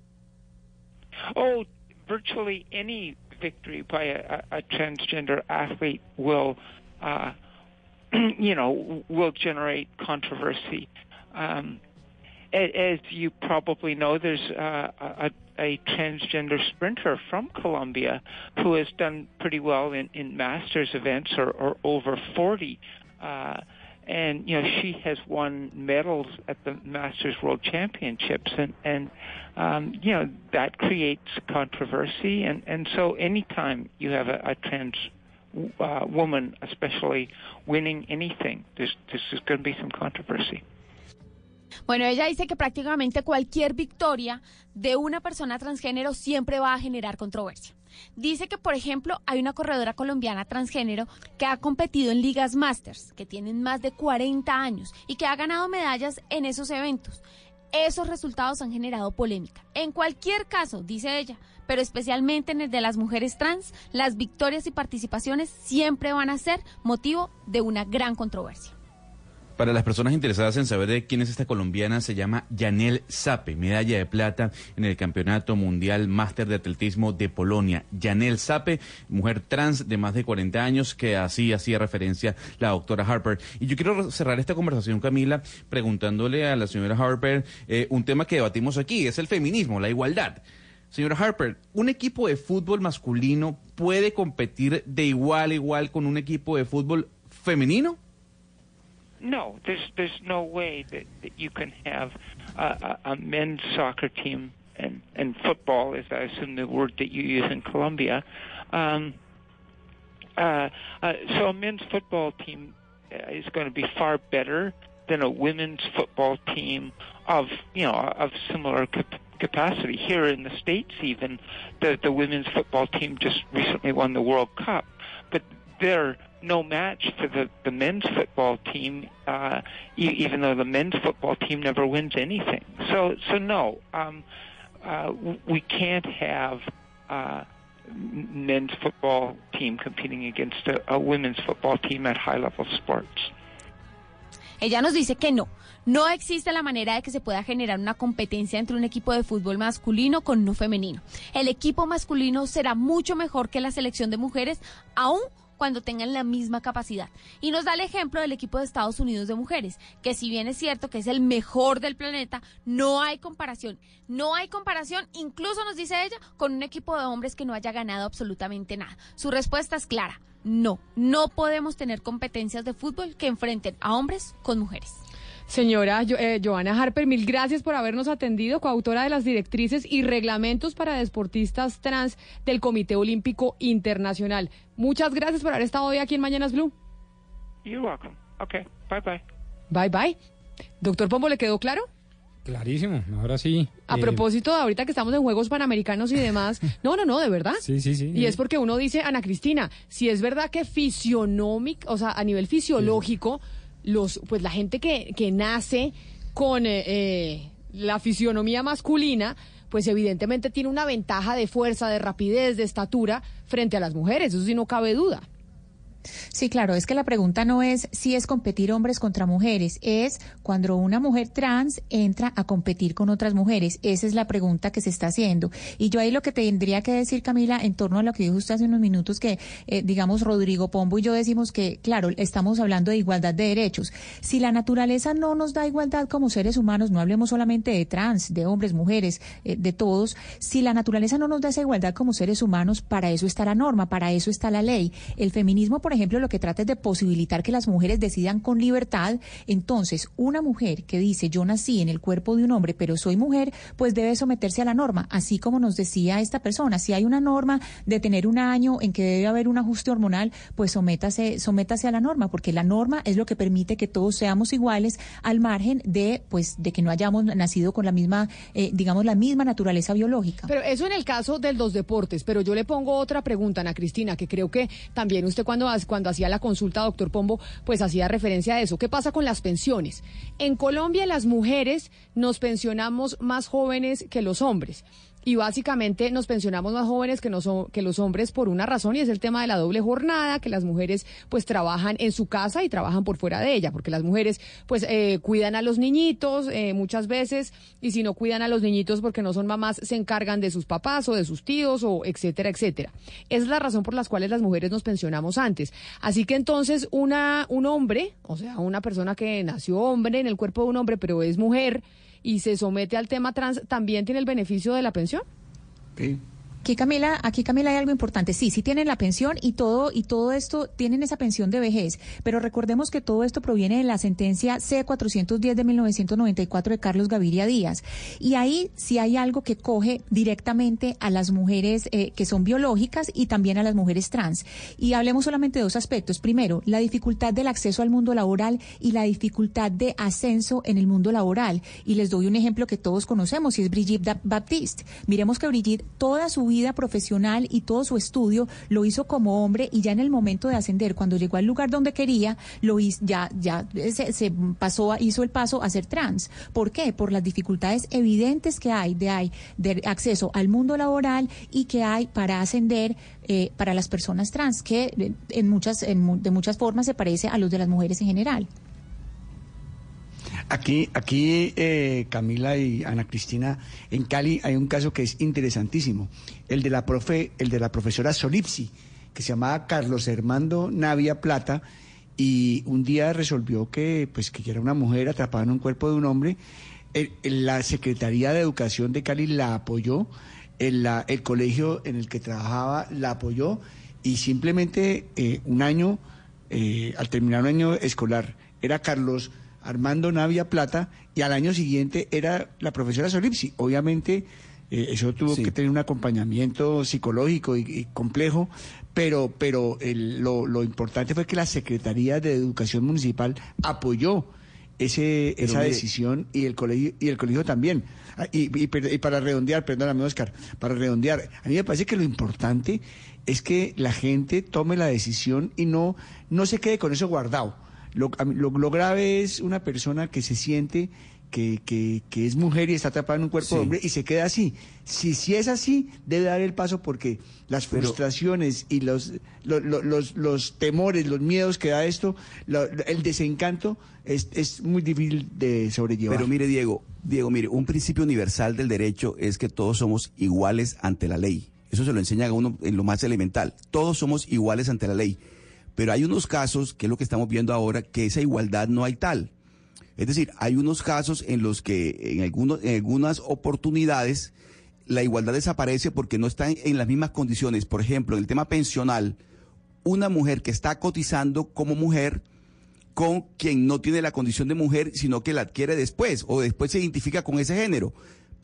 Oh, virtually any victory by a, a transgender athlete will, uh, you know, will generate controversy. Um, as you probably know, there's uh, a, a transgender sprinter from Colombia who has done pretty well in, in masters events or, or over 40. Uh, and you know she has won medals at the Masters World Championships, and and um, you know that creates controversy, and and so anytime you have a, a trans uh, woman, especially winning anything, there's there's going to be some controversy. Bueno, ella dice que prácticamente cualquier victoria de una persona transgénero siempre va a generar controversia. Dice que, por ejemplo, hay una corredora colombiana transgénero que ha competido en ligas masters, que tienen más de 40 años y que ha ganado medallas en esos eventos. Esos resultados han generado polémica. En cualquier caso, dice ella, pero especialmente en el de las mujeres trans, las victorias y participaciones siempre van a ser motivo de una gran controversia. Para las personas interesadas en saber de quién es esta colombiana, se llama Yanel Sape, medalla de plata en el Campeonato Mundial Máster de Atletismo de Polonia. Yanel Sape, mujer trans de más de 40 años, que así hacía referencia la doctora Harper. Y yo quiero cerrar esta conversación, Camila, preguntándole a la señora Harper eh, un tema que debatimos aquí, es el feminismo, la igualdad. Señora Harper, ¿un equipo de fútbol masculino puede competir de igual a igual con un equipo de fútbol femenino? No, there's there's no way that, that you can have a, a, a men's soccer team and and football, is I assume the word that you use in Colombia. Um, uh, uh, so a men's football team uh, is going to be far better than a women's football team of you know of similar cap- capacity. Here in the states, even the the women's football team just recently won the World Cup, but they're no match for the, the men's football team, uh, e- even though the men's football team never wins anything. So, so no, um, uh, we can't have uh, men's football team competing against a, a women's football team at high level sports. Ella nos dice que no. No existe la manera de que se pueda generar una competencia entre un equipo de fútbol masculino con uno femenino. El equipo masculino será mucho mejor que la selección de mujeres, aún cuando tengan la misma capacidad. Y nos da el ejemplo del equipo de Estados Unidos de mujeres, que si bien es cierto que es el mejor del planeta, no hay comparación. No hay comparación, incluso nos dice ella, con un equipo de hombres que no haya ganado absolutamente nada. Su respuesta es clara. No, no podemos tener competencias de fútbol que enfrenten a hombres con mujeres. Señora Jo- eh, Joana Harper, mil gracias por habernos atendido, coautora de las directrices y reglamentos para deportistas trans del Comité Olímpico Internacional. Muchas gracias por haber estado hoy aquí en Mañanas Blue. You're welcome. Okay, bye bye. Bye bye. Doctor Pombo, ¿le quedó claro? Clarísimo, ahora sí. A eh, propósito de ahorita que estamos en Juegos Panamericanos y demás. No, no, no, de verdad. Sí, sí, sí. Y es porque uno dice, Ana Cristina, si es verdad que fisionómico, o sea, a nivel fisiológico, los, pues la gente que, que nace con eh, eh, la fisionomía masculina, pues evidentemente tiene una ventaja de fuerza, de rapidez, de estatura frente a las mujeres, eso sí no cabe duda. Sí, claro, es que la pregunta no es si es competir hombres contra mujeres, es cuando una mujer trans entra a competir con otras mujeres. Esa es la pregunta que se está haciendo. Y yo ahí lo que tendría que decir, Camila, en torno a lo que dijo usted hace unos minutos, que eh, digamos Rodrigo Pombo y yo decimos que, claro, estamos hablando de igualdad de derechos. Si la naturaleza no nos da igualdad como seres humanos, no hablemos solamente de trans, de hombres, mujeres, eh, de todos, si la naturaleza no nos da esa igualdad como seres humanos, para eso está la norma, para eso está la ley. El feminismo, por ejemplo, lo que trata es de posibilitar que las mujeres decidan con libertad. Entonces, una mujer que dice yo nací en el cuerpo de un hombre, pero soy mujer, pues debe someterse a la norma, así como nos decía esta persona. Si hay una norma de tener un año en que debe haber un ajuste hormonal, pues sométase, sométase a la norma, porque la norma es lo que permite que todos seamos iguales al margen de, pues, de que no hayamos nacido con la misma, eh, digamos, la misma naturaleza biológica. Pero eso en el caso de los deportes, pero yo le pongo otra pregunta, Ana Cristina, que creo que también usted cuando, cuando hacía la consulta, doctor Pombo, pues hacía referencia a eso. ¿Qué pasa con las pensiones? En Colombia las mujeres nos pensionamos más jóvenes que los hombres y básicamente nos pensionamos más jóvenes que, que los hombres por una razón y es el tema de la doble jornada, que las mujeres pues trabajan en su casa y trabajan por fuera de ella, porque las mujeres pues eh, cuidan a los niñitos eh, muchas veces y si no cuidan a los niñitos porque no son mamás se encargan de sus papás o de sus tíos o etcétera, etcétera. Es la razón por las cuales las mujeres nos pensionamos antes. Así que entonces una, un hombre, o sea, una persona que nació hombre en el cuerpo de un hombre pero es mujer, y se somete al tema trans, ¿también tiene el beneficio de la pensión? Sí. Aquí Camila, aquí Camila hay algo importante. Sí, sí tienen la pensión y todo y todo esto tienen esa pensión de vejez, pero recordemos que todo esto proviene de la sentencia C410 de 1994 de Carlos Gaviria Díaz. Y ahí sí hay algo que coge directamente a las mujeres eh, que son biológicas y también a las mujeres trans. Y hablemos solamente de dos aspectos. Primero, la dificultad del acceso al mundo laboral y la dificultad de ascenso en el mundo laboral. Y les doy un ejemplo que todos conocemos y es Brigitte Baptiste. Miremos que Brigitte toda su vida vida profesional y todo su estudio lo hizo como hombre y ya en el momento de ascender, cuando llegó al lugar donde quería, lo hizo, ya, ya se, pasó, hizo el paso a ser trans. ¿Por qué? Por las dificultades evidentes que hay de, hay de acceso al mundo laboral y que hay para ascender eh, para las personas trans, que en muchas, de muchas formas se parece a los de las mujeres en general. Aquí, aquí eh, Camila y Ana Cristina, en Cali hay un caso que es interesantísimo, el de la profe, el de la profesora Solipsi, que se llamaba Carlos Hermando Navia Plata, y un día resolvió que, pues, que era una mujer atrapada en un cuerpo de un hombre. la Secretaría de Educación de Cali la apoyó, el, el colegio en el que trabajaba la apoyó, y simplemente eh, un año, eh, al terminar un año escolar, era Carlos Armando Navia Plata, y al año siguiente era la profesora Solipsi. Obviamente, eh, eso tuvo que tener un acompañamiento psicológico y, complejo, pero, pero lo, importante fue que la Secretaría de Educación Municipal apoyó ese, esa decisión y el colegio y el colegio también. Ah, y, y, para redondear, perdóname Oscar, para redondear, a mí me parece que lo importante es que la gente tome la decisión y no, no se quede con eso guardado. Lo, lo, grave es una persona que se siente que, que, que, es mujer y está atrapada en un cuerpo de hombre y se queda así. Si, si es así, debe dar el paso porque las frustraciones y los, los, los, temores, los miedos que da esto, el desencanto, es, es muy difícil de sobrellevar. Pero mire, Diego, Diego, mire, un principio universal del derecho es que todos somos iguales ante la ley. Eso se lo enseña a uno en lo más elemental. Todos somos iguales ante la ley. Pero hay unos casos, que es lo que estamos viendo ahora, que esa igualdad no hay tal. Es decir, hay unos casos en los que en, algunos, en algunas oportunidades la igualdad desaparece porque no están en las mismas condiciones. Por ejemplo, en el tema pensional, una mujer que está cotizando como mujer con quien no tiene la condición de mujer, sino que la adquiere después o después se identifica con ese género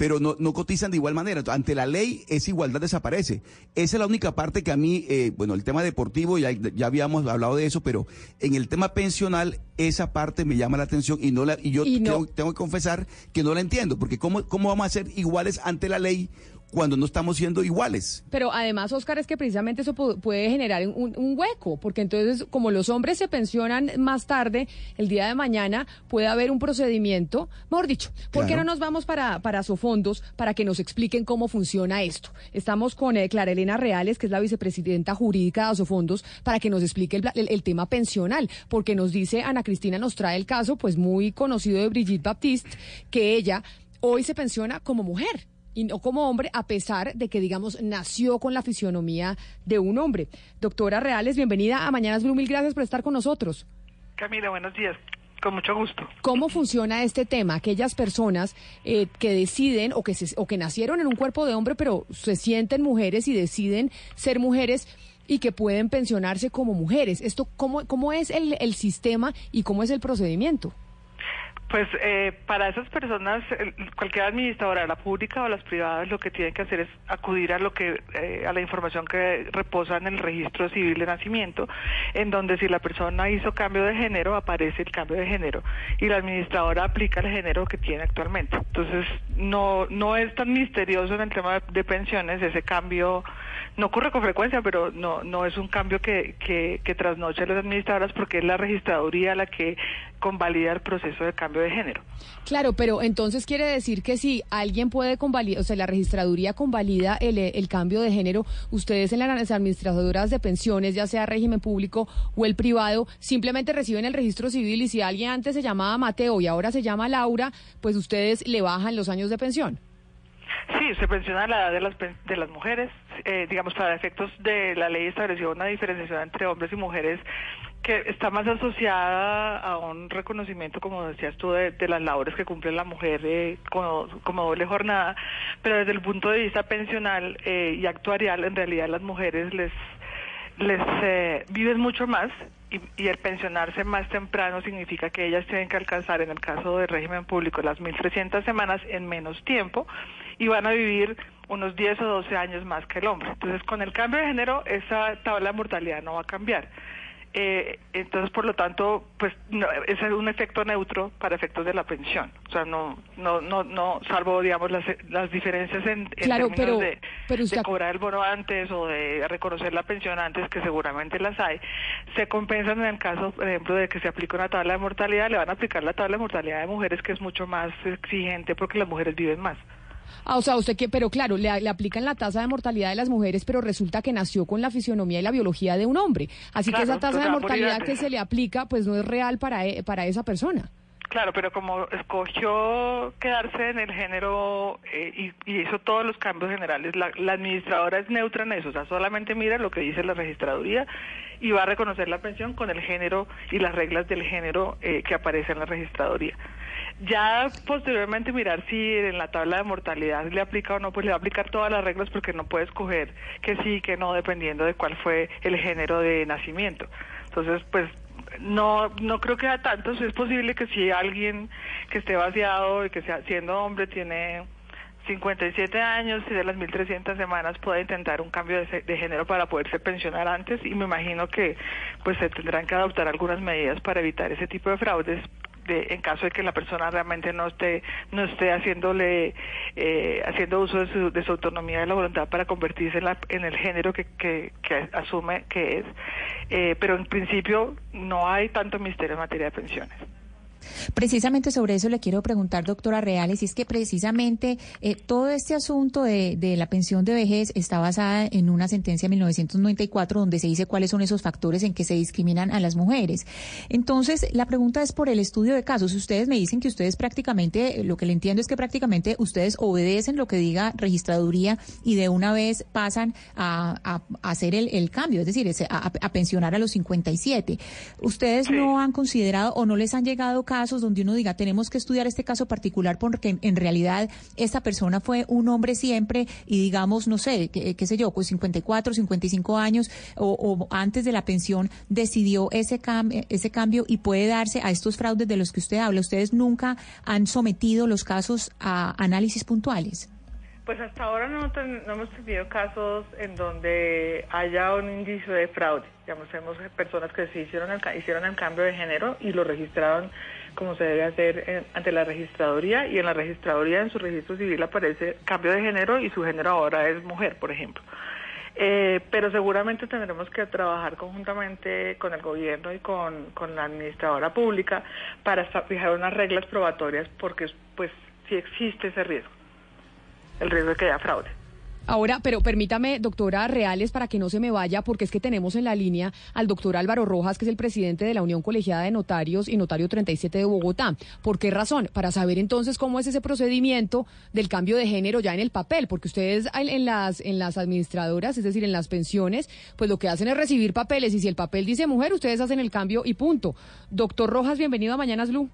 pero no, no cotizan de igual manera. ante la ley, esa igualdad desaparece. Esa es la única parte que a mí, eh, bueno, el tema deportivo, ya, ya habíamos hablado de eso, pero en el tema pensional, esa parte me llama la atención y no la, y yo Tengo, tengo, que confesar que no la entiendo, porque ¿cómo, cómo vamos a ser iguales ante la ley cuando no estamos siendo iguales. Pero además, Oscar, es que precisamente eso pu- puede generar un, un hueco, porque entonces, como los hombres se pensionan más tarde, el día de mañana puede haber un procedimiento, mejor dicho, ¿por qué no nos vamos para, para Sofondos para que nos expliquen cómo funciona esto? Estamos con eh, Clara Elena Reales, que es la vicepresidenta jurídica de Asofondos, para que nos explique el, el- el tema pensional, porque nos dice, Ana Cristina nos trae el caso, pues muy conocido de Brigitte Baptiste, que ella hoy se pensiona como mujer y no como hombre, a pesar de que, digamos, nació con la fisionomía de un hombre. Doctora Reales, bienvenida a Mañanas Blue, mil gracias por estar con nosotros. Camila, buenos días. Con mucho gusto. ¿Cómo funciona este tema? Aquellas personas eh, que deciden o que, se- o que nacieron en un cuerpo de hombre, pero se sienten mujeres y deciden ser mujeres y que pueden pensionarse como mujeres. Esto, ¿Cómo, cómo es el, el sistema y cómo es el procedimiento? Pues eh, para esas personas, cualquier administradora, la pública o las privadas, lo que tienen que hacer es acudir a lo que eh, a la información que reposa en el registro civil de nacimiento, en donde si la persona hizo cambio de género aparece el cambio de género y la administradora aplica el género que tiene actualmente. Entonces no no es tan misterioso en el tema de pensiones ese cambio. No ocurre con frecuencia, pero no no es un cambio que, que, que trasnoche a las administradoras porque es la registraduría la que convalida el proceso de cambio de género. Claro, pero entonces quiere decir que si alguien puede convalidar, o sea, la registraduría convalida el, el cambio de género, ustedes en las administradoras de pensiones, ya sea régimen público o el privado, simplemente reciben el registro civil y si alguien antes se llamaba Mateo y ahora se llama Laura, pues ustedes le bajan los años de pensión. Sí, se pensiona la edad de las, de las mujeres. Eh, digamos, para efectos de la ley estableció una diferenciación entre hombres y mujeres que está más asociada a un reconocimiento, como decías tú, de, las labores que cumple la mujer eh, como, como doble jornada. Pero desde el punto de vista pensional eh, y actuarial, en realidad las mujeres les les eh, viven mucho más y, y el pensionarse más temprano significa que ellas tienen que alcanzar, en el caso del régimen público, las 1.300 semanas en menos tiempo y van a vivir unos 10 o 12 años más que el hombre. Entonces, con el cambio de género, esa tabla de mortalidad no va a cambiar. Eh, entonces, por lo tanto, pues no, es un efecto neutro para efectos de la pensión. O sea, no, no, no, no salvo, digamos, las, las diferencias en, en Claro, términos pero- de, pero usted- de cobrar el bono antes o de reconocer la pensión antes, que seguramente las hay, se compensan en el caso, por ejemplo, de que se aplique una tabla de mortalidad, le van a aplicar la tabla de mortalidad de mujeres, que es mucho más exigente porque las mujeres viven más. Ah, o sea, usted que, pero claro, le, le aplican la tasa de mortalidad de las mujeres, pero resulta que nació con la fisionomía y la biología de un hombre. Así que esa tasa de mortalidad que se le aplica, pues no es real para, e- para esa persona. Claro, pero como escogió quedarse en el género eh, y, y hizo todos los cambios generales, la, la administradora es neutra en eso, o sea, solamente mira lo que dice la registraduría y va a reconocer la pensión con el género y las reglas del género eh, que aparece en la registraduría. Ya posteriormente mirar si en la tabla de mortalidad le aplica o no, pues le va a aplicar todas las reglas porque no puede escoger que sí, que no, dependiendo de cuál fue el género de nacimiento. Entonces, pues no no creo que a tantos. Es posible que si alguien que esté vaciado y que sea siendo hombre tiene 57 años y de las 1.300 semanas pueda intentar un cambio de, de género para poderse pensionar antes y me imagino que pues se tendrán que adoptar algunas medidas para evitar ese tipo de fraudes de- en caso de que la persona realmente no esté no esté haciéndole eh, haciendo uso de su, de su autonomía y de la voluntad para convertirse en, la- en el género que, que, asume que es Eh, pero en principio no hay tanto misterio en materia de pensiones Precisamente sobre eso le quiero preguntar, doctora Reales, y es que precisamente eh, todo este asunto de, de la pensión de vejez está basada en una sentencia de 1994 donde se dice cuáles son esos factores en que se discriminan a las mujeres. Entonces, la pregunta es por el estudio de casos. Ustedes me dicen que ustedes prácticamente, eh, lo que le entiendo es que prácticamente ustedes obedecen lo que diga registraduría y de una vez pasan a, a- a hacer el, el cambio, es decir, a, a pensionar a los 57. ¿Ustedes no han considerado o no les han llegado casos donde uno diga, tenemos que estudiar este caso particular porque en, realidad esta persona fue un hombre siempre y digamos, no sé, qué, sé yo, pues 54, 55 años o, o antes de la pensión decidió ese, cam- ese cambio y puede darse a estos fraudes de los que usted habla? ¿Ustedes nunca han sometido los casos a análisis puntuales? Pues hasta ahora no, hemos tenido casos en donde haya un indicio de fraude. Digamos, tenemos personas que se hicieron el, hicieron el cambio de género y lo registraron como se debe hacer ante la registraduría y en la registraduría en su registro civil aparece cambio de género y su género ahora es mujer, por ejemplo. Eh, pero seguramente tendremos que trabajar conjuntamente con el gobierno y con, con la administradora pública para fijar unas reglas probatorias porque pues sí existe ese riesgo, el riesgo de que haya fraude. Ahora, pero permítame, doctora Reales, para que no se me vaya, porque es que tenemos en la línea al doctor Álvaro Rojas, que es el presidente de la Unión Colegiada de Notarios y Notario 37 de Bogotá. ¿Por qué razón? Para saber entonces cómo es ese procedimiento del cambio de género ya en el papel, porque ustedes en las, en las administradoras, es decir, en las pensiones, pues lo que hacen es recibir papeles y si el papel dice mujer, ustedes hacen el cambio y punto. Doctor Rojas, bienvenido a Mañanas Blue.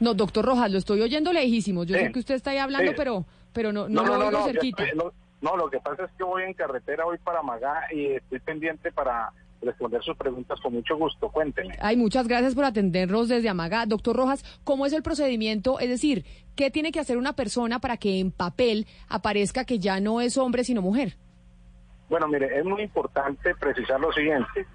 No, doctor Rojas, lo estoy oyendo lejísimo. Yo Sí. sé que usted está ahí hablando, Sí. pero, pero no, no, lo oigo yo cerquita. no, no, lo que pasa es que voy en carretera hoy para Magá y estoy pendiente para responder sus preguntas con mucho gusto. Cuénteme. Ay, muchas gracias por atendernos desde Amaga. Doctor Rojas, ¿cómo es el procedimiento? Es decir, ¿qué tiene que hacer una persona para que en papel aparezca que ya no es hombre sino mujer? Bueno, mire, es muy importante precisar lo siguiente.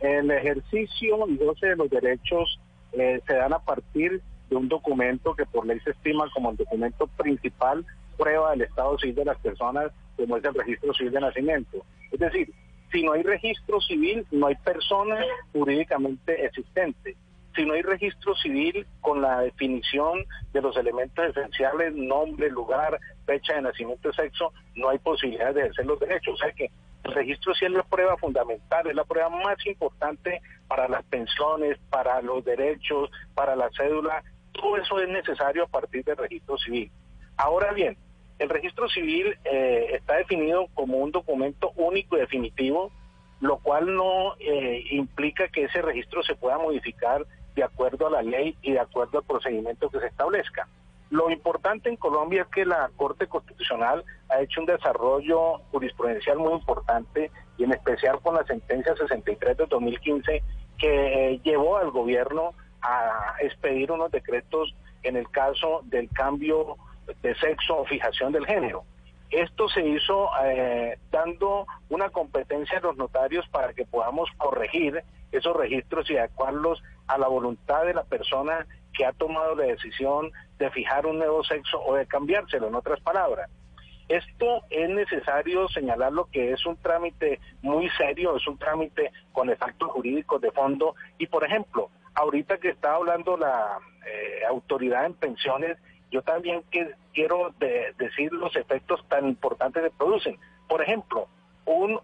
El ejercicio y goce de los derechos eh, se dan a partir de un documento que por ley se estima como el documento principal, prueba del estado civil de las personas, como es el registro civil de nacimiento. Es decir, si no hay registro civil, no hay persona jurídicamente existente. Si no hay registro civil con la definición de los elementos esenciales, nombre, lugar, fecha de nacimiento sexo, no hay posibilidad de ejercer los derechos. O sea que el registro civil es la prueba fundamental, es la prueba más importante para las pensiones, para los derechos, para la cédula. Todo eso es necesario a partir del registro civil. Ahora bien, el registro civil eh, está definido como un documento único y definitivo, lo cual no eh, implica que ese registro se pueda modificar de acuerdo a la ley y de acuerdo al procedimiento que se establezca. Lo importante en Colombia es que la Corte Constitucional ha hecho un desarrollo jurisprudencial muy importante y en especial con la sentencia 63 de 2015 que eh, llevó al gobierno a expedir unos decretos en el caso del cambio de sexo o fijación del género. Esto se hizo eh, dando una competencia a los notarios para que podamos corregir esos registros y adecuarlos a la voluntad de la persona que ha tomado la decisión de fijar un nuevo sexo o de cambiárselo, en otras palabras. Esto es necesario señalar lo que es un trámite muy serio, es un trámite con efectos jurídicos de fondo y, por ejemplo, ahorita que está hablando la eh, autoridad en pensiones, yo también que, quiero de- decir los efectos tan importantes que producen. Por ejemplo, un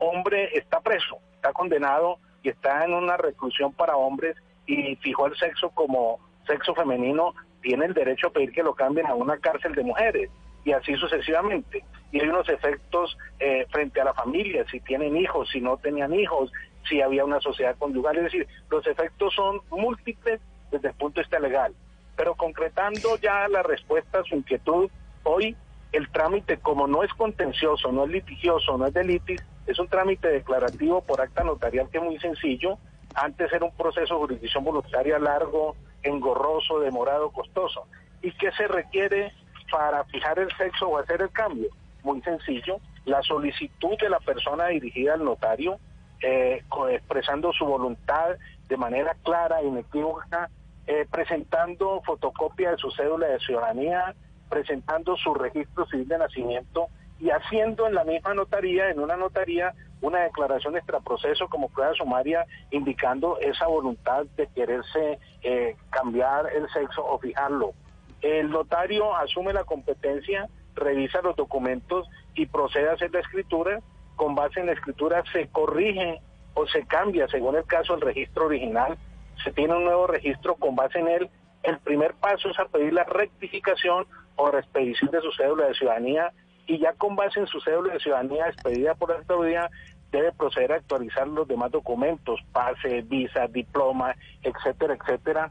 hombre está preso, está condenado y está en una reclusión para hombres y fijó el sexo como sexo femenino, tiene el derecho a pedir que lo cambien a una cárcel de mujeres y así sucesivamente. Y hay unos efectos eh, frente a la familia, si tienen hijos, si no tenían hijos, si había una sociedad conyugal, es decir, los efectos son múltiples desde el punto de vista legal. Pero concretando ya la respuesta a su inquietud, hoy el trámite, como no es contencioso, no es litigioso, no es de litis, es un trámite declarativo por acta notarial que es muy sencillo. Antes era un proceso de jurisdicción voluntaria largo, engorroso, demorado, costoso. ¿Y qué se requiere para fijar el sexo o hacer el cambio? Muy sencillo, la solicitud de la persona dirigida al notario, eh, expresando su voluntad de manera clara inequívoca, eh, presentando fotocopia de su cédula de ciudadanía, presentando su registro civil de nacimiento y haciendo en la misma notaría, en una notaría, una declaración extraproceso como prueba sumaria indicando esa voluntad de quererse eh, cambiar el sexo o fijarlo. El notario asume la competencia, revisa los documentos y procede a hacer la escritura. Con base en la escritura se corrige o se cambia, según el caso, el registro original. Se tiene un nuevo registro con base en él. El primer paso es a pedir la rectificación o reexpedición de su cédula de ciudadanía y ya con base en su cédula de ciudadanía expedida por la autoridad debe proceder a actualizar los demás documentos, pase, visa, diploma, etcétera, etcétera.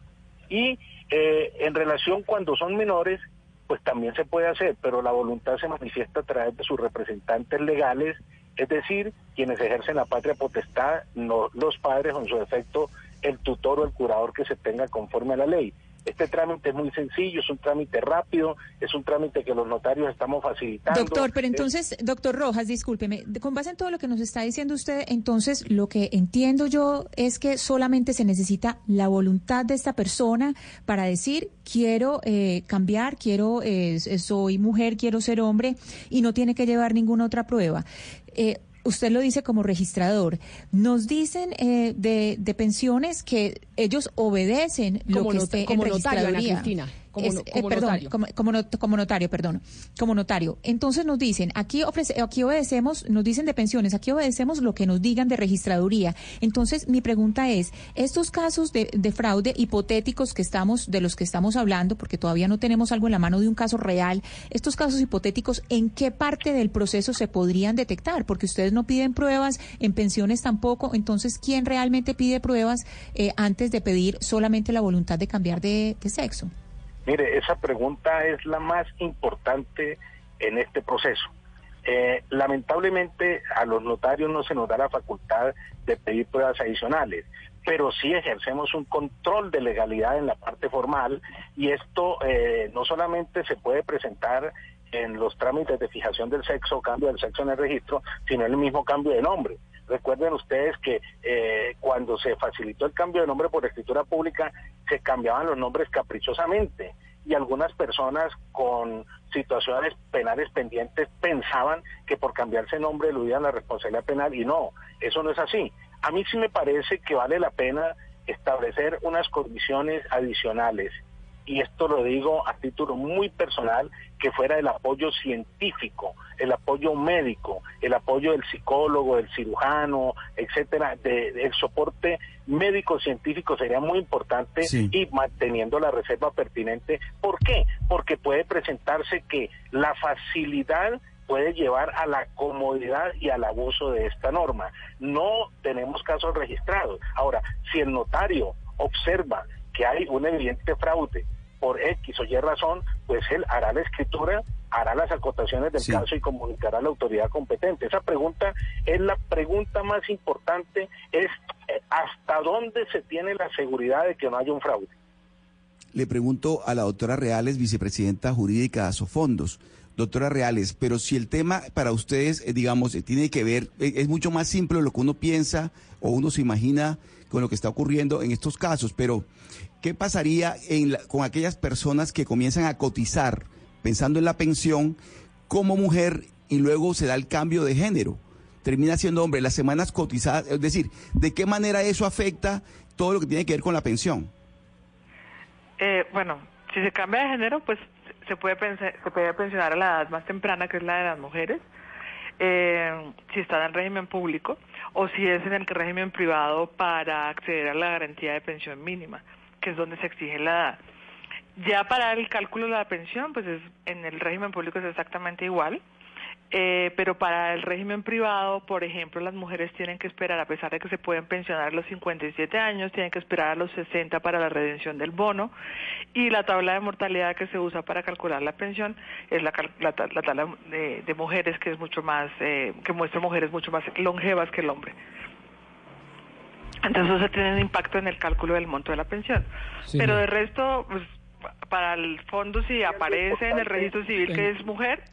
Y eh, en relación cuando son menores, pues también se puede hacer, pero la voluntad se manifiesta a través de sus representantes legales, es decir, quienes ejercen la patria potestad, no los padres o en su defecto el tutor o el curador que se tenga conforme a la ley. Este trámite es muy sencillo, es un trámite rápido, es un trámite que los notarios estamos facilitando. Doctor, pero entonces, doctor Rojas, discúlpeme, con base en todo lo que nos está diciendo usted, entonces lo que entiendo yo es que solamente se necesita la voluntad de esta persona para decir quiero eh, cambiar, quiero eh, soy mujer, quiero ser hombre y no tiene que llevar ninguna otra prueba. Eh, usted lo dice como registrador, nos dicen eh, de, de, pensiones que ellos obedecen lo como que not esté como en notario, Ana. Cristina. Como, Es- no- eh, como perdón, notario. Como, como not- como notario, perdón, como notario. Entonces nos dicen, aquí ofrece, aquí obedecemos, nos dicen de pensiones, aquí obedecemos lo que nos digan de registraduría. Entonces mi pregunta es, estos casos de, de fraude hipotéticos que estamos, de los que estamos hablando, porque todavía no tenemos algo en la mano de un caso real, estos casos hipotéticos, ¿en qué parte del proceso se podrían detectar? Porque ustedes no piden pruebas, en pensiones tampoco. Entonces, ¿quién realmente pide pruebas eh, antes de pedir solamente la voluntad de cambiar de, sexo? Mire, esa pregunta es la más importante en este proceso. Eh, lamentablemente a los notarios no se nos da la facultad de pedir pruebas adicionales, pero sí ejercemos un control de legalidad en la parte formal y esto eh, no solamente se puede presentar en los trámites de fijación del sexo o cambio del sexo en el registro, sino en el mismo cambio de nombre. Recuerden ustedes que eh, cuando se facilitó el cambio de nombre por escritura pública, se cambiaban los nombres caprichosamente. Y algunas personas con situaciones penales pendientes pensaban que por cambiarse nombre eludían la responsabilidad penal. Y no, eso no es así. A mí sí me parece que vale la pena establecer unas condiciones adicionales y esto lo digo a título muy personal, que fuera el apoyo científico, el apoyo médico, el apoyo del psicólogo, del cirujano, etcétera, de, el soporte médico científico sería muy importante Sí. y manteniendo la reserva pertinente. ¿Por qué? Porque puede presentarse que la facilidad puede llevar a la comodidad y al abuso de esta norma. No tenemos casos registrados. Ahora, si el notario observa que hay un evidente fraude por X o Y razón, pues él hará la escritura, hará las acotaciones del Sí. caso y comunicará a la autoridad competente. Esa pregunta es la pregunta más importante, es eh, hasta dónde se tiene la seguridad de que no haya un fraude. Le pregunto a la doctora Reales, vicepresidenta jurídica de Asofondos. Doctora Reales, pero si el tema para ustedes, eh, digamos, eh, tiene que ver, es mucho más simple lo que uno piensa o uno se imagina con lo que está ocurriendo en estos casos, pero ¿qué pasaría en la- con aquellas personas que comienzan a cotizar pensando en la pensión como mujer y luego se da el cambio de género? Termina siendo hombre, las semanas cotizadas, es decir, ¿de qué manera eso afecta todo lo que tiene que ver con la pensión? Eh, bueno, si se cambia de género, pues se puede, pense- se puede pensionar a la edad más temprana, que es la de las mujeres, eh, si está en el régimen público o si es en el régimen privado para acceder a la garantía de pensión mínima, que es donde se exige la edad. Ya para el cálculo de la pensión, pues es, en el régimen público es exactamente igual. Eh, pero para el régimen privado, por ejemplo, las mujeres tienen que esperar, a pesar de que se pueden pensionar a los 57 años, tienen que esperar a los 60 para la redención del bono. Y la tabla de mortalidad que se usa para calcular la pensión es la, la, la tabla de, de mujeres, que es mucho más, eh, que muestra mujeres mucho más longevas que el hombre. Entonces eso tiene un impacto en el cálculo del monto de la pensión. Sí, Pero de resto, pues, para el fondo, si aparece en el registro civil que es mujer,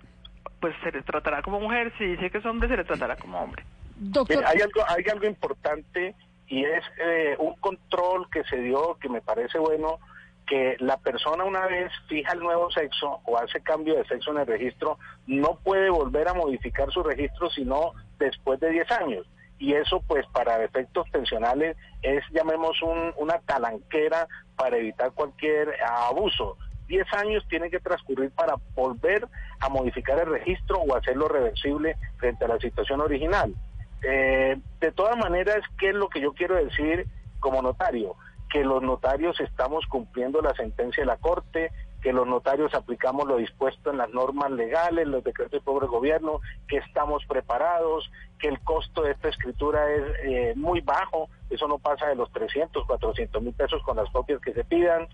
pues se le tratará como mujer. Si dice que es hombre, se le tratará como hombre. Mire, hay algo, hay algo importante y es eh, un control que se dio que me parece bueno que la persona una vez fija el nuevo sexo o hace cambio de sexo en el registro no puede volver a modificar su registro sino después de 10 años y eso pues para efectos pensionales es llamemos un- una talanquera para evitar cualquier abuso 10 años tienen que transcurrir para volver a modificar el registro o hacerlo reversible frente a la situación original. Eh, de todas maneras, ¿qué es lo que yo quiero decir como notario? Que los notarios estamos cumpliendo la sentencia de la Corte, que los notarios aplicamos lo dispuesto en las normas legales, los decretos del pobre gobierno, que estamos preparados, que el costo de esta escritura es eh, muy bajo, eso no pasa de los 300, 400 mil pesos con las copias que se pidan,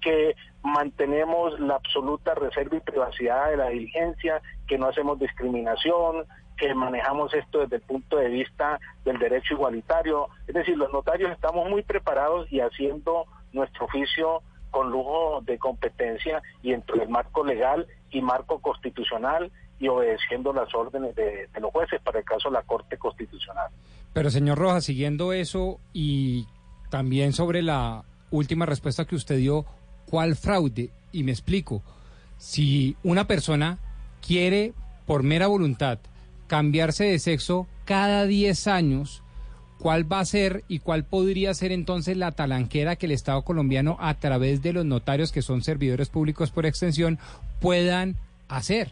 que mantenemos la absoluta reserva y privacidad de la diligencia, que no hacemos discriminación, que manejamos esto desde el punto de vista del derecho igualitario. Es decir, los notarios estamos muy preparados y haciendo nuestro oficio con lujo de competencia y entre el marco legal y marco constitucional y obedeciendo las órdenes de, los jueces, para el caso de la Corte Constitucional. Pero señor Rojas, siguiendo eso y también sobre la última respuesta que usted dio, ¿cuál fraude? Y me explico. Si una persona quiere, por mera voluntad, cambiarse de sexo cada 10 años, ¿cuál va a ser y cuál podría ser entonces la talanquera que el Estado colombiano, a través de los notarios, que son servidores públicos por extensión, puedan hacer?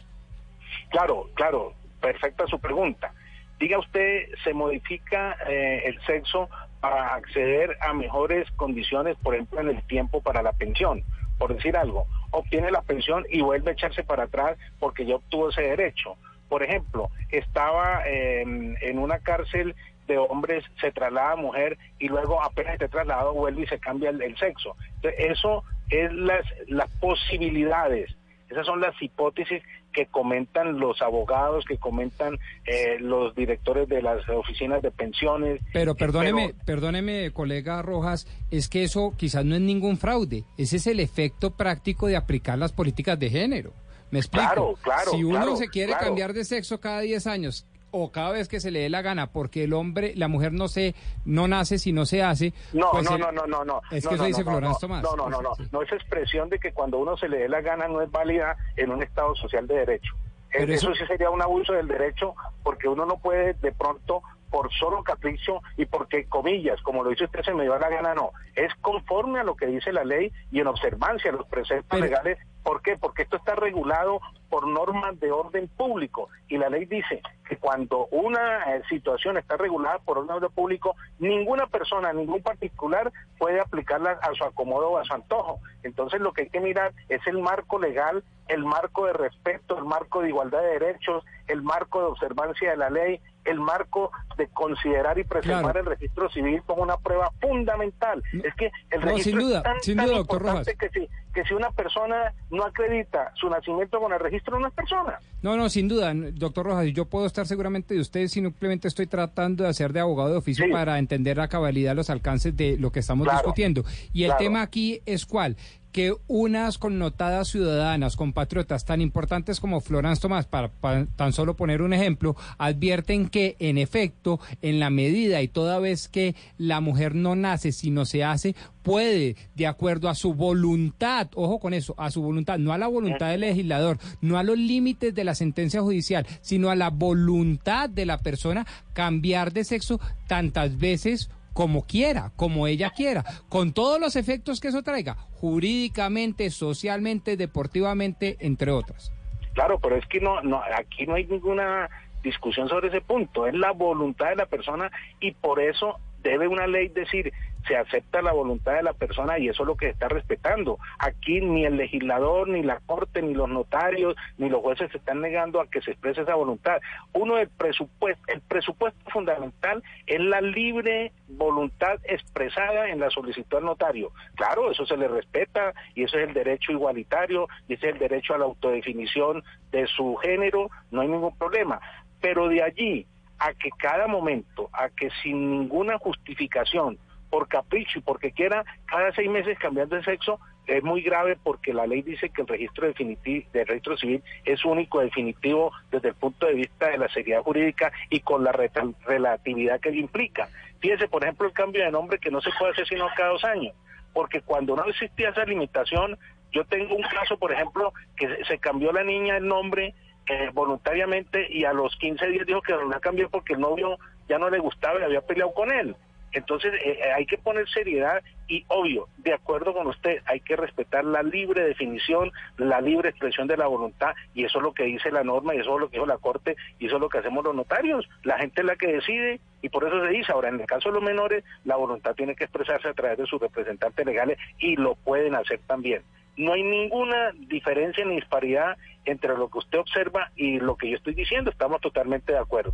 Claro, claro, perfecta su pregunta. Diga usted, se modifica eh, el sexo para acceder a mejores condiciones, por ejemplo, en el tiempo para la pensión, por decir algo. Obtiene la pensión y vuelve a echarse para atrás porque ya obtuvo ese derecho. Por ejemplo, estaba en, en una cárcel de hombres, se traslada a mujer y luego apenas esté trasladado vuelve y se cambia el, el sexo. Entonces, eso es las, las posibilidades, esas son las hipótesis que comentan los abogados, que comentan eh, los directores de las oficinas de pensiones. Pero perdóneme, perdóneme, colega Rojas, es que eso quizás no es ningún fraude, ese es el efecto práctico de aplicar las políticas de género. Me explico. Claro, claro, si uno claro, se quiere cambiar de sexo cada 10 años o cada vez que se le dé la gana, porque el hombre, la mujer no se, no nace si no se hace. No, pues no, el- no, no, no, no. Es no, que eso dice no, Tomás. No, no, no, no. No esa expresión de que cuando uno se le dé la gana no es válida en un Estado social de derecho. Pero eso... eso- sí sería un abuso del derecho porque uno no puede de pronto por solo capricho y porque comillas, como lo dice usted, se me dio la gana, no. Es conforme a lo que dice la ley y en observancia a los preceptos legales. ¿Por qué? Porque esto está regulado por normas de orden público y la ley dice que cuando una eh, situación está regulada por orden de público, ninguna persona, ningún particular puede aplicarla a su acomodo o a su antojo. Entonces lo que hay que mirar es el marco legal, el marco de respeto, el marco de igualdad de derechos, el marco de observancia de la ley, el marco de considerar y preservar Claro. el registro civil como una prueba fundamental. es que el no, registro sin duda, es tan, sin tan duda, doctor importante que si, que si una persona no acredita su nacimiento con el registro, no es persona. No, no, sin duda, doctor Rojas, yo puedo estar seguramente de usted, simplemente estoy tratando de hacer de abogado de oficio Sí. para entender a cabalidad los alcances de lo que estamos Claro, discutiendo. Y el claro. tema aquí es cuál que unas connotadas ciudadanas, compatriotas tan importantes como Florence Tomás, para, para tan solo poner un ejemplo, advierten que en efecto, en la medida y toda vez que la mujer no nace, sino se hace, puede, de acuerdo a su voluntad, ojo con eso, a su voluntad, no a la voluntad del legislador, no a los límites de la sentencia judicial, sino a la voluntad de la persona cambiar de sexo tantas veces como quiera, como ella quiera, con todos los efectos que eso traiga, jurídicamente, socialmente, deportivamente, entre otras. Claro, pero es que no, no, aquí no hay ninguna discusión sobre ese punto, es la voluntad de la persona y por eso debe una ley decir se acepta la voluntad de la persona y eso es lo que se está respetando. Aquí ni el legislador, ni la corte, ni los notarios, ni los jueces se están negando a que se exprese esa voluntad. Uno del presupuesto, el presupuesto fundamental es la libre voluntad expresada en la solicitud al notario. Claro, eso se le respeta y eso es el derecho igualitario y ese es el derecho a la autodefinición de su género, no hay ningún problema. Pero de allí a que cada momento, a que sin ninguna justificación, por capricho y porque quiera cada seis meses cambiar de sexo, es muy grave porque la ley dice que el registro definitivo del registro civil es único, definitivo desde el punto de vista de la seriedad jurídica y con la relatividad que implica. Fíjese, por ejemplo, el cambio de nombre que no se puede hacer sino cada dos años, porque cuando no existía esa limitación, yo tengo un caso, por ejemplo, que se cambió la niña el nombre eh, voluntariamente y a los 15 días dijo que la cambió porque el novio ya no le gustaba y había peleado con él. Entonces eh, eh, hay que poner seriedad y obvio, de acuerdo con usted, hay que respetar la libre definición, la libre expresión de la voluntad y eso es lo que dice la norma y eso es lo que dijo la Corte y eso es lo que hacemos los notarios. La gente es la que decide y por eso se dice. Ahora, en el caso de los menores, la voluntad tiene que expresarse a través de sus representantes legales y lo pueden hacer también. No hay ninguna diferencia ni disparidad entre lo que usted observa y lo que yo estoy diciendo. Estamos totalmente de acuerdo.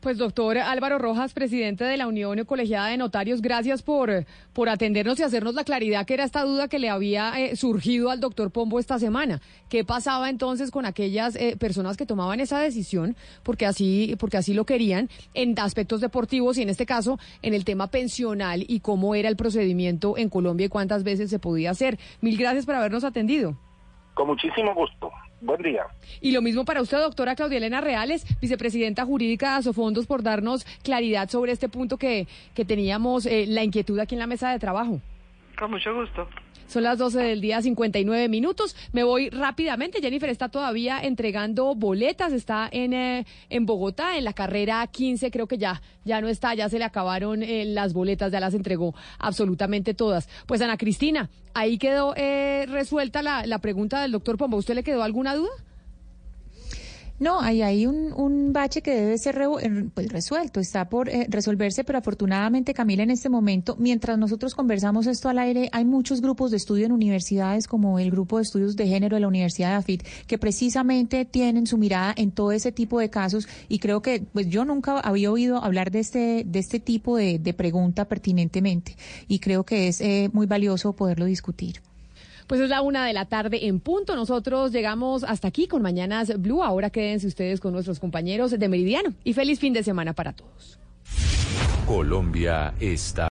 Pues doctor Álvaro Rojas, presidente de la Unión Colegiada de Notarios, gracias por, por atendernos y hacernos la claridad que era esta duda que le había eh, surgido al doctor Pombo esta semana. ¿Qué pasaba entonces con aquellas eh, personas que tomaban esa decisión porque así, porque así lo querían en aspectos deportivos y en este caso en el tema pensional y cómo era el procedimiento en Colombia y cuántas veces se podía hacer? Mil gracias por habernos atendido. Con muchísimo gusto. Buen día. Y lo mismo para usted, doctora Claudia Elena Reales, vicepresidenta jurídica de Asofondos, por darnos claridad sobre este punto que, que teníamos eh, la inquietud aquí en la mesa de trabajo. Con mucho gusto. Son las 12 del día, 59 minutos. Me voy rápidamente. Jennifer está todavía entregando boletas. Está en, eh, en Bogotá, en la carrera 15. Creo que ya, ya no está. Ya se le acabaron eh, las boletas. Ya las entregó absolutamente todas. Pues Ana Cristina, ahí quedó eh, resuelta la, la pregunta del doctor Pombo. ¿Usted le quedó alguna duda? No, hay ahí un, un bache que debe ser pues, resuelto, está por eh, resolverse, pero afortunadamente, Camila, en este momento, mientras nosotros conversamos esto al aire, hay muchos grupos de estudio en universidades, como el grupo de estudios de género de la Universidad de AFIT, que precisamente tienen su mirada en todo ese tipo de casos, y creo que, pues yo nunca había oído hablar de este, de este tipo de, de pregunta pertinentemente, y creo que es eh, muy valioso poderlo discutir. Pues es la una de la tarde en punto. Nosotros llegamos hasta aquí con Mañanas Blue. Ahora quédense ustedes con nuestros compañeros de Meridiano. Y feliz fin de semana para todos. Colombia está